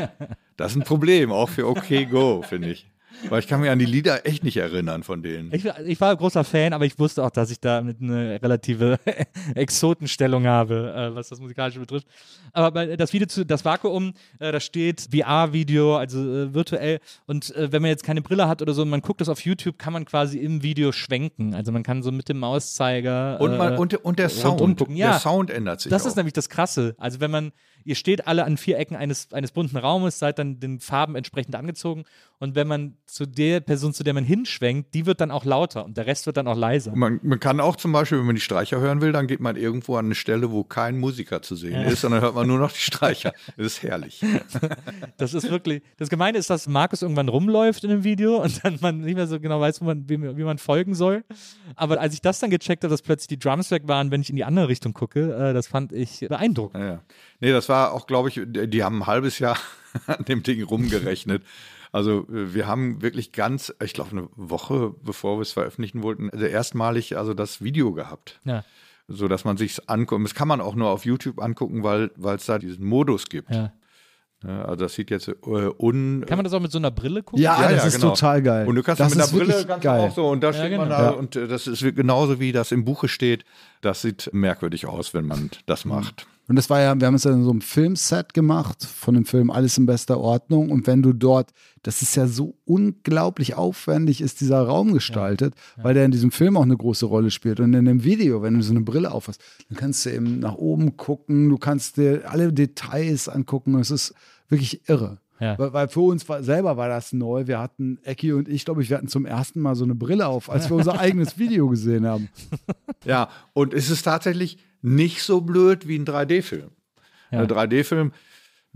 das ist ein Problem, auch für OK Go, finde ich. Weil ich kann mich an die Lieder echt nicht erinnern von denen. Ich, war- ich war ein großer Fan, aber ich wusste auch, dass ich da mit eine relative Exotenstellung habe, äh, was das Musikalische betrifft. Aber das Video zu das Vakuum, äh, da steht VR-Video, also äh, virtuell. Und wenn man jetzt keine Brille hat oder so, man guckt das auf YouTube, kann man quasi im Video schwenken. Also man kann so mit dem Mauszeiger. Und, man, äh, und, und der Sound. Ja, der Sound ändert sich Das auch. ist nämlich das Krasse. Also wenn man, ihr steht alle an vier Ecken eines, eines bunten Raumes, seid dann den Farben entsprechend angezogen und wenn man zu der Person, zu der man hinschwenkt, die wird dann auch lauter und der Rest wird dann auch leiser. Man, man kann auch zum Beispiel, wenn man die Streicher hören will, dann geht man irgendwo an eine Stelle, wo kein Musiker zu sehen ist, sondern hört man nur noch die Streicher. Das ist herrlich. Das ist wirklich, das Gemeine ist, dass Markus irgendwann rumläuft in dem Video und dann man nicht mehr so genau weiß, wo man, wie, wie man folgen soll. Aber als ich das dann gecheckt habe, dass plötzlich die Drums weg waren, wenn ich in die andere Richtung gucke, äh, das fand ich beeindruckend. Ja, ja. Nee, das war auch, glaube ich, die haben ein halbes Jahr an dem Ding rumgerechnet. Also äh, wir haben wirklich ganz, ich glaube eine Woche bevor wir es veröffentlichen wollten, also erstmalig also das Video gehabt. Ja. So dass man sich anguckt. Das kann man auch nur auf YouTube angucken, weil weil es da diesen Modus gibt. Ja. Ja, also das sieht jetzt äh, un. Kann man das auch mit so einer Brille gucken? Ja, das ist total geil. Und du kannst das mit der ist Brille ganz geil. auch so und da steht genau. man da Ja. und äh, das ist genauso wie das im Buche steht. Das sieht merkwürdig aus, wenn man das macht. Und das war ja, wir haben es ja in so einem Filmset gemacht, von dem Film Alles in bester Ordnung. Und wenn du dort, das ist ja so unglaublich aufwendig, ist dieser Raum gestaltet, weil der in diesem Film auch eine große Rolle spielt. Und in dem Video, wenn du so eine Brille aufhast, dann kannst du eben nach oben gucken, du kannst dir alle Details angucken. Es ist wirklich irre. Ja. Weil, weil für uns war, selber war das neu. Wir hatten, Ecki und ich, glaube ich, wir hatten zum ersten Mal so eine Brille auf, als wir unser eigenes Video gesehen haben. Ja, und es ist tatsächlich nicht so blöd wie ein 3D-Film. Ja. Ein 3D-Film,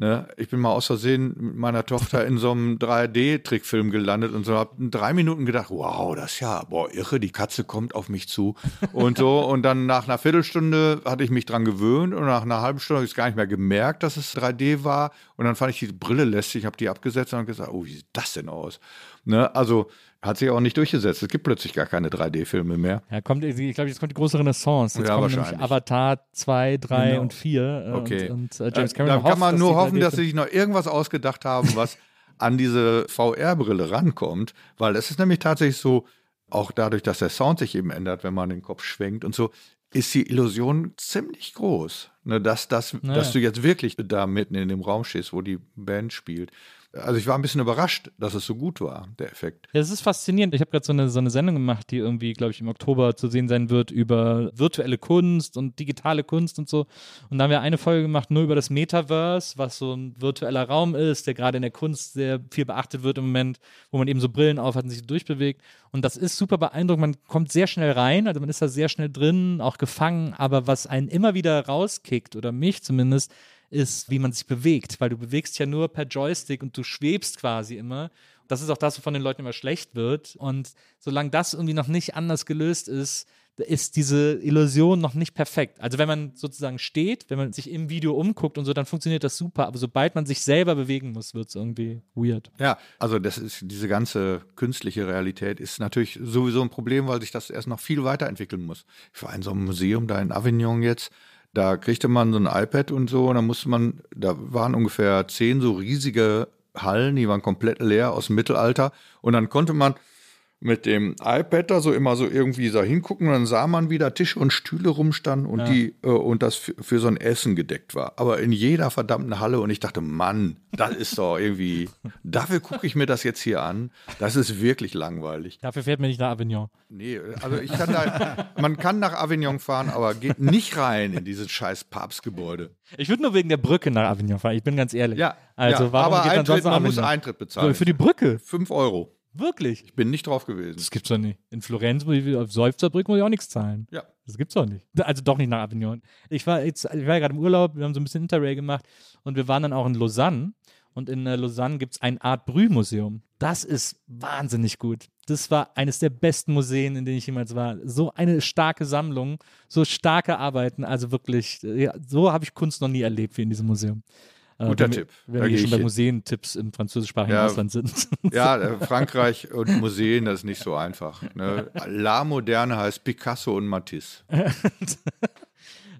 ne, ich bin mal aus Versehen mit meiner Tochter in so einem 3D-Trickfilm gelandet und so habe in drei Minuten gedacht, wow, das ist ja, boah, irre, die Katze kommt auf mich zu und so. Und dann nach einer Viertelstunde hatte ich mich dran gewöhnt und nach einer halben Stunde habe ich es gar nicht mehr gemerkt, dass es 3D war. Und dann fand ich die Brille lästig, habe die abgesetzt und habe gesagt, oh, wie sieht das denn aus? Ne, also Hat sich auch nicht durchgesetzt. Es gibt plötzlich gar keine 3D-Filme mehr. Ja, kommt, ich glaube, jetzt kommt die große Renaissance. Jetzt Ja, kommen nämlich wahrscheinlich. Avatar 2, 3 Genau. und 4. äh, Okay. Und, und äh, James da Cameron da kann hofft, man dass nur hoffen, dass 3D sie sich noch irgendwas ausgedacht haben, was an diese VR-Brille rankommt, weil es ist nämlich tatsächlich so, auch dadurch, dass der Sound sich eben ändert, wenn man den Kopf schwenkt und so, ist die Illusion ziemlich groß, ne, dass, das, Naja. dass du jetzt wirklich da mitten in dem Raum stehst, wo die Band spielt. Also ich war ein bisschen überrascht, dass es so gut war, der Effekt. Ja, das ist faszinierend. Ich habe gerade so eine, so eine Sendung gemacht, die irgendwie, glaube ich, im Oktober zu sehen sein wird über virtuelle Kunst und digitale Kunst und so. Und da haben wir eine Folge gemacht nur über das Metaverse, was so ein virtueller Raum ist, der gerade in der Kunst sehr viel beachtet wird im Moment, wo man eben so Brillen aufhat und sich durchbewegt. Und das ist super beeindruckend. Man kommt sehr schnell rein, also man ist da sehr schnell drin, auch gefangen. Aber was einen immer wieder rauskickt, oder mich zumindest, ist, wie man sich bewegt, weil du bewegst ja nur per Joystick und du schwebst quasi immer. Das ist auch das, wovon den Leuten immer schlecht wird. Und solange das irgendwie noch nicht anders gelöst ist, ist diese Illusion noch nicht perfekt. Also wenn man sozusagen steht, wenn man sich im Video umguckt und so, dann funktioniert das super. Aber sobald man sich selber bewegen muss, wird es irgendwie weird. Ja, also das ist diese ganze künstliche Realität ist natürlich sowieso ein Problem, weil sich das erst noch viel weiterentwickeln muss. Ich war in so einem Museum da in Avignon jetzt, da kriegte man so ein iPad und so und da musste man, da waren ungefähr zehn so riesige Hallen, die waren komplett leer aus dem Mittelalter. Und dann konnte man mit dem iPad da so immer so irgendwie da hingucken und dann sah man, wie da Tische und Stühle rumstanden und die äh, und das für, für so ein Essen gedeckt war. Aber in jeder verdammten Halle und ich dachte, Mann, das ist doch irgendwie, dafür gucke ich mir das jetzt hier an. Das ist wirklich langweilig. Dafür fährt man nicht nach Avignon. Nee, also ich kann da, man kann nach Avignon fahren, aber geht nicht rein in dieses scheiß Papstgebäude. Ich würde nur wegen der Brücke nach Avignon fahren, ich bin ganz ehrlich. Ja, Also ja, warum aber geht man Eintritt, sonst nach man muss? Eintritt bezahlen. So, für die Brücke? Fünf Euro. Wirklich? Ich bin nicht drauf gewesen. Das gibt's doch nicht. In Florenz, muss ich, auf Seufzerbrücke muss ich auch nichts zahlen. Ja. Das gibt's doch nicht. Also doch nicht nach Avignon. Ich war jetzt, ich war ja gerade im Urlaub, wir haben so ein bisschen Interrail gemacht und wir waren dann auch in Lausanne. Und in äh, Lausanne gibt es ein Art Brühmuseum. Das ist wahnsinnig gut. Das war eines der besten Museen, in denen ich jemals war. So eine starke Sammlung, so starke Arbeiten. Also wirklich, äh, ja, so habe ich Kunst noch nie erlebt wie in diesem Museum. Äh, Guter wenn Tipp. Wenn Da wir schon bei. Museentipps im französischsprachigen Ja. Ausland sind. Ja, äh, Frankreich und Museen, das ist nicht so einfach. Ne? La Moderne heißt Picasso und Matisse.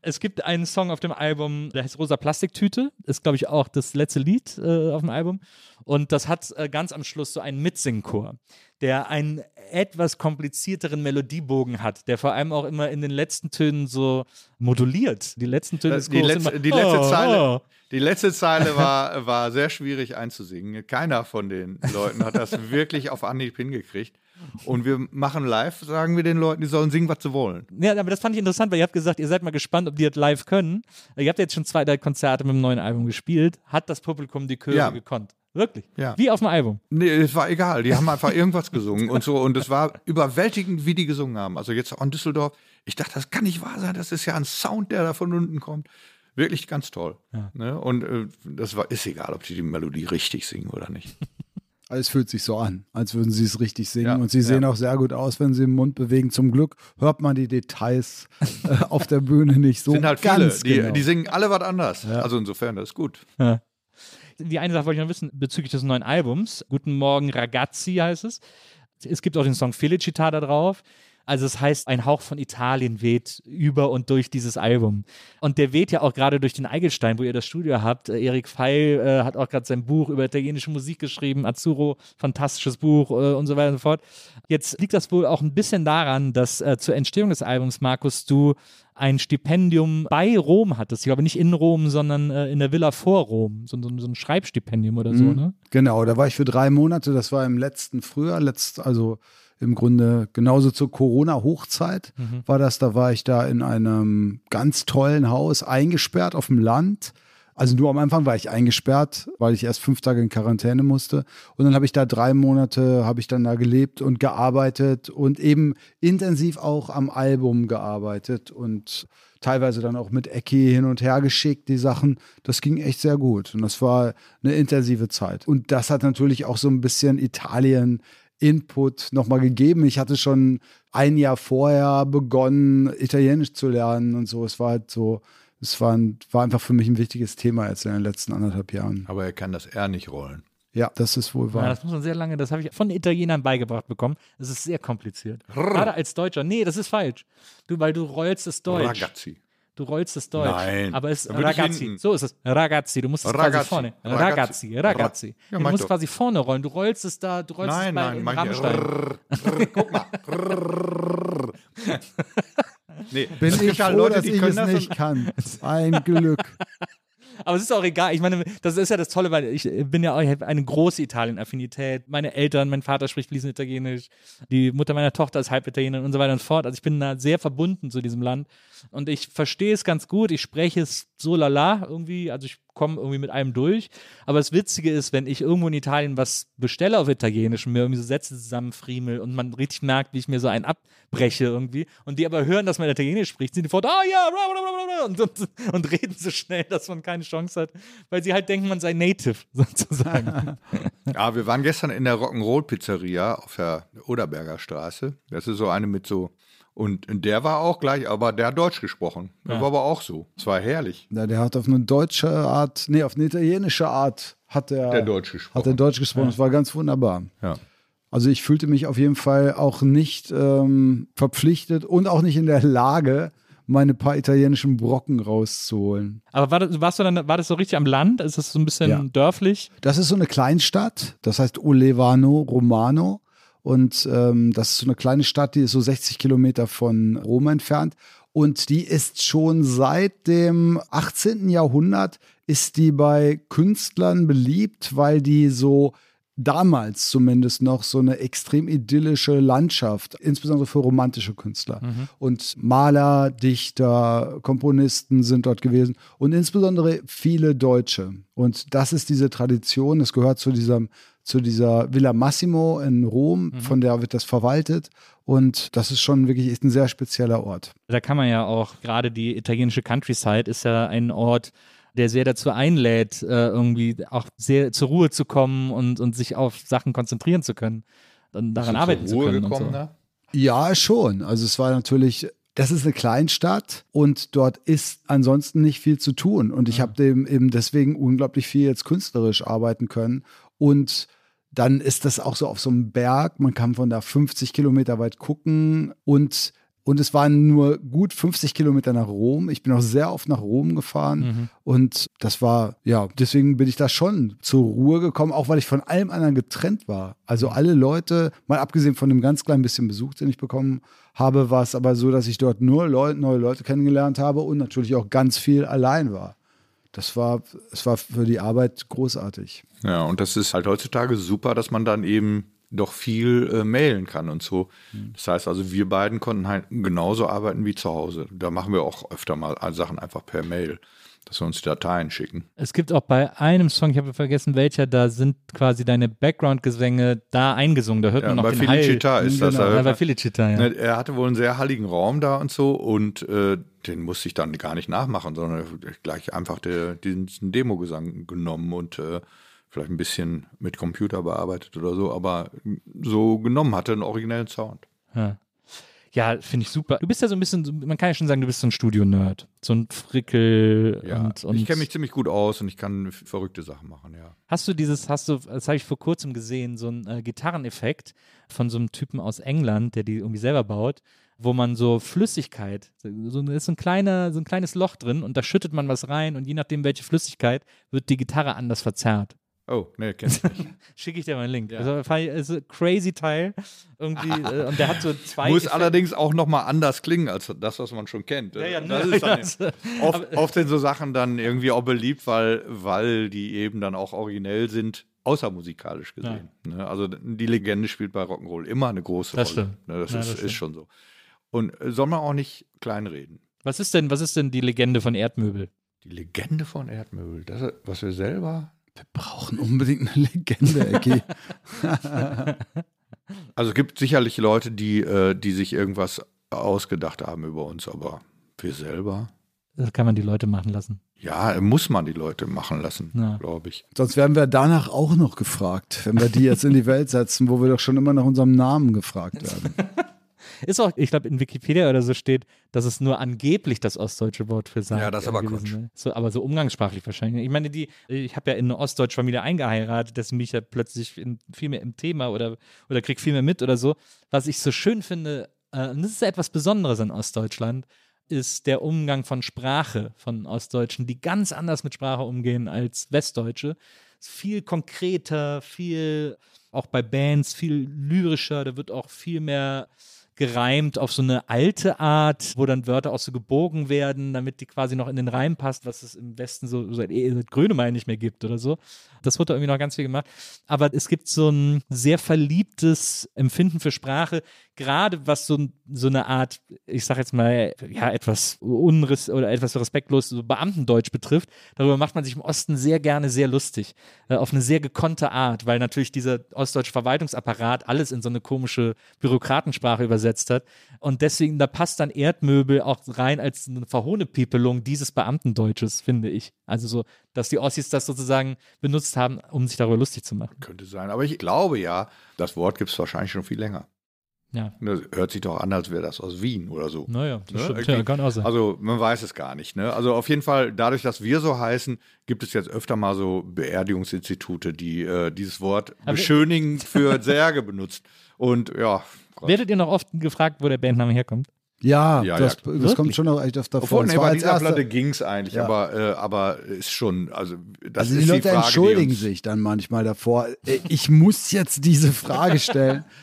Es gibt einen Song auf dem Album, der heißt Rosa Plastiktüte. Ist, glaube ich, auch das letzte Lied äh, auf dem Album. Und das hat äh, ganz am Schluss so einen Mitsingchor, der einen etwas komplizierteren Melodiebogen hat, der vor allem auch immer in den letzten Tönen so moduliert. Die letzten Töne Äh, Die immer, die letzte oh, Zeile, oh. die letzte Zeile war, war sehr schwierig einzusingen. Keiner von den Leuten hat das wirklich auf Anhieb hingekriegt. Und wir machen live, sagen wir den Leuten, die sollen singen, was sie wollen. Ja, aber das fand ich interessant, weil ihr habt gesagt, ihr seid mal gespannt, ob die das live können. Ihr habt jetzt schon zwei, drei Konzerte mit dem neuen Album gespielt. Hat das Publikum die Chöre Ja. gekonnt? Wirklich? Ja. Wie auf dem Album? Nee, es war egal. Die haben einfach irgendwas gesungen und so. Und es war überwältigend, wie die gesungen haben. Also jetzt auch in Düsseldorf. Ich dachte, das kann nicht wahr sein. Das ist ja ein Sound, der da von unten kommt. Wirklich ganz toll. Ne? Und äh, das war, ist egal, ob die die Melodie richtig singen oder nicht. Also es fühlt sich so an, als würden sie es richtig singen. Ja, und sie sehen ja. auch sehr gut aus, wenn sie den Mund bewegen. Zum Glück hört man die Details äh, auf der Bühne nicht so sind halt viele. ganz Die, genau. die singen alle was anders. Also insofern, das ist gut. Die eine Sache wollte ich noch wissen bezüglich des neuen Albums. Guten Morgen, Ragazzi heißt es. Es gibt auch den Song Felicita da drauf. Also es heißt, ein Hauch von Italien weht über und durch dieses Album. Und der weht ja auch gerade durch den Eigelstein, wo ihr das Studio habt. Äh, Erik Feil äh, hat auch gerade sein Buch über italienische Musik geschrieben. Azzurro, fantastisches Buch äh, und so weiter und so fort. Jetzt liegt das wohl auch ein bisschen daran, dass äh, zur Entstehung des Albums, Markus, du ein Stipendium bei Rom hattest. Ich glaube nicht in Rom, sondern äh, in der Villa vor Rom. So, so, so ein Schreibstipendium oder so, Mhm. ne? Genau, da war ich für drei Monate. Das war im letzten Frühjahr, letzt, also im Grunde genauso zur Corona-Hochzeit Mhm. war das. Da war ich da in einem ganz tollen Haus eingesperrt auf dem Land. Also nur am Anfang war ich eingesperrt, weil ich erst fünf Tage in Quarantäne musste. Und dann habe ich da drei Monate, habe ich dann da gelebt und gearbeitet und eben intensiv auch am Album gearbeitet und teilweise dann auch mit Ecki hin und her geschickt, die Sachen. Das ging echt sehr gut. Und das war eine intensive Zeit. Und das hat natürlich auch so ein bisschen Italien Input nochmal gegeben. Ich hatte schon ein Jahr vorher begonnen, Italienisch zu lernen und so. Es war halt so, es war, ein, war einfach für mich ein wichtiges Thema jetzt in den letzten anderthalb Jahren. Aber er kann das R nicht rollen. Ja, das ist wohl Ja, wahr. das muss man sehr lange, das habe ich von Italienern beigebracht bekommen. Das ist sehr kompliziert. Gerade als Deutscher. Nee, das ist falsch. Du, weil du rollst es Deutsch. Ragazzi. Du rollst es Deutsch. Nein. Aber es ist Ragazzi. So ist es. Ragazzi. Du musst es quasi Ragazzi. vorne. Ragazzi. Ragazzi. Ragazzi. Ja, du musst doch. quasi vorne rollen. Du rollst es da, du rollst Nein, es bei nein, in mach Rammstein. Rrrr, rrrr, Guck mal. Nee, Bin ich froh, Leute, dass die ich es das nicht kann. Ein Glück. Aber es ist auch egal. Ich meine, das ist ja das Tolle, weil ich bin ja auch, ich habe eine große Italien-Affinität. Meine Eltern, mein Vater spricht fließend Italienisch, die Mutter meiner Tochter ist halb Italienerin und so weiter und fort. Also ich bin da sehr verbunden zu diesem Land und ich verstehe es ganz gut. Ich spreche es so lala irgendwie, also ich komme irgendwie mit einem durch. Aber das Witzige ist, wenn ich irgendwo in Italien was bestelle auf Italienisch und mir irgendwie so Sätze zusammenfriemel und man richtig merkt, wie ich mir so einen abbreche irgendwie und die aber hören, dass man Italienisch spricht, sind die fort, ah ja, bla, bla, bla, bla, und, und, und reden so schnell, dass man keine Chance hat, weil sie halt denken, man sei Native sozusagen. Ja, wir waren gestern in der Rock'n'Roll-Pizzeria auf der Oderberger Straße. Das ist so eine mit so. Und der war auch gleich, aber der hat Deutsch gesprochen. Der Ja. war aber auch so. Es war herrlich. Ja, der hat auf eine deutsche Art, nee, auf eine italienische Art hat er, Der Deutsch gesprochen. hat er Deutsch gesprochen. Das war ganz wunderbar. Ja. Also ich fühlte mich auf jeden Fall auch nicht ähm, verpflichtet und auch nicht in der Lage, meine paar italienischen Brocken rauszuholen. Aber war das, warst du dann, war das so richtig am Land? Ist das so ein bisschen Ja. dörflich? Das ist so eine Kleinstadt, das heißt Olevano Romano. Und ähm, das ist so eine kleine Stadt, die ist so 60 Kilometer von Rom entfernt. Und die ist schon seit dem 18. Jahrhundert, ist die bei Künstlern beliebt, weil die so damals zumindest noch so eine extrem idyllische Landschaft, insbesondere für romantische Künstler. Und Maler, Dichter, Komponisten sind dort gewesen und insbesondere viele Deutsche. Und das ist diese Tradition, das gehört zu diesem zu dieser Villa Massimo in Rom, von der wird das verwaltet und das ist schon wirklich echt ein sehr spezieller Ort. Da kann man ja auch, gerade die italienische Countryside ist ja ein Ort, der sehr dazu einlädt, äh, irgendwie auch sehr zur Ruhe zu kommen und, und sich auf Sachen konzentrieren zu können und daran arbeiten zu Ruhe können. gekommen, und so. ne? Ja, schon. Also es war natürlich, das ist eine Kleinstadt und dort ist ansonsten nicht viel zu tun. Und ich habe dem eben deswegen unglaublich viel jetzt künstlerisch arbeiten können. Und dann ist das auch so auf so einem Berg. Man kann von da 50 Kilometer weit gucken und und es waren nur gut 50 Kilometer nach Rom. Ich bin auch sehr oft nach Rom gefahren. Und das war, ja, deswegen bin ich da schon zur Ruhe gekommen, auch weil ich von allem anderen getrennt war. Also alle Leute, mal abgesehen von dem ganz kleinen bisschen Besuch, den ich bekommen habe, war es aber so, dass ich dort nur Leu neue Leute kennengelernt habe und natürlich auch ganz viel allein war. Das war, es war für die Arbeit großartig. Ja, und das ist halt heutzutage super, dass man dann eben doch viel äh, mailen kann und so. Das heißt also, wir beiden konnten halt genauso arbeiten wie zu Hause. Da machen wir auch öfter mal Sachen einfach per Mail, dass wir uns die Dateien schicken. Es gibt auch bei einem Song, ich habe vergessen welcher, da sind quasi deine Background-Gesänge da eingesungen. Da hört Ja, man noch bei den Hall. Felicita ist das. Genau. da Ja, bei Felicita, ja. Ne, Er hatte wohl einen sehr halligen Raum da und so und äh, den musste ich dann gar nicht nachmachen, sondern gleich einfach der, diesen Demogesang genommen und äh, vielleicht ein bisschen mit Computer bearbeitet oder so, aber so genommen hatte einen originellen Sound. Ja, ja finde ich super. Du bist ja so ein bisschen, man kann ja schon sagen, du bist so ein Studio-Nerd. So ein Frickel Ja, und, und ich kenne mich ziemlich gut aus und ich kann verrückte Sachen machen, ja. Hast du dieses, hast du, das habe ich vor kurzem gesehen, so ein äh, Gitarreneffekt von so einem Typen aus England, der die irgendwie selber baut, wo man so Flüssigkeit, so ist so ein kleiner, so ein kleines Loch drin und da schüttet man was rein und je nachdem welche Flüssigkeit wird die Gitarre anders verzerrt. Oh, nee, kenn ich nicht. Schicke ich dir mal einen Link. Also, ich- ist ein crazy Teil irgendwie äh, und der hat so zwei. Muss Effekte. allerdings auch nochmal anders klingen als das, was man schon kennt. Ja, ja, das ne, ist dann ja, oft, oft sind so Sachen dann irgendwie auch beliebt, weil, weil die eben dann auch originell sind, außermusikalisch gesehen. Ne? Also die Legende spielt bei Rock'n'Roll immer eine große Das Rolle. stimmt. Ne? Das, Ja, ist, das ist schon so. Und äh, soll man auch nicht kleinreden. Was ist denn, was ist denn die Legende von Erdmöbel? Die Legende von Erdmöbel, das, was wir selber. Wir brauchen unbedingt eine Legende, Ecki. Also es gibt sicherlich Leute, die, äh, die sich irgendwas ausgedacht haben über uns, aber wir selber. Das kann man die Leute machen lassen. Ja, muss man die Leute machen lassen, Ja. glaube ich. Sonst werden wir danach auch noch gefragt, wenn wir die jetzt in die Welt setzen, wo wir doch schon immer nach unserem Namen gefragt werden. Ist auch, ich glaube, in Wikipedia oder so steht, dass es nur angeblich das ostdeutsche Wort für Sarg Ja, das ist aber Quatsch. So, aber so umgangssprachlich wahrscheinlich. Ich meine, die, ich habe ja in eine ostdeutsche Familie eingeheiratet, deswegen bin ich ja plötzlich in, viel mehr im Thema oder, oder krieg viel mehr mit oder so. Was ich so schön finde, äh, und das ist ja etwas Besonderes in Ostdeutschland, ist der Umgang von Sprache von Ostdeutschen, die ganz anders mit Sprache umgehen als Westdeutsche. Ist viel konkreter, viel auch bei Bands viel lyrischer, da wird auch viel mehr gereimt auf so eine alte Art, wo dann Wörter auch so gebogen werden, damit die quasi noch in den Reim passt, was es im Westen so seit, eh, seit Grönemeyer nicht mehr gibt oder so. Das wurde irgendwie noch ganz viel gemacht. Aber es gibt so ein sehr verliebtes Empfinden für Sprache, gerade was so, so eine Art, ich sag jetzt mal, ja, etwas unres oder etwas respektlos so Beamtendeutsch betrifft. Darüber macht man sich im Osten sehr gerne sehr lustig, äh, auf eine sehr gekonnte Art, weil natürlich dieser ostdeutsche Verwaltungsapparat alles in so eine komische Bürokratensprache übersetzt hat. Und deswegen, da passt dann Erdmöbel auch rein als eine Verhohnepiepelung dieses Beamtendeutsches, finde ich. Also so, dass die Ossis das sozusagen benutzt haben, um sich darüber lustig zu machen. Könnte sein. Aber ich glaube ja, das Wort gibt es wahrscheinlich schon viel länger. Ja. Ne, hört sich doch an, als wäre das aus Wien oder so. Naja, das Ne? stimmt. Irgendwie- Ja, kann auch sein. Also man weiß es gar nicht. Ne? Also auf jeden Fall, dadurch, dass wir so heißen, gibt es jetzt öfter mal so Beerdigungsinstitute, die äh, dieses Wort Aber- beschönigend für Särge benutzt. Und ja, Werdet ihr noch oft gefragt, wo der Bandname herkommt? Ja, Ja, das, ja, das kommt schon noch echt öfter vor. obwohl, Es nee, bei als dieser erste- Platte ging es eigentlich, Ja. aber, äh, aber ist schon, also das Also ist die Leute Frage, entschuldigen die sich dann manchmal davor. Äh, Ich muss jetzt diese Frage stellen.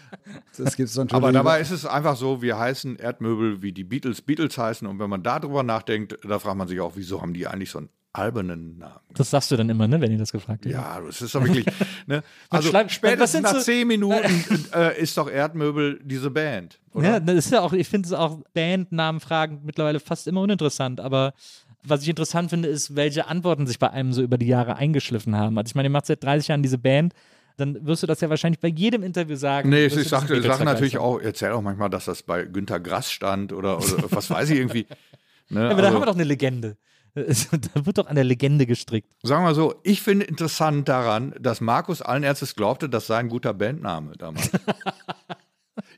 Das gibt's natürlich. Aber dabei ist es einfach so, wir heißen Erdmöbel, wie die Beatles Beatles heißen. Und wenn man darüber nachdenkt, da fragt man sich auch, wieso haben die eigentlich so einen albernen Namen? Das sagst du dann immer, ne, wenn ihr das gefragt wird. Ja, das ist doch wirklich. Ne? Also was spätestens sind nach so- zehn Minuten äh, ist doch Erdmöbel diese Band. Oder? Ja, das ist ja auch, ich finde es auch Bandnamenfragen mittlerweile fast immer uninteressant, aber was ich interessant finde, ist, welche Antworten sich bei einem so über die Jahre eingeschliffen haben. Also ich meine, ihr macht seit 30 Jahren diese Band, dann wirst du das ja wahrscheinlich bei jedem Interview sagen. Nee, ich, sage sag natürlich auch, erzähl auch manchmal, dass das bei Günter Grass stand oder, oder was weiß ich irgendwie. Ne? Ja, aber da Also, haben wir doch eine Legende. Da wird doch an der Legende gestrickt. sagen wir so, ich finde interessant daran, dass Markus allen Ernstes glaubte, das sei ein guter Bandname damals.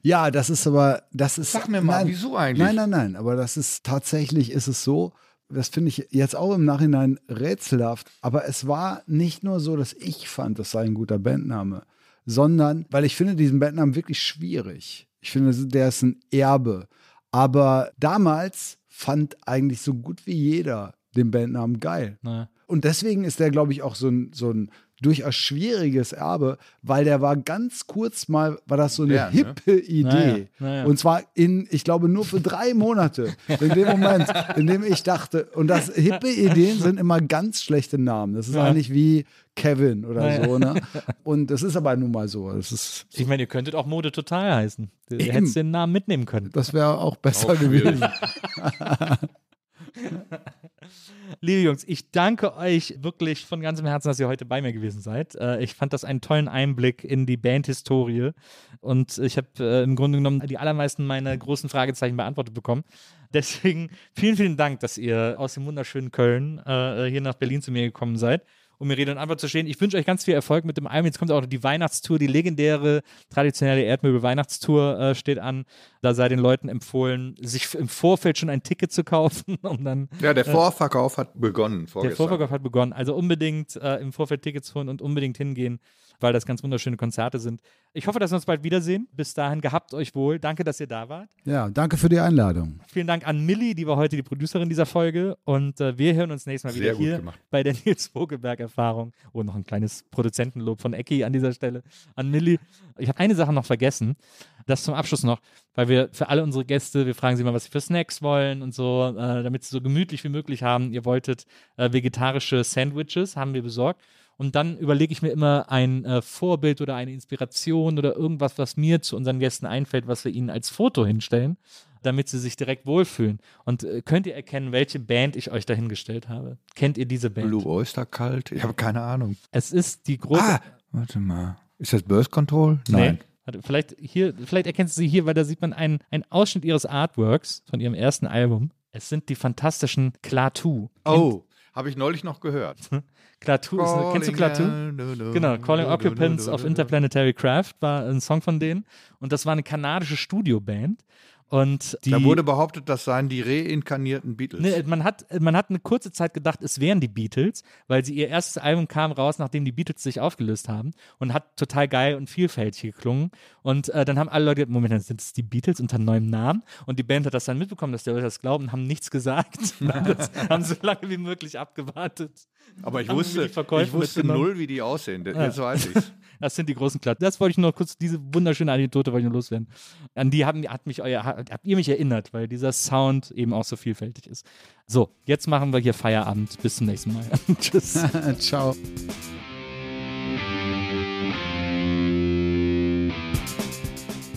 Ja, das ist aber, das ist. Sag mir mal, nein, wieso eigentlich? Nein, nein, nein, aber das ist tatsächlich, ist es so, das finde ich jetzt auch im Nachhinein rätselhaft, aber es war nicht nur so, dass ich fand, das sei ein guter Bandname, sondern, weil ich finde diesen Bandnamen wirklich schwierig. Ich finde, der ist ein Erbe. Aber damals fand eigentlich so gut wie jeder den Bandnamen geil. Na, Und deswegen ist der, glaube ich, auch so ein, so ein durchaus schwieriges Erbe, weil der war ganz kurz mal, war das so eine Modern, ne? hippe Idee. Naja, naja. Und zwar in, ich glaube, nur für drei Monate. In dem Moment, in dem ich dachte, und das hippe Ideen sind immer ganz schlechte Namen. Das ist Ja. eigentlich wie Kevin oder Naja. so, ne? Und das ist aber nun mal so. Das ist, ich meine, ihr könntet auch Mode total heißen. Du Eben. hättest den Namen mitnehmen können. das wäre auch besser Auch gewesen. Liebe Jungs, ich danke euch wirklich von ganzem Herzen, dass ihr heute bei mir gewesen seid. Äh, ich fand das einen tollen Einblick in die Bandhistorie und ich habe äh, im Grunde genommen die allermeisten meiner großen Fragezeichen beantwortet bekommen. Deswegen vielen, vielen Dank, dass ihr aus dem wunderschönen Köln äh, hier nach Berlin zu mir gekommen seid um mir Rede und Antwort zu stehen. Ich wünsche euch ganz viel Erfolg mit dem Album. Jetzt kommt auch noch die Weihnachtstour, die legendäre, traditionelle Erdmöbel-Weihnachtstour äh, steht an. Da sei den Leuten empfohlen, sich im Vorfeld schon ein Ticket zu kaufen, um dann Ja, der Vorverkauf hat begonnen der vorgestern. Vorverkauf hat begonnen. Also unbedingt äh, im Vorfeld Tickets holen und unbedingt hingehen, weil das ganz wunderschöne Konzerte sind. Ich hoffe, dass wir uns bald wiedersehen. Bis dahin, gehabt euch wohl. Danke, dass ihr da wart. Ja, danke für die Einladung. Vielen Dank an Millie, die war heute die Producerin dieser Folge. Und äh, wir hören uns nächstes Mal Sehr wieder hier gemacht. bei der Nils Vogelberg-Erfahrung. Und noch ein kleines Produzentenlob von Ecki an dieser Stelle. An Millie. Ich habe eine Sache noch vergessen. Das zum Abschluss noch, weil wir für alle unsere Gäste, wir fragen sie mal, was sie für Snacks wollen und so, äh, damit sie so gemütlich wie möglich haben. Ihr wolltet äh, vegetarische Sandwiches, haben wir besorgt. Und dann überlege ich mir immer ein äh, Vorbild oder eine Inspiration oder irgendwas, was mir zu unseren Gästen einfällt, was wir ihnen als Foto hinstellen, damit sie sich direkt wohlfühlen. Und äh, könnt ihr erkennen, welche Band ich euch dahingestellt habe? Kennt ihr diese Band? Blue Oyster Kalt? Ich habe keine Ahnung. Es ist die große. Ah, warte mal. Ist das Birth Control? Nee. Warte, vielleicht hier, vielleicht erkennst du sie hier, weil da sieht man einen, einen Ausschnitt ihres Artworks von ihrem ersten Album. Es sind die fantastischen Klaatu. Oh, Habe ich neulich noch gehört. Klaatu, ist eine, kennst du Klaatu? Genau, Calling Occupants of Interplanetary Craft war ein Song von denen. Und das war eine kanadische Studioband. Und die, Da wurde behauptet, das seien die reinkarnierten Beatles. Ne, man, hat, man hat eine kurze Zeit gedacht, es wären die Beatles, weil sie ihr erstes Album kam raus, nachdem die Beatles sich aufgelöst haben und hat total geil und vielfältig geklungen. Und äh, dann haben alle Leute, Moment, dann sind es die Beatles unter neuem Namen? Und die Band hat das dann mitbekommen, dass die Leute das glauben, haben nichts gesagt. haben so lange wie möglich abgewartet. Aber ich wusste, ich wusste null, wie die aussehen. Jetzt weiß ich's. Das sind die großen Klatten. Das wollte ich nur kurz, diese wunderschöne Anekdote wollte ich nur loswerden. An die haben, hat mich euer, habt ihr mich erinnert, weil dieser Sound eben auch so vielfältig ist. So, jetzt machen wir hier Feierabend. Bis zum nächsten Mal. Tschüss. Ciao.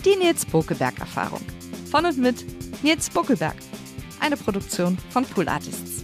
Die Nils Bokeberg Erfahrung. Von und mit Nils Bokeberg. Eine Produktion von Pool Artists.